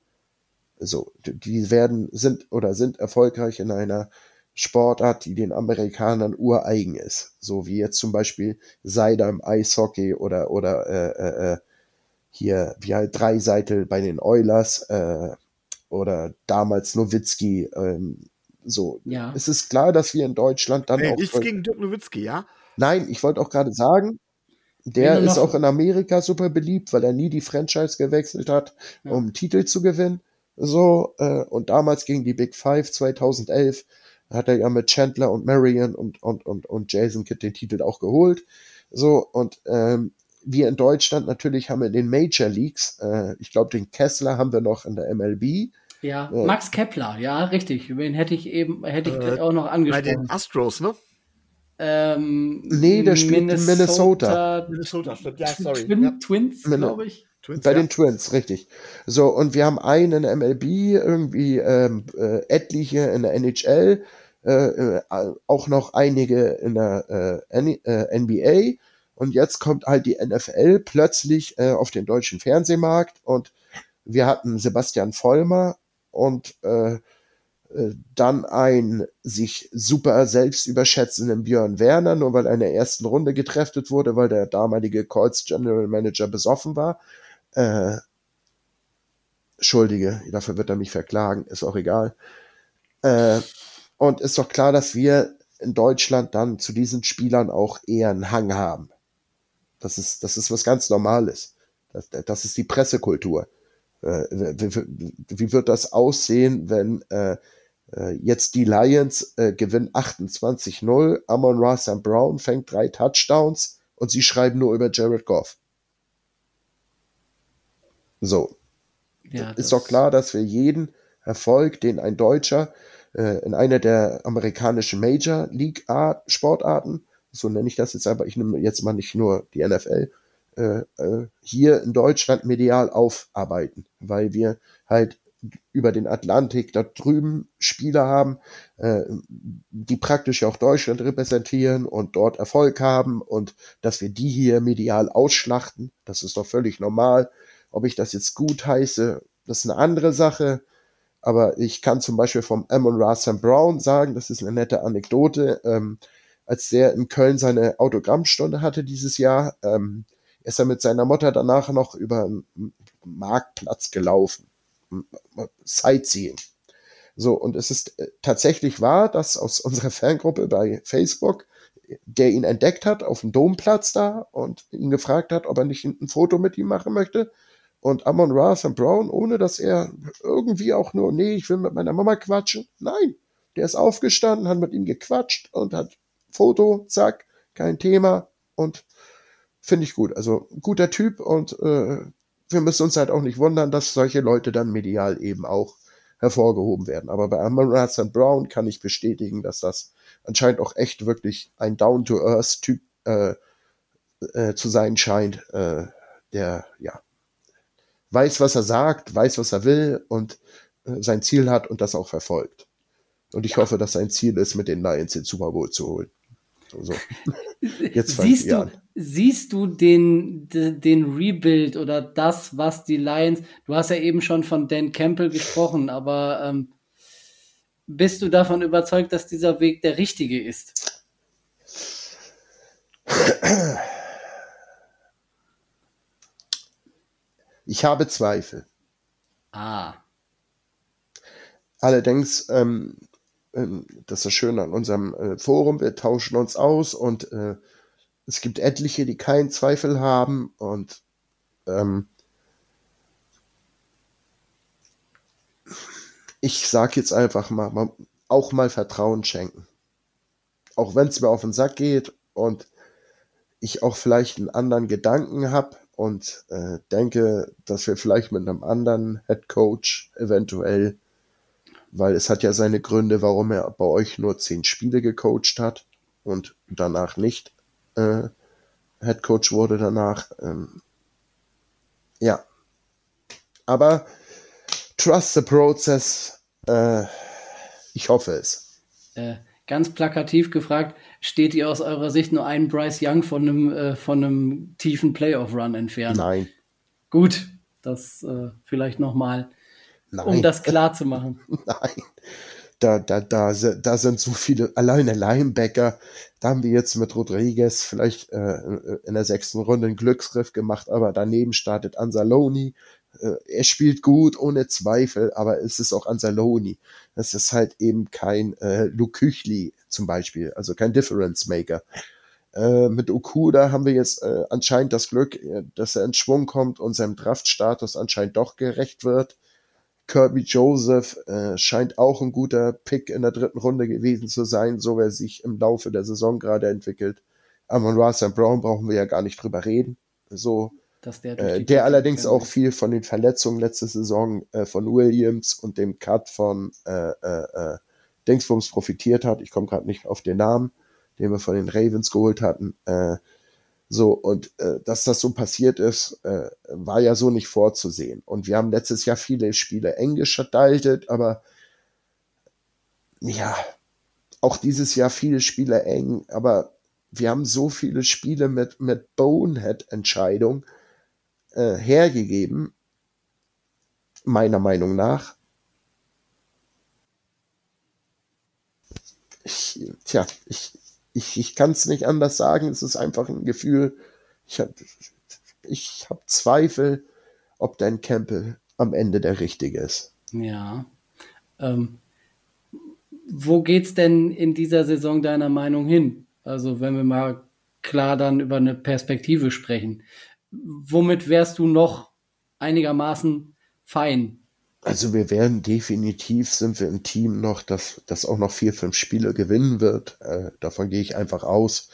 Speaker 3: So, die werden, sind oder sind erfolgreich in einer Sportart, die den Amerikanern ureigen ist. So wie jetzt zum Beispiel Seider im Eishockey oder, oder äh, äh, äh hier, wie halt Dreiseitel bei den Oilers äh, oder damals Nowitzki. Ähm, so, ja. es ist klar, dass wir in Deutschland dann
Speaker 1: hey, auch. Nichts gegen Dirk Nowitzki, ja?
Speaker 3: Nein, ich wollte auch gerade sagen, der ist auch in Amerika super beliebt, weil er nie die Franchise gewechselt hat, ja. um Titel zu gewinnen. So, äh, und damals gegen die Big Five 2011 hat er ja mit Chandler und Marion und, und, und, und Jason Kidd den Titel auch geholt. So, und ähm, wir in Deutschland natürlich haben in den Major Leagues, äh, ich glaube, den Kessler haben wir noch in der MLB.
Speaker 2: Ja, äh, Max Kepler, ja, richtig. Den hätte ich eben, hätte ich äh, auch noch angesprochen. Bei den
Speaker 1: Astros, ne?
Speaker 2: Ähm,
Speaker 3: nee, der spielt Minnesota. in Minnesota.
Speaker 1: Minnesota, stimmt. Ja, sorry.
Speaker 2: Twin, ja. Twins, glaube ich.
Speaker 3: Twins, Bei ja. den Twins, richtig. So, und wir haben einen in MLB, irgendwie ähm, äh, etliche in der NHL, äh, äh, auch noch einige in der äh, NBA. Äh, und jetzt kommt halt die NFL plötzlich äh, auf den deutschen Fernsehmarkt und wir hatten Sebastian Vollmer und äh, dann ein sich super selbst überschätzenden Björn Werner, nur weil er in der ersten Runde getreftet wurde, weil der damalige Colts General Manager besoffen war. Äh, Schuldige, dafür wird er mich verklagen, ist auch egal. Äh, und ist doch klar, dass wir in Deutschland dann zu diesen Spielern auch eher einen Hang haben. Das ist, das ist was ganz Normales. Das, das ist die Pressekultur. Äh, wie, wie, wird das aussehen, wenn äh, äh, jetzt die Lions äh, gewinnen 28-0. Amon Ross Brown fängt drei Touchdowns und sie schreiben nur über Jared Goff. So. Ja, ist doch klar, dass wir jeden Erfolg, den ein Deutscher äh, in einer der amerikanischen Major League Art, Sportarten, so nenne ich das jetzt aber, ich nehme jetzt mal nicht nur die NFL, äh, äh, hier in Deutschland medial aufarbeiten, weil wir halt über den Atlantik da drüben Spieler haben, äh, die praktisch auch Deutschland repräsentieren und dort Erfolg haben und dass wir die hier medial ausschlachten, das ist doch völlig normal. Ob ich das jetzt gut heiße, das ist eine andere Sache. Aber ich kann zum Beispiel vom Amon Russell Brown sagen, das ist eine nette Anekdote, ähm, als der in Köln seine Autogrammstunde hatte dieses Jahr, ähm, ist er mit seiner Mutter danach noch über einen Marktplatz gelaufen Sightseeing. So, und es ist äh, tatsächlich wahr, dass aus unserer Fangruppe bei Facebook, der ihn entdeckt hat auf dem Domplatz da und ihn gefragt hat, ob er nicht ein Foto mit ihm machen möchte. Und Amon Ra und Brown, ohne dass er irgendwie auch nur, nee, ich will mit meiner Mama quatschen. Nein, der ist aufgestanden, hat mit ihm gequatscht und hat Foto, zack, kein Thema. Und finde ich gut. Also guter Typ und äh, wir müssen uns halt auch nicht wundern, dass solche Leute dann medial eben auch hervorgehoben werden. Aber bei Amon St. Brown kann ich bestätigen, dass das anscheinend auch echt wirklich ein Down-to-Earth-Typ äh, äh, zu sein scheint, äh, der ja weiß, was er sagt, weiß, was er will und äh, sein Ziel hat und das auch verfolgt. Und ich hoffe, dass sein Ziel ist, mit den Lions den Super Bowl zu holen. So.
Speaker 2: Jetzt siehst du, an. siehst du den, den Rebuild oder das, was die Lions, du hast ja eben schon von Dan Campbell gesprochen, aber ähm, bist du davon überzeugt, dass dieser Weg der richtige ist?
Speaker 3: Ich habe Zweifel.
Speaker 2: Ah.
Speaker 3: Allerdings ähm, ähm, das ist das Schöne an unserem äh, Forum, wir tauschen uns aus und äh, es gibt etliche, die keinen Zweifel haben und ähm, ich sag jetzt einfach mal, man, auch mal Vertrauen schenken. Auch wenn es mir auf den Sack geht und ich auch vielleicht einen anderen Gedanken habe und äh, denke, dass wir vielleicht mit einem anderen Head Coach eventuell, weil es hat ja seine Gründe, warum er bei euch nur zehn Spiele gecoacht hat und danach nicht äh, Head Coach wurde danach. Ähm, ja, aber trust the process. Äh, ich hoffe es.
Speaker 2: Äh, ganz plakativ gefragt, steht ihr aus eurer Sicht nur einen Bryce Young von einem, äh, von einem tiefen Playoff-Run entfernt?
Speaker 3: Nein.
Speaker 2: Gut, das äh, vielleicht nochmal, um das klar zu machen.
Speaker 3: Nein. Da, da, da, da sind so viele, alleine Linebacker, da haben wir jetzt mit Rodriguez vielleicht äh, in der sechsten Runde einen Glücksgriff gemacht, aber daneben startet Anzaloni, äh, er spielt gut, ohne Zweifel, aber es ist auch Anzaloni. Es ist halt eben kein äh, Luke Küchli zum Beispiel, also kein Difference Maker. Äh, mit Okuda haben wir jetzt äh, anscheinend das Glück, äh, dass er in Schwung kommt und seinem Draftstatus anscheinend doch gerecht wird. Kirby Joseph äh, scheint auch ein guter Pick in der dritten Runde gewesen zu sein, so wie er sich im Laufe der Saison gerade entwickelt. Amon Russell Brown brauchen wir ja gar nicht drüber reden. So,
Speaker 2: der,
Speaker 3: äh, der allerdings auch viel von den Verletzungen letzte Saison äh, von Williams und dem Cut von äh, äh, äh Dingsbums profitiert hat. Ich komme gerade nicht auf den Namen, den wir von den Ravens geholt hatten. Äh, so, und äh, dass das so passiert ist, äh, war ja so nicht vorzusehen. Und wir haben letztes Jahr viele Spiele eng geschaltet, aber ja, auch dieses Jahr viele Spiele eng, aber wir haben so viele Spiele mit, mit Bonehead-Entscheidungen, äh, hergegeben, meiner Meinung nach. Ich, tja, ich, ich, ich kann es nicht anders sagen. Es ist einfach ein Gefühl. Ich habe ich hab Zweifel, ob dein Campbell am Ende der richtige ist.
Speaker 2: Ja. Ähm, wo geht's denn in dieser Saison deiner Meinung hin? Also, wenn wir mal klar dann über eine Perspektive sprechen womit wärst du noch einigermaßen fein?
Speaker 3: Also wir werden definitiv, sind wir ein Team noch, das, das auch noch vier, fünf Spiele gewinnen wird. Äh, davon gehe ich einfach aus.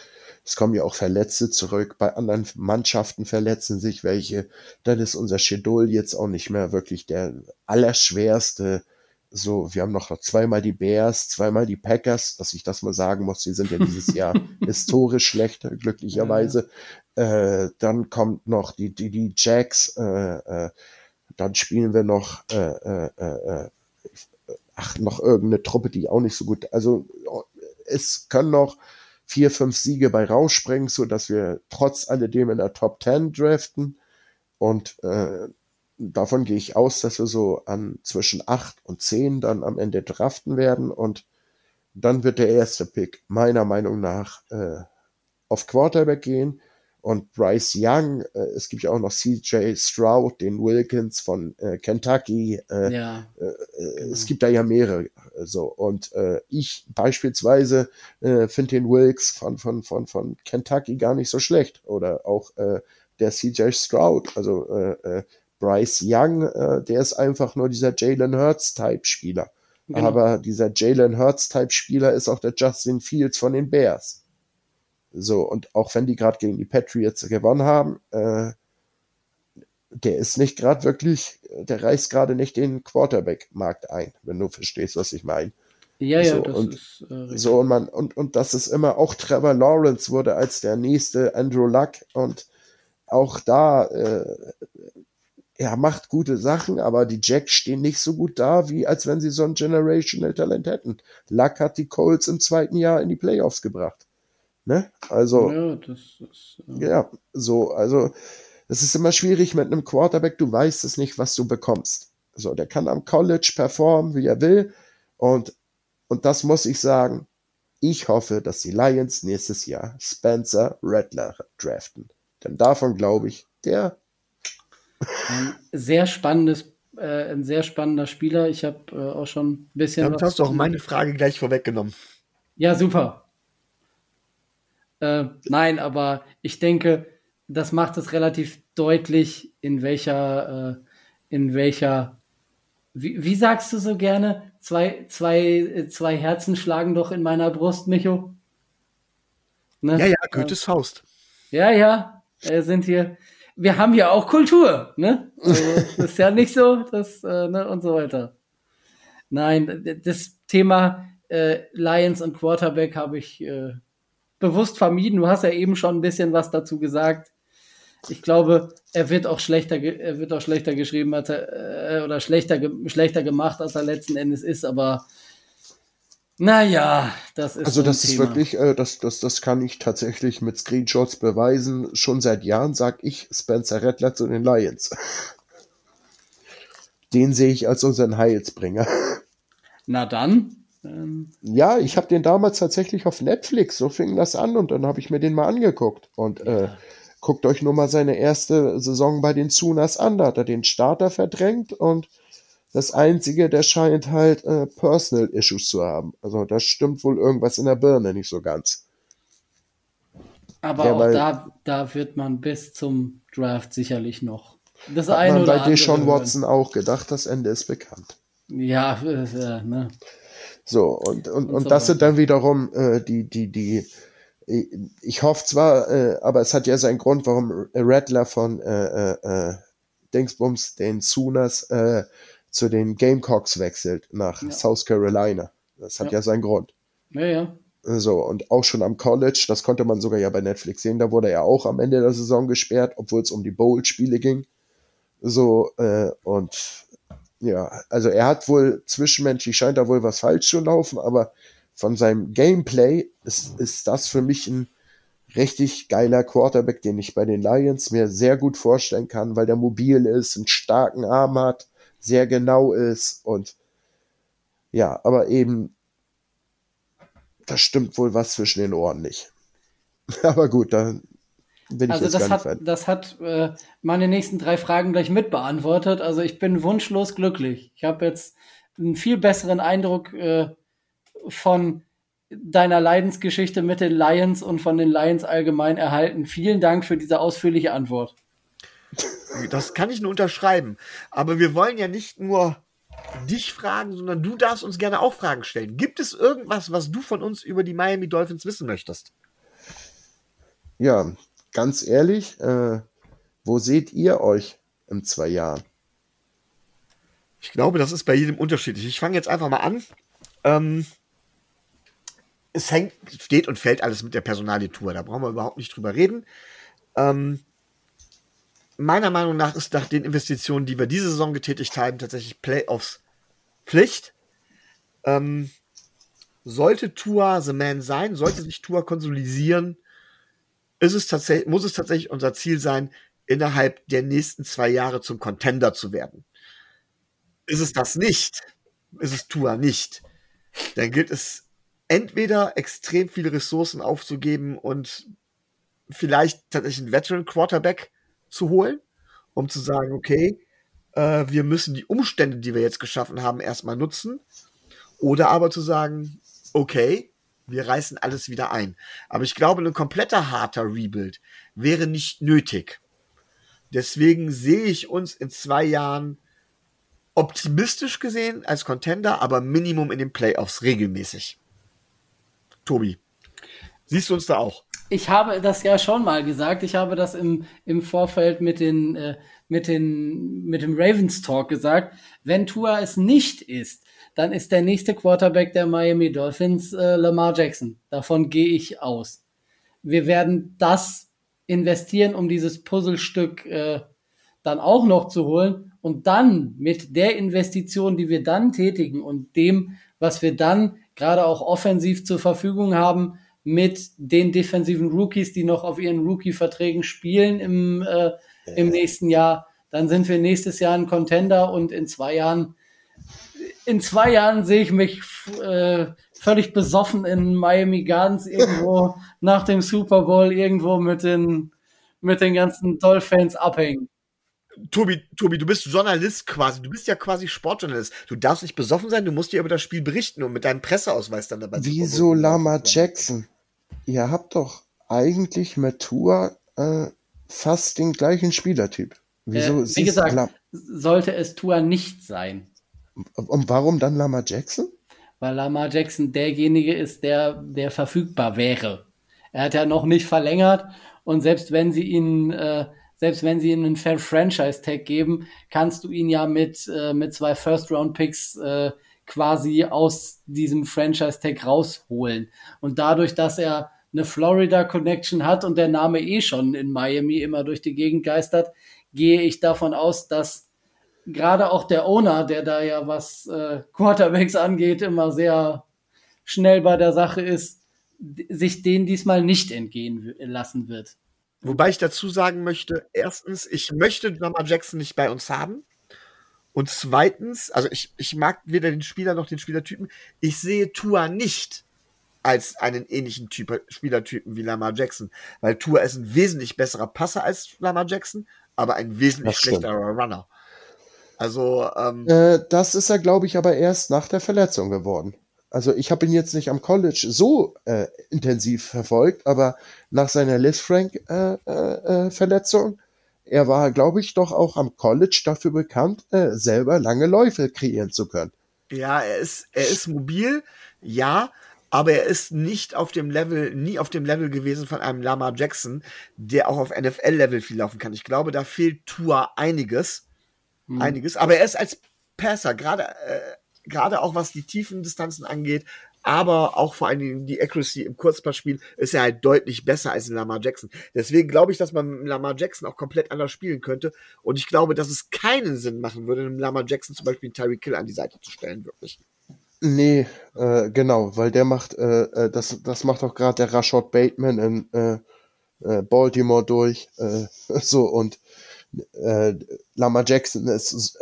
Speaker 3: Es kommen ja auch Verletzte zurück. Bei anderen Mannschaften verletzen sich welche. Dann ist unser Schedul jetzt auch nicht mehr wirklich der allerschwerste. So, wir haben noch zweimal die Bears, zweimal die Packers, dass ich das mal sagen muss. Die sind ja dieses Jahr historisch schlechter, glücklicherweise. Äh, dann kommt noch die, die, die Jacks, äh, äh, dann spielen wir noch, äh, äh, äh, ach, noch irgendeine Truppe, die auch nicht so gut, also es können noch vier, fünf Siege bei rausspringen, so dass wir trotz alledem in der Top 10 draften. Und äh, davon gehe ich aus, dass wir so an zwischen acht und zehn dann am Ende draften werden. Und dann wird der erste Pick meiner Meinung nach äh, auf Quarterback gehen und Bryce Young, äh, es gibt ja auch noch CJ Stroud, den Wilkins von äh, Kentucky. Äh, ja, äh, äh, genau. Es gibt da ja mehrere. So und äh, ich beispielsweise finde den Wilkes von von von von Kentucky gar nicht so schlecht oder auch der CJ Stroud, also Bryce Young, der ist einfach nur dieser Jalen Hurts Type Spieler. Genau. Aber dieser Jalen Hurts Type Spieler ist auch der Justin Fields von den Bears. So, und auch wenn die gerade gegen die Patriots gewonnen haben, äh, der ist nicht gerade wirklich, der reißt gerade nicht den Quarterback-Markt ein, wenn du verstehst, was ich meine.
Speaker 2: Ja, ja,
Speaker 3: so,
Speaker 2: das
Speaker 3: und,
Speaker 2: ist äh,
Speaker 3: so und man und und das ist immer auch Trevor Lawrence wurde als der nächste Andrew Luck und auch da äh, er macht gute Sachen, aber die Jacks stehen nicht so gut da, wie als wenn sie so ein Generational Talent hätten. Luck hat die Colts im zweiten Jahr in die Playoffs gebracht. Ne? Also, ja, das ist, äh ja, so, also, es ist immer schwierig mit einem Quarterback, du weißt es nicht, was du bekommst. So, der kann am College performen, wie er will. Und, und das muss ich sagen, ich hoffe, dass die Lions nächstes Jahr Spencer Rattler draften. Denn davon glaube ich, der.
Speaker 2: Ein sehr spannendes, äh, ein sehr spannender Spieler. Ich habe äh, auch schon ein bisschen.
Speaker 1: Damit hast du auch meine Frage gleich vorweggenommen.
Speaker 2: Ja, super. Äh, nein, aber ich denke, das macht es relativ deutlich, in welcher, äh, in welcher wie, wie sagst du so gerne? Zwei, zwei, zwei Herzen schlagen doch in meiner Brust, Micho.
Speaker 1: Ne? Ja, ja, Goethes Faust.
Speaker 2: Ja, ja, wir sind hier. Wir haben hier auch Kultur, ne? Also, das ist ja nicht so, das, äh, ne, und so weiter. Nein, das Thema äh, Lions und Quarterback habe ich äh, bewusst vermieden. Du hast ja eben schon ein bisschen was dazu gesagt. Ich glaube, er wird auch schlechter, er wird auch schlechter geschrieben als er, äh, oder schlechter, schlechter gemacht, als er letzten Endes ist, aber naja, das ist.
Speaker 3: Also, das Thema. ist wirklich, äh, das, das, das kann ich tatsächlich mit Screenshots beweisen. Schon seit Jahren sag ich Spencer Rattler zu den Lions. Den sehe ich als unseren Heilsbringer.
Speaker 2: Na dann.
Speaker 3: Ähm. Ja, ich habe den damals tatsächlich auf Netflix, so fing das an und dann habe ich mir den mal angeguckt. Und äh, guckt euch nur mal seine erste Saison bei den Sooners an. Da hat er den Starter verdrängt und das Einzige, der scheint halt äh, Personal Issues zu haben. Also da stimmt wohl irgendwas in der Birne nicht so ganz.
Speaker 2: Aber ja, auch da, da wird man bis zum Draft sicherlich noch
Speaker 3: das hat eine man oder bei Deshaun Watson auch gedacht, das Ende ist bekannt.
Speaker 2: Ja, äh, ne.
Speaker 3: So, und, und, und, das sind dann wiederum äh, die, die, die, ich hoffe zwar, äh, aber es hat ja seinen Grund, warum Rattler von äh, äh, äh, Dingsbums, den Sooners, äh, zu den Gamecocks wechselt nach ja. South Carolina. Das hat ja, ja seinen Grund.
Speaker 2: Ja, ja.
Speaker 3: So, und auch schon am College, das konnte man sogar ja bei Netflix sehen, da wurde er auch am Ende der Saison gesperrt, obwohl es um die Bowl-Spiele ging. So, äh, und ja, also er hat wohl zwischenmenschlich scheint da wohl was falsch zu laufen, aber von seinem Gameplay ist, ist das für mich ein richtig geiler Quarterback, den ich bei den Lions mir sehr gut vorstellen kann, weil der mobil ist, einen starken Arm hat, sehr genau ist und ja, aber eben, da stimmt wohl was zwischen den Ohren nicht. aber gut, da bin
Speaker 2: also
Speaker 3: ich jetzt
Speaker 2: das
Speaker 3: gar
Speaker 2: hat, das hat äh, meine nächsten drei Fragen gleich mitbeantwortet. Also ich bin wunschlos glücklich. Ich habe jetzt einen viel besseren Eindruck äh, von deiner Leidensgeschichte mit den Lions und von den Lions allgemein erhalten. Vielen Dank für diese ausführliche Antwort.
Speaker 1: Das kann ich nur unterschreiben. Aber wir wollen ja nicht nur dich fragen, sondern du darfst uns gerne auch Fragen stellen. Gibt es irgendwas, was du von uns über die Miami Dolphins wissen möchtest?
Speaker 3: Ja, ganz ehrlich, äh, wo seht ihr euch in zwei Jahren?
Speaker 1: Ich glaube, das ist bei jedem unterschiedlich. Ich fange jetzt einfach mal an. Ähm, es hängt, steht und fällt alles mit der Personalitour. Da brauchen wir überhaupt nicht drüber reden. Ähm, meiner Meinung nach ist nach den Investitionen, die wir diese Saison getätigt haben, tatsächlich Playoffs Pflicht. Ähm, sollte Tour the Man sein, sollte sich Tour konsolisieren, ist es tatsächlich, muss es tatsächlich unser Ziel sein, innerhalb der nächsten zwei Jahre zum Contender zu werden. Ist es das nicht, ist es Tour nicht, dann gilt es entweder extrem viele Ressourcen aufzugeben und vielleicht tatsächlich einen Veteran Quarterback zu holen, um zu sagen, okay, äh, wir müssen die Umstände, die wir jetzt geschaffen haben, erstmal nutzen. Oder aber zu sagen, okay, wir reißen alles wieder ein. Aber ich glaube, ein kompletter harter Rebuild wäre nicht nötig. Deswegen sehe ich uns in zwei Jahren optimistisch gesehen als Contender, aber Minimum in den Playoffs regelmäßig. Tobi, siehst du uns da auch?
Speaker 2: Ich habe das ja schon mal gesagt. Ich habe das im, im Vorfeld mit, den, äh, mit, den, mit dem Ravens Talk gesagt. Wenn Tua es nicht ist, dann ist der nächste Quarterback der Miami Dolphins äh, Lamar Jackson. Davon gehe ich aus. Wir werden das investieren, um dieses Puzzlestück äh, dann auch noch zu holen und dann mit der Investition, die wir dann tätigen und dem, was wir dann gerade auch offensiv zur Verfügung haben, mit den defensiven Rookies, die noch auf ihren Rookie-Verträgen spielen im, äh, im nächsten Jahr, dann sind wir nächstes Jahr ein Contender und in zwei Jahren, in zwei Jahren sehe ich mich äh, völlig besoffen in Miami Gardens irgendwo nach dem Super Bowl irgendwo mit den mit den ganzen Dolphins abhängen.
Speaker 1: Tobi, Tobi, du bist Journalist quasi. Du bist ja quasi Sportjournalist. Du darfst nicht besoffen sein, du musst dir über das Spiel berichten und mit deinem Presseausweis dann dabei
Speaker 3: Wieso Lama Jackson? Ihr habt doch eigentlich mit Tour äh, fast den gleichen Spielertyp. Wieso
Speaker 2: äh, wie gesagt, sollte es Tour nicht sein,
Speaker 3: Und warum dann Lama Jackson?
Speaker 2: Weil Lama Jackson derjenige ist, der, der verfügbar wäre. Er hat ja noch nicht verlängert und selbst wenn sie ihn, äh, selbst wenn sie ihm einen Franchise-Tag geben, kannst du ihn ja mit, äh, mit zwei First-Round-Picks äh, quasi aus diesem Franchise-Tag rausholen. Und dadurch, dass er eine Florida Connection hat und der Name eh schon in Miami immer durch die Gegend geistert, gehe ich davon aus, dass gerade auch der Owner, der da ja was äh, Quarterbacks angeht, immer sehr schnell bei der Sache ist, sich den diesmal nicht entgehen lassen wird.
Speaker 1: Wobei ich dazu sagen möchte, erstens, ich möchte Lamar Jackson nicht bei uns haben. Und zweitens, also ich, ich mag weder den Spieler noch den Spielertypen. Ich sehe Tua nicht als einen ähnlichen typ, Spielertypen wie Lamar Jackson, weil Tua ist ein wesentlich besserer Passer als Lamar Jackson, aber ein wesentlich schlechterer Runner. Also ähm,
Speaker 3: äh, das ist er, glaube ich, aber erst nach der Verletzung geworden. Also ich habe ihn jetzt nicht am College so äh, intensiv verfolgt, aber nach seiner Liz Frank äh, äh, äh Verletzung, er war, glaube ich, doch auch am College dafür bekannt, äh, selber lange Läufe kreieren zu können.
Speaker 1: Ja, er ist, er ist mobil, ja, aber er ist nicht auf dem Level, nie auf dem Level gewesen von einem Lamar Jackson, der auch auf NFL-Level viel laufen kann. Ich glaube, da fehlt Tua einiges. Mhm. Einiges. Aber er ist als Passer, gerade, äh, gerade auch was die tiefen Distanzen angeht, aber auch vor allen Dingen die Accuracy im Kurzpassspiel ist er halt deutlich besser als in Lamar Jackson. Deswegen glaube ich, dass man Lamar Jackson auch komplett anders spielen könnte. Und ich glaube, dass es keinen Sinn machen würde, einem Lamar Jackson zum Beispiel einen Tyreek Kill an die Seite zu stellen, wirklich.
Speaker 3: Nee, äh, genau, weil der macht, äh, äh das, das macht auch gerade der Rashad Bateman in äh, äh, Baltimore durch. Äh, so und äh, Lama Jackson ist,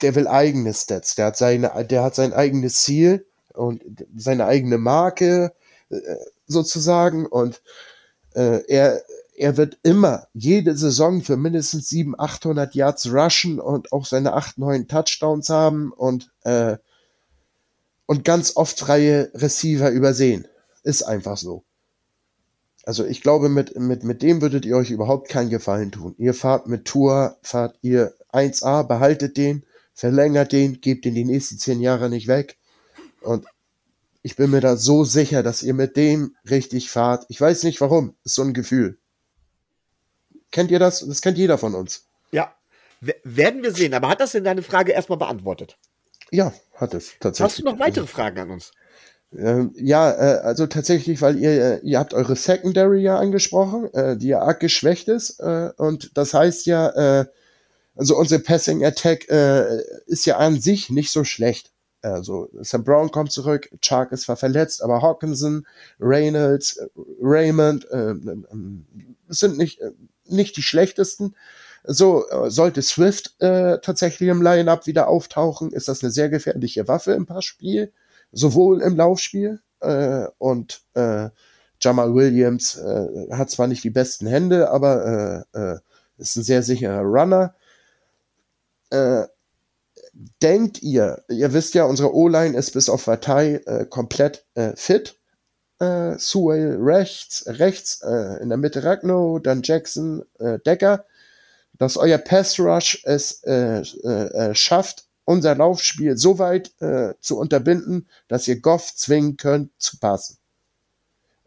Speaker 3: der will eigene Stats, der hat seine, der hat sein eigenes Ziel und seine eigene Marke äh, sozusagen und äh, er er wird immer jede Saison für mindestens 700, 800 Yards rushen und auch seine 8, 9 Touchdowns haben und äh, und ganz oft freie Receiver übersehen. Ist einfach so. Also ich glaube, mit, mit, mit dem würdet ihr euch überhaupt keinen Gefallen tun. Ihr fahrt mit Tour, fahrt ihr 1A, behaltet den, verlängert den, gebt den die nächsten zehn Jahre nicht weg. Und ich bin mir da so sicher, dass ihr mit dem richtig fahrt. Ich weiß nicht warum, ist so ein Gefühl. Kennt ihr das? Das kennt jeder von uns.
Speaker 1: Ja, werden wir sehen. Aber hat das denn deine Frage erstmal beantwortet?
Speaker 3: Ja, hat es tatsächlich.
Speaker 1: Hast du noch weitere Fragen an uns?
Speaker 3: Ähm, ja, äh, also tatsächlich, weil ihr, äh, ihr habt eure Secondary ja angesprochen, äh, die ja arg geschwächt ist. Äh, und das heißt ja, äh, also unsere Passing Attack äh, ist ja an sich nicht so schlecht. Also Sam Brown kommt zurück, Chark ist zwar verletzt, aber Hawkinson, Reynolds, Raymond äh, sind nicht, nicht die schlechtesten. So, sollte Swift äh, tatsächlich im Line-Up wieder auftauchen, ist das eine sehr gefährliche Waffe im Passspiel sowohl im Laufspiel äh, und äh, Jamal Williams äh, hat zwar nicht die besten Hände, aber äh, äh, ist ein sehr sicherer Runner. Äh, denkt ihr, ihr wisst ja, unsere O-Line ist bis auf Partei äh, komplett äh, fit. Äh, Sewell rechts, rechts, äh, in der Mitte Ragno, dann Jackson, äh, Decker, dass euer Pass Rush es äh, äh, äh schafft, unser Laufspiel so weit äh, zu unterbinden, dass ihr Goff zwingen könnt zu passen.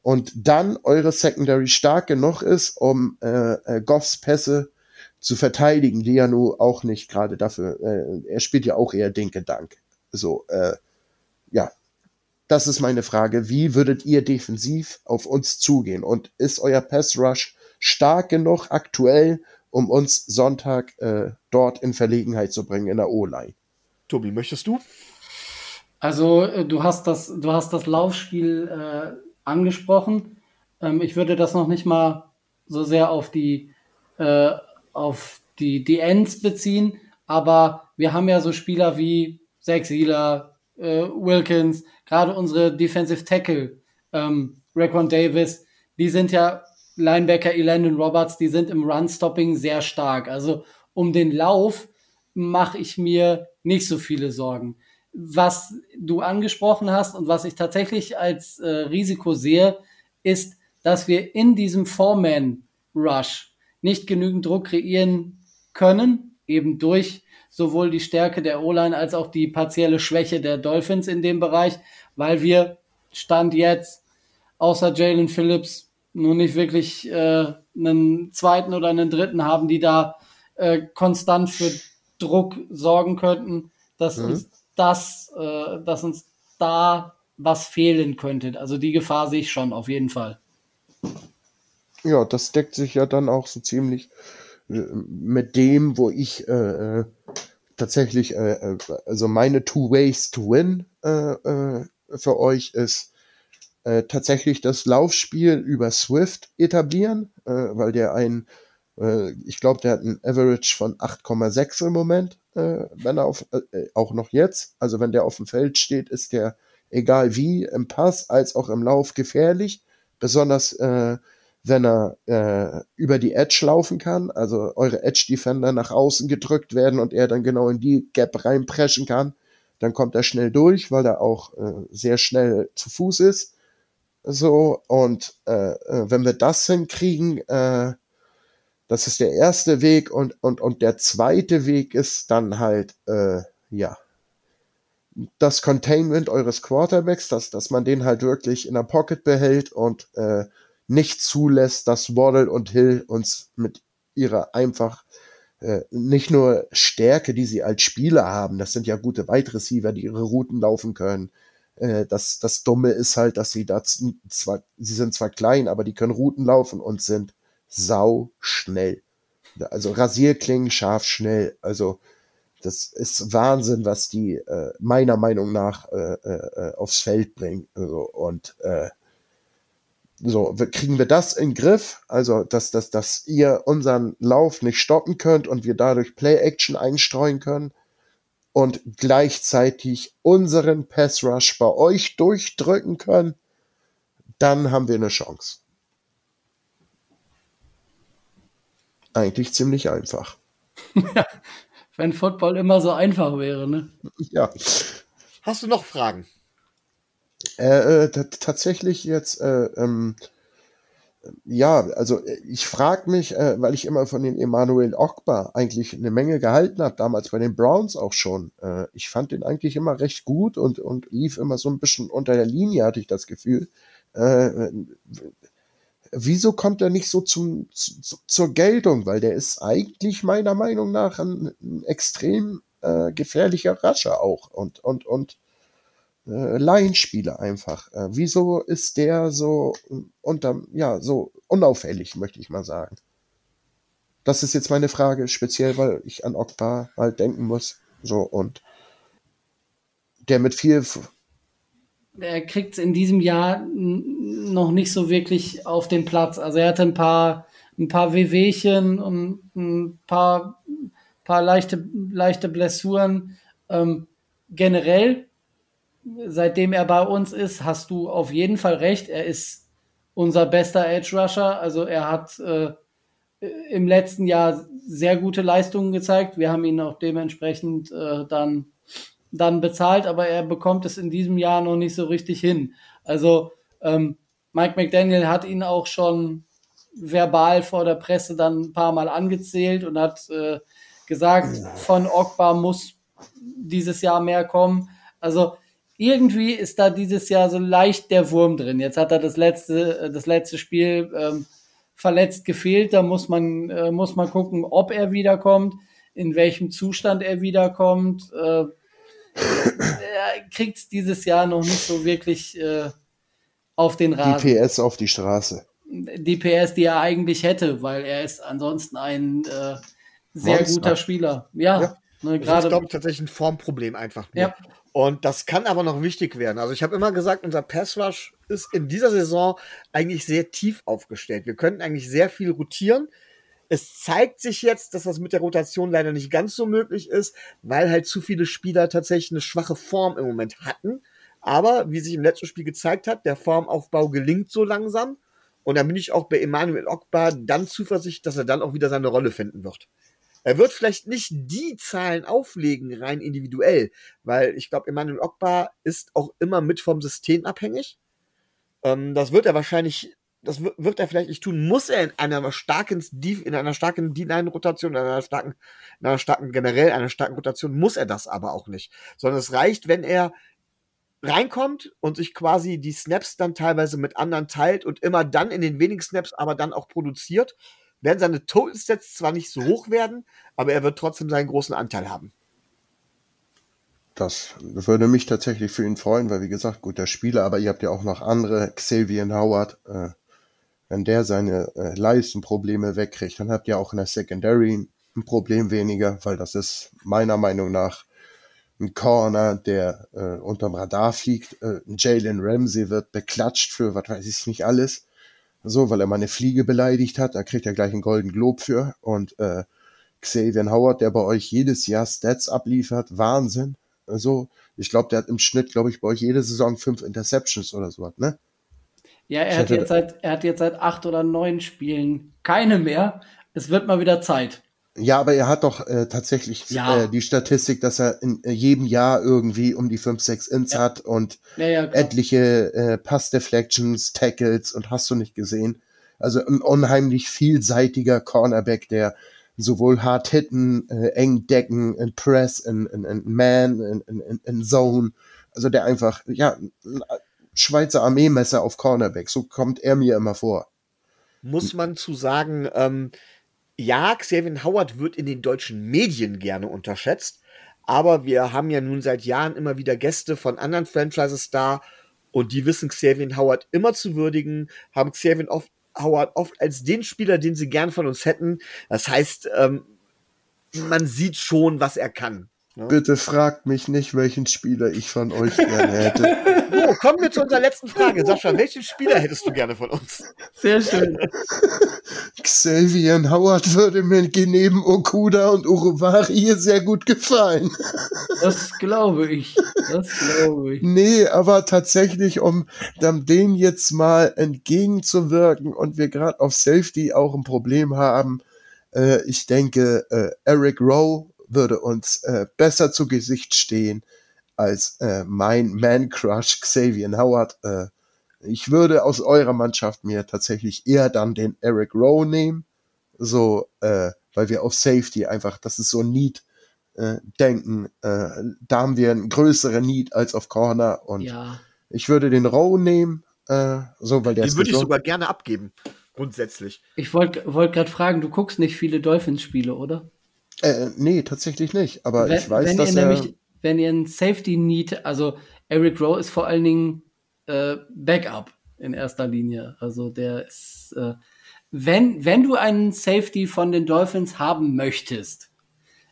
Speaker 3: Und dann eure Secondary stark genug ist, um äh, äh, Goffs Pässe zu verteidigen, die ja nun auch nicht gerade dafür, äh, er spielt ja auch eher Dinke Dank. So, äh, ja, das ist meine Frage. Wie würdet ihr defensiv auf uns zugehen? Und ist euer Pass Rush stark genug aktuell, um uns Sonntag äh, dort in Verlegenheit zu bringen in der O-Line?
Speaker 1: Tobi, möchtest du?
Speaker 2: Also äh, du hast das, du hast das Laufspiel äh, angesprochen. Ähm, ich würde das noch nicht mal so sehr auf die äh, auf die, die Ends beziehen, aber wir haben ja so Spieler wie Sieler, äh, Wilkins, gerade unsere Defensive Tackle, ähm, Raquan Davis, die sind ja Linebacker Elandon Roberts, die sind im Run-Stopping sehr stark. Also um den Lauf mache ich mir nicht so viele Sorgen. Was du angesprochen hast und was ich tatsächlich als äh, Risiko sehe, ist, dass wir in diesem Foreman-Rush nicht genügend Druck kreieren können, eben durch sowohl die Stärke der O-Line als auch die partielle Schwäche der Dolphins in dem Bereich, weil wir Stand jetzt außer Jalen Phillips nur nicht wirklich äh, einen zweiten oder einen dritten haben, die da äh, konstant für Druck sorgen könnten, dass mhm. uns das, äh, dass uns da was fehlen könnte. Also die Gefahr sehe ich schon auf jeden Fall.
Speaker 3: Ja, das deckt sich ja dann auch so ziemlich äh, mit dem, wo ich äh, äh tatsächlich, äh, äh, also meine Two Ways to Win äh, für euch ist tatsächlich das Laufspiel über Swift etablieren, weil der ein, ich glaube, der hat ein Average von 8,6 im Moment, wenn er auf, auch noch jetzt, also wenn der auf dem Feld steht, ist der egal wie im Pass als auch im Lauf gefährlich, besonders äh, wenn er äh, über die Edge laufen kann, also eure Edge-Defender nach außen gedrückt werden und er dann genau in die Gap reinpreschen kann, dann kommt er schnell durch, weil er auch äh, sehr schnell zu Fuß ist. So, und äh, äh wenn wir das hinkriegen, äh, das ist der erste Weg und, und, und der zweite Weg ist dann halt, äh, ja, das Containment eures Quarterbacks, dass, dass man den halt wirklich in der Pocket behält und äh, nicht zulässt, dass Waddle und Hill uns mit ihrer einfach äh, nicht nur Stärke, die sie als Spieler haben, das sind ja gute Wide Receiver, die ihre Routen laufen können. Äh, das, das Dumme ist halt, dass sie da zwar, sie sind zwar klein, aber die können Routen laufen und sind sau schnell. Also Rasierklingen scharf schnell. Also das ist Wahnsinn, was die äh, meiner Meinung nach äh, äh, aufs Feld bringen. Also, und äh, so, kriegen wir das in den Griff, also dass, dass, dass ihr unseren Lauf nicht stoppen könnt und wir dadurch Play-Action einstreuen können und gleichzeitig unseren Pass-Rush bei euch durchdrücken können, dann haben wir eine Chance. Eigentlich ziemlich einfach.
Speaker 2: Wenn Football immer so einfach wäre, ne?
Speaker 3: Ja.
Speaker 1: Hast du noch Fragen?
Speaker 3: Äh, äh tatsächlich jetzt, äh, ähm, ja, also äh, ich frage mich, äh, weil ich immer von den Emanuel Ogba eigentlich eine Menge gehalten habe, damals bei den Browns auch schon. Äh, ich fand den eigentlich immer recht gut und, und lief immer so ein bisschen unter der Linie, hatte ich das Gefühl. Wieso kommt er nicht so zum, zu, zur Geltung? Weil der ist eigentlich meiner Meinung nach ein, ein extrem äh, gefährlicher Rascher auch und, und, und äh, Laienspieler einfach. Äh, wieso ist der so unter, ja, so unauffällig, möchte ich mal sagen? Das ist jetzt meine Frage, speziell, weil ich an Okpa halt denken muss. So, und der mit viel.
Speaker 2: Er kriegt es in diesem Jahr noch nicht so wirklich auf den Platz. Also er hatte ein paar, ein paar Wehwehchen und ein paar, paar leichte, leichte Blessuren. Ähm, generell seitdem er bei uns ist, hast du auf jeden Fall recht. Er ist unser bester Edge Rusher. Also er hat äh, im letzten Jahr sehr gute Leistungen gezeigt. Wir haben ihn auch dementsprechend äh, dann, dann bezahlt, aber er bekommt es in diesem Jahr noch nicht so richtig hin. Also ähm, Mike McDaniel hat ihn auch schon verbal vor der Presse dann ein paar Mal angezählt und hat äh, gesagt, von Ogba muss dieses Jahr mehr kommen. Also irgendwie ist da dieses Jahr so leicht der Wurm drin. Jetzt hat er das letzte, äh, das letzte Spiel ähm, verletzt gefehlt. Da muss man, äh, muss man gucken, ob er wiederkommt, in welchem Zustand er wiederkommt. Äh, er kriegt es dieses Jahr noch nicht so wirklich äh, auf den Rasen.
Speaker 3: Die PS auf die Straße.
Speaker 2: Die PS, die er eigentlich hätte, weil er ist ansonsten ein äh, sehr Monster. guter Spieler. Ja, ja.
Speaker 1: Ne, das ist, glaube ich, tatsächlich ein Formproblem einfach. Nur. Ja. Und das kann aber noch wichtig werden. Also ich habe immer gesagt, unser Pass Rush ist in dieser Saison eigentlich sehr tief aufgestellt. Wir könnten eigentlich sehr viel rotieren. Es zeigt sich jetzt, dass das mit der Rotation leider nicht ganz so möglich ist, weil halt zu viele Spieler tatsächlich eine schwache Form im Moment hatten. Aber wie sich im letzten Spiel gezeigt hat, der Formaufbau gelingt so langsam. Und da bin ich auch bei Emanuel Ogbar dann zuversichtlich, dass er dann auch wieder seine Rolle finden wird. Er wird vielleicht nicht die Zahlen auflegen, rein individuell, weil ich glaube, Emmanuel Ogba ist auch immer mit vom System abhängig. Ähm, das wird er wahrscheinlich das wird er vielleicht nicht tun, muss er in einer starken, in einer starken D-Line-Rotation, in einer starken, in einer starken, generell einer starken Rotation, muss er das aber auch nicht. Sondern es reicht, wenn er reinkommt und sich quasi die Snaps dann teilweise mit anderen teilt und immer dann in den wenigen Snaps aber dann auch produziert, werden seine Total Stats zwar nicht so hoch werden, aber er wird trotzdem seinen großen Anteil haben.
Speaker 3: Das würde mich tatsächlich für ihn freuen, weil wie gesagt, guter Spieler, aber ihr habt ja auch noch andere, Xavier Howard, äh, wenn der seine äh, Leistenprobleme wegkriegt, dann habt ihr auch in der Secondary ein Problem weniger, weil das ist meiner Meinung nach ein Corner, der äh, unterm Radar fliegt. Äh, Jalen Ramsey wird beklatscht für, was weiß ich nicht alles. So, weil er mal eine Fliege beleidigt hat, da kriegt er gleich einen Golden Globe für. Und äh, Xavier Howard, der bei euch jedes Jahr Stats abliefert, Wahnsinn. So, ich glaube, der hat im Schnitt, glaube ich, bei euch jede Saison fünf Interceptions oder so, ne?
Speaker 2: Ja, er hat, jetzt seit, er hat jetzt seit acht oder neun Spielen keine mehr. Es wird mal wieder Zeit.
Speaker 3: Ja, aber er hat doch äh, tatsächlich ja. äh, die Statistik, dass er in äh, jedem Jahr irgendwie um die fünf, sechs Ins ja. hat und ja, etliche äh, Pass-Deflections, Tackles und hast du nicht gesehen. Also ein unheimlich vielseitiger Cornerback, der sowohl hart hitten, äh, eng decken, in Press, in, in, in Man, in, in, in Zone. Also der einfach, ja, Schweizer Armeemesser auf Cornerback. So kommt er mir immer vor.
Speaker 1: Muss man zu sagen, ähm, ja, Xavier Howard wird in den deutschen Medien gerne unterschätzt, aber wir haben ja nun seit Jahren immer wieder Gäste von anderen Franchises da und die wissen Xavier Howard immer zu würdigen, haben Xavier oft Howard oft als den Spieler, den sie gern von uns hätten. Das heißt, ähm, man sieht schon, was er kann.
Speaker 3: Ne? Bitte fragt mich nicht, welchen Spieler ich von euch gerne hätte.
Speaker 1: So, kommen wir zu unserer letzten Frage. Sascha, welchen Spieler hättest du gerne von uns?
Speaker 2: Sehr schön.
Speaker 3: Xavier Howard würde mir neben Okuda und Uruvari hier sehr gut gefallen.
Speaker 2: Das glaube ich. Das glaube ich.
Speaker 3: Nee, aber tatsächlich, um dem jetzt mal entgegenzuwirken und wir gerade auf Safety auch ein Problem haben, äh, ich denke, äh, Eric Rowe würde uns äh, besser zu Gesicht stehen als äh, mein Man-Crush Xavier Howard. Äh, ich würde aus eurer Mannschaft mir tatsächlich eher dann den Eric Rowe nehmen, so, äh, weil wir auf Safety einfach, das ist so ein Need, äh, denken, äh, da haben wir einen größeren Need als auf Corner und ja. ich würde den Rowe nehmen, äh, so, weil der
Speaker 1: Den würde ich sogar gerne abgeben, grundsätzlich.
Speaker 2: Ich wollte wollt gerade fragen, du guckst nicht viele Dolphins-Spiele, oder?
Speaker 3: Äh, nee, tatsächlich nicht. Aber wenn, ich weiß,
Speaker 2: wenn
Speaker 3: dass
Speaker 2: ihr
Speaker 3: er.
Speaker 2: Nämlich, wenn ihr ein Safety Need, also Eric Rowe ist vor allen Dingen äh, Backup in erster Linie. Also der ist, äh, wenn, wenn du einen Safety von den Dolphins haben möchtest,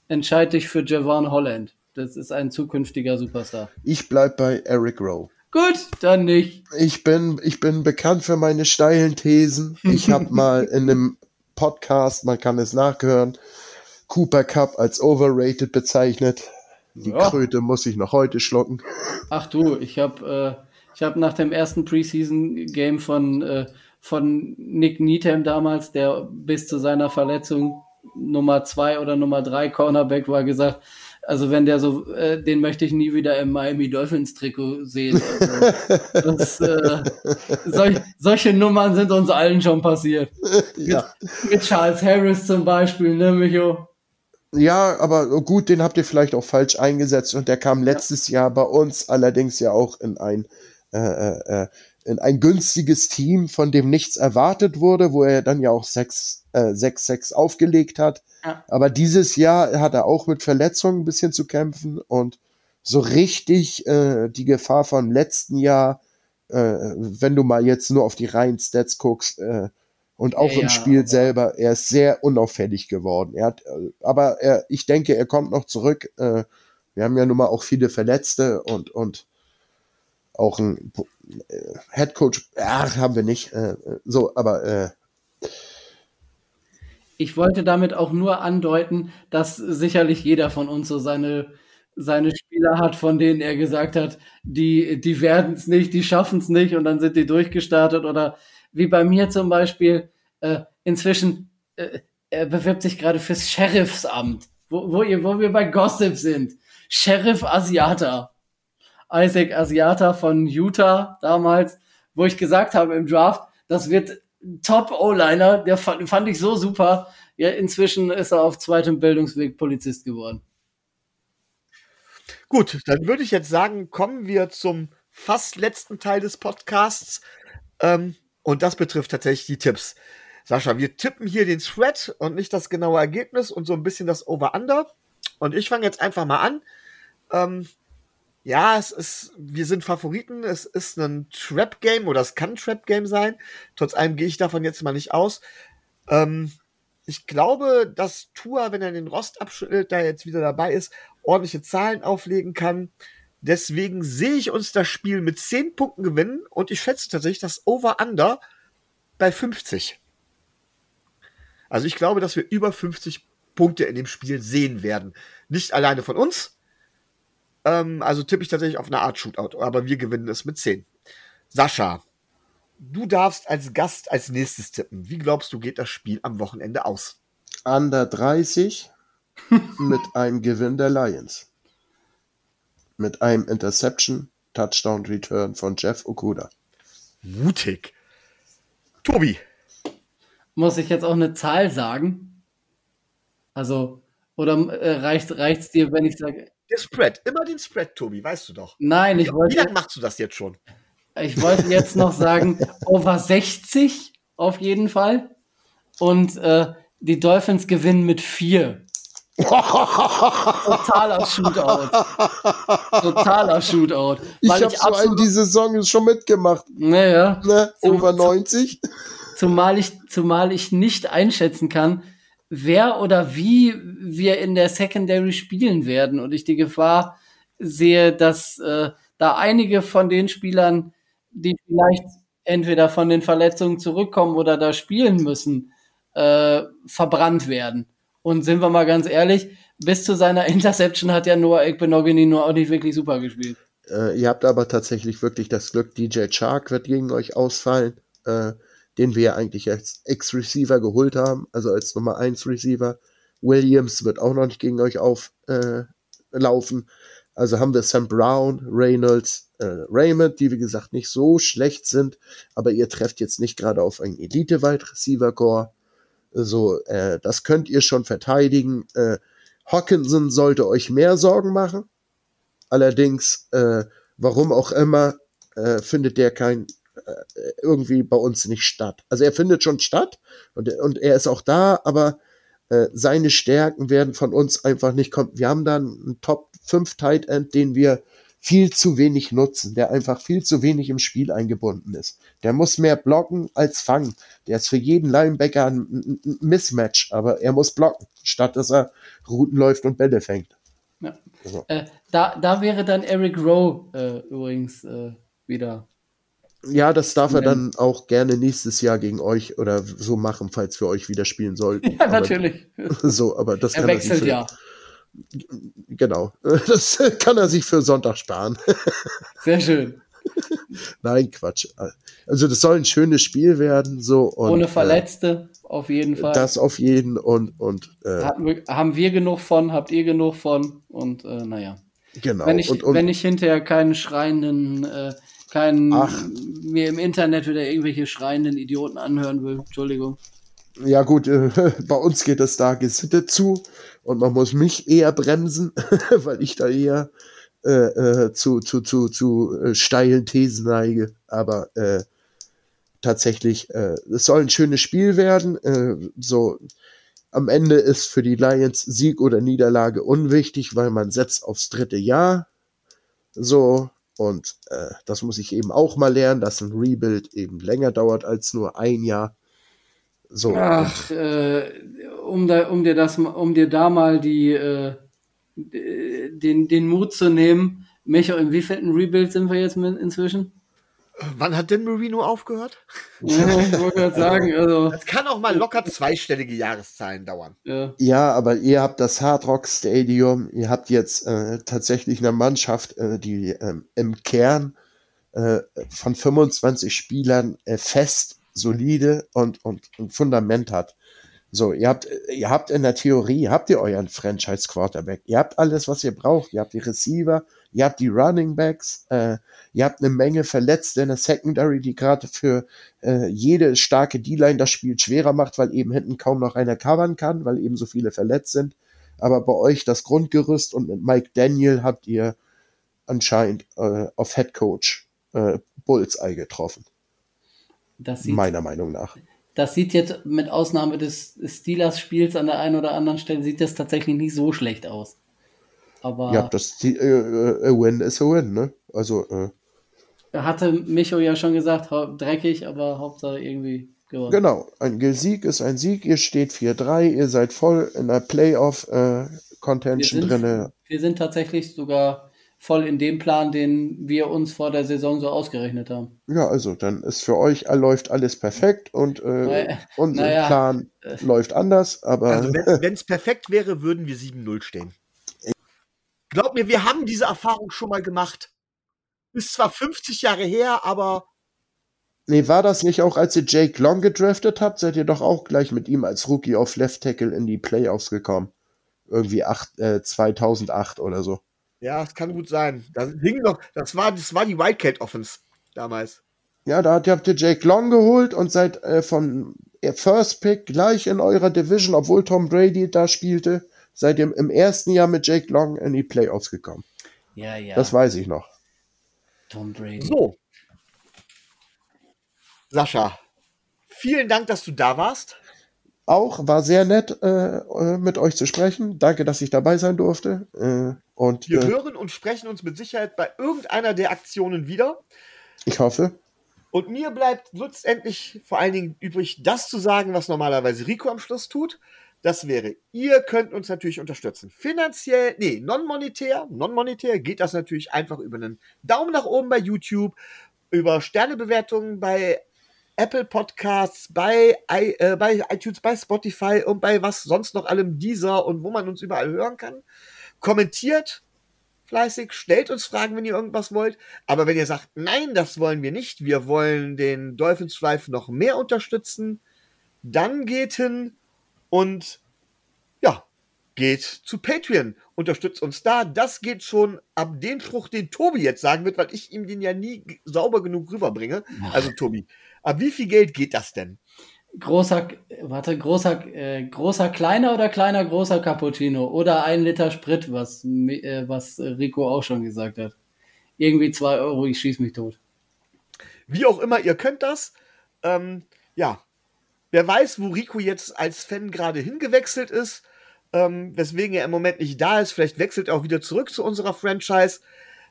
Speaker 2: entscheide dich für Javon Holland. Das ist ein zukünftiger Superstar.
Speaker 3: Ich bleib bei Eric Rowe.
Speaker 2: Gut, dann nicht.
Speaker 3: Ich bin, ich bin bekannt für meine steilen Thesen. Ich habe mal in einem Podcast, man kann es nachhören, Cooper Cup als overrated bezeichnet. Die ja. Kröte muss ich noch heute schlucken.
Speaker 2: Ach du, ich habe äh, ich habe nach dem ersten Preseason Game von äh, von Nick Needham damals, der bis zu seiner Verletzung Nummer zwei oder Nummer drei Cornerback war, gesagt, also wenn der so, äh, den möchte ich nie wieder im Miami Dolphins Trikot sehen. Also, das, äh, solch, solche Nummern sind uns allen schon passiert. Ja. Mit, mit, Charles Harris zum Beispiel, ne, Micho?
Speaker 3: Ja, aber gut, den habt ihr vielleicht auch falsch eingesetzt und der kam letztes ja. Jahr bei uns allerdings ja auch in ein äh, äh, äh in ein günstiges Team, von dem nichts erwartet wurde, wo er dann ja auch 6-6 äh, aufgelegt hat. Ja. Aber dieses Jahr hat er auch mit Verletzungen ein bisschen zu kämpfen und so richtig äh, die Gefahr vom letzten Jahr, äh, wenn du mal jetzt nur auf die reinen Stats guckst, äh, und auch ja, im Spiel ja. selber, er ist sehr unauffällig geworden. Er hat, äh, aber er, ich denke, er kommt noch zurück. Äh, wir haben ja nun mal auch viele Verletzte und, und auch ein äh, Headcoach, ach, haben wir nicht. so, aber
Speaker 2: ich wollte damit auch nur andeuten, dass sicherlich jeder von uns so seine, seine Spieler hat, von denen er gesagt hat, die, die werden es nicht, die schaffen es nicht und dann sind die durchgestartet oder wie bei mir zum Beispiel, äh, inzwischen, äh, er bewirbt sich gerade fürs Sheriffsamt, wo, wo, ihr, wo wir bei Gossip sind. Sheriff Asiata. Isaac Asiata von Utah damals, wo ich gesagt habe im Draft, das wird Top O-Liner, der fand, fand ich so super. Ja, inzwischen ist er auf zweitem Bildungsweg Polizist geworden.
Speaker 1: Gut, dann würde ich jetzt sagen, kommen wir zum fast letzten Teil des Podcasts. Ähm, und das betrifft tatsächlich die Tipps. Sascha, wir tippen hier den Thread und nicht das genaue Ergebnis und so ein bisschen das Over-Under. Und ich fange jetzt einfach mal an. Ähm, ja, es ist, wir sind Favoriten. Es ist ein Trap-Game oder es kann ein Trap-Game sein. Trotz allem gehe ich davon jetzt mal nicht aus. Ähm, ich glaube, dass Tua, wenn er den Rost abschüttelt, da jetzt wieder dabei ist, ordentliche Zahlen auflegen kann. Deswegen sehe ich uns das Spiel mit 10 Punkten gewinnen und ich schätze tatsächlich das Over-Under bei 50. Also ich glaube, dass wir über 50 Punkte in dem Spiel sehen werden. Nicht alleine von uns. Ähm, also tippe ich tatsächlich auf eine Art Shootout, aber wir gewinnen es mit 10. Sascha, du darfst als Gast als nächstes tippen. Wie glaubst du, geht das Spiel am Wochenende aus?
Speaker 3: Under 30 mit einem Gewinn der Lions. Mit einem Interception, Touchdown Return von Jeff Okuda.
Speaker 1: Mutig. Tobi.
Speaker 2: Muss ich jetzt auch eine Zahl sagen? Also, oder äh, reicht es dir, wenn ich sage.
Speaker 1: Der Spread, immer den Spread, Tobi, weißt du doch.
Speaker 2: Nein, ich wollte.
Speaker 1: Wie lange machst du das jetzt schon?
Speaker 2: Ich wollte jetzt noch sagen, over 60 auf jeden Fall. Und äh, die Dolphins gewinnen mit 4. Totaler Shootout. Totaler Shootout.
Speaker 3: Ich habe so einen die Saison schon mitgemacht.
Speaker 2: Naja.
Speaker 3: Ne? Over 90.
Speaker 2: Zumal ich, zumal ich nicht einschätzen kann, wer oder wie wir in der Secondary spielen werden. Und ich die Gefahr sehe, dass äh, da einige von den Spielern, die vielleicht entweder von den Verletzungen zurückkommen oder da spielen müssen, äh, verbrannt werden. Und sind wir mal ganz ehrlich, bis zu seiner Interception hat ja Noah Ekbenogany nur auch nicht wirklich super gespielt.
Speaker 3: Äh, ihr habt aber tatsächlich wirklich das Glück, DJ Chark wird gegen euch ausfallen, äh, den wir ja eigentlich als Ex-Receiver geholt haben, also als Nummer 1 Receiver. Williams wird auch noch nicht gegen euch auflaufen. Äh, also haben wir Sam Brown, Reynolds, äh, Raymond, die wie gesagt nicht so schlecht sind, aber ihr trefft jetzt nicht gerade auf einen Elite-Wide Receiver-Core. So, äh, das könnt ihr schon verteidigen. Äh, Hawkinson sollte euch mehr Sorgen machen. Allerdings, äh, warum auch immer, äh, findet der kein äh, irgendwie bei uns nicht statt. Also er findet schon statt und, und er ist auch da, aber äh, seine Stärken werden von uns einfach nicht kommen. Wir haben da einen Top 5 Tight End, den wir viel zu wenig nutzen, der einfach viel zu wenig im Spiel eingebunden ist. Der muss mehr blocken als fangen. Der ist für jeden Linebacker ein, Mismatch, aber er muss blocken, statt dass er Routen läuft und Bälle fängt.
Speaker 2: Ja. So. Äh, da, da wäre dann Eric Rowe äh, übrigens äh, wieder.
Speaker 3: Ja, das darf er dann auch gerne nächstes Jahr gegen euch oder so machen, falls wir euch wieder spielen sollten.
Speaker 2: Ja, natürlich.
Speaker 3: Aber, so, aber das
Speaker 2: er
Speaker 3: kann
Speaker 2: wechselt
Speaker 3: er sich
Speaker 2: ja.
Speaker 3: Genau. Das kann er sich für Sonntag sparen.
Speaker 2: Sehr schön.
Speaker 3: Nein, Quatsch. Also das soll ein schönes Spiel werden, so und,
Speaker 2: ohne Verletzte äh, auf jeden Fall.
Speaker 3: Das auf jeden und und
Speaker 2: äh, wir, haben wir genug von, habt ihr genug von und äh, naja.
Speaker 3: Genau.
Speaker 2: Wenn ich
Speaker 3: und, und,
Speaker 2: wenn ich hinterher keinen schreienden, äh, keinen
Speaker 3: Ach.
Speaker 2: mir im Internet wieder irgendwelche schreienden Idioten anhören will, Entschuldigung.
Speaker 3: Ja gut, äh, bei uns geht es da gesittet zu und man muss mich eher bremsen, weil ich da eher äh, äh, zu, zu, zu, zu äh, steilen Thesen neige. Aber äh, tatsächlich, äh, es soll ein schönes Spiel werden. Äh, so am Ende ist für die Lions Sieg oder Niederlage unwichtig, weil man setzt aufs dritte Jahr. So, und äh, das muss ich eben auch mal lernen, dass ein Rebuild eben länger dauert als nur ein Jahr. So.
Speaker 2: Ach, äh, um, da, um dir das, um dir da mal die, äh, den, den Mut zu nehmen. Micho, in wievielten Rebuild sind wir jetzt mit inzwischen?
Speaker 1: Wann hat denn Marino aufgehört?
Speaker 2: Ja, ich wollte gerade sagen, also.
Speaker 1: Das kann auch mal locker zweistellige Jahreszahlen dauern.
Speaker 2: Ja.
Speaker 3: Ja, aber ihr habt das Hard Rock Stadium, ihr habt jetzt äh, tatsächlich eine Mannschaft, äh, die ähm, im Kern äh, von 25 Spielern äh, fest, solide und, und ein Fundament hat. So, ihr habt, ihr habt in der Theorie, habt ihr euren Franchise Quarterback. Ihr habt alles, was ihr braucht. Ihr habt die Receiver, ihr habt die Running Backs, äh, ihr habt eine Menge Verletzte in der Secondary, die gerade für äh, jede starke D-Line das Spiel schwerer macht, weil eben hinten kaum noch einer covern kann, weil eben so viele verletzt sind. Aber bei euch das Grundgerüst und mit Mike Daniel habt ihr anscheinend äh, auf Head Coach äh, Bullseye getroffen. Meiner Meinung nach
Speaker 2: das sieht jetzt mit Ausnahme des Steelers-Spiels an der einen oder anderen Stelle, sieht das tatsächlich nicht so schlecht aus. Aber
Speaker 3: ja, das äh, äh, a win is a win, ne? Also äh,
Speaker 2: hatte Micho ja schon gesagt, dreckig, aber Hauptsache irgendwie
Speaker 3: gewonnen. Genau, ein Sieg ist ein Sieg. Ihr steht 4-3, ihr seid voll in der Playoff-Contention äh, drin.
Speaker 2: Wir sind tatsächlich sogar voll in dem Plan, den wir uns vor der Saison so ausgerechnet haben.
Speaker 3: Ja, also dann ist für euch läuft alles perfekt und äh, unser naja, Plan äh, läuft anders, aber. Also
Speaker 1: wenn es perfekt wäre, würden wir 7-0 stehen. Glaub mir, wir haben diese Erfahrung schon mal gemacht. Ist zwar 50 Jahre her, aber.
Speaker 3: Nee, war das nicht auch, als ihr Jake Long gedraftet habt, seid ihr doch auch gleich mit ihm als Rookie auf Left Tackle in die Playoffs gekommen. Irgendwie acht, äh, 2008 oder so.
Speaker 1: Ja, es kann gut sein. Das hing noch, das war, das war die Wildcat Offense damals.
Speaker 3: Ja, da habt ihr Jake Long geholt und seid äh, von First Pick gleich in eurer Division, obwohl Tom Brady da spielte, seid ihr im ersten Jahr mit Jake Long in die Playoffs gekommen.
Speaker 2: Ja, ja.
Speaker 3: Das weiß ich noch.
Speaker 2: Tom Brady.
Speaker 1: So. Sascha, vielen Dank, dass du da warst
Speaker 3: auch. War sehr nett, äh, äh, mit euch zu sprechen. Danke, dass ich dabei sein durfte. Äh, und,
Speaker 1: Wir äh, hören und sprechen uns mit Sicherheit bei irgendeiner der Aktionen wieder.
Speaker 3: Ich hoffe.
Speaker 1: Und mir bleibt letztendlich vor allen Dingen übrig, das zu sagen, was normalerweise Rico am Schluss tut. Das wäre, ihr könnt uns natürlich unterstützen. Finanziell, nee, non-monetär. Non-monetär geht das natürlich einfach über einen Daumen nach oben bei YouTube, über Sternebewertungen bei Apple Podcasts, bei, äh, bei iTunes, bei Spotify und bei was sonst noch allem dieser und wo man uns überall hören kann. Kommentiert fleißig, stellt uns Fragen, wenn ihr irgendwas wollt. Aber wenn ihr sagt, nein, das wollen wir nicht, wir wollen den Dolphins Drive noch mehr unterstützen, dann geht hin und ja, geht zu Patreon, unterstützt uns da. Das geht schon ab dem Spruch, den Tobi jetzt sagen wird, weil ich ihm den ja nie sauber genug rüberbringe. Also Tobi, Ab wie viel Geld geht das denn?
Speaker 2: Großer, warte, großer, äh, großer kleiner oder kleiner großer Cappuccino oder ein Liter Sprit, was, äh, was Rico auch schon gesagt hat. Irgendwie zwei Euro, ich schieß mich tot.
Speaker 1: Wie auch immer, ihr könnt das. Ähm, ja, wer weiß, wo Rico jetzt als Fan gerade hingewechselt ist, ähm, weswegen er im Moment nicht da ist. Vielleicht wechselt er auch wieder zurück zu unserer Franchise.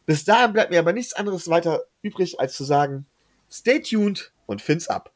Speaker 1: Bis dahin bleibt mir aber nichts anderes weiter übrig, als zu sagen, stay tuned und find's ab.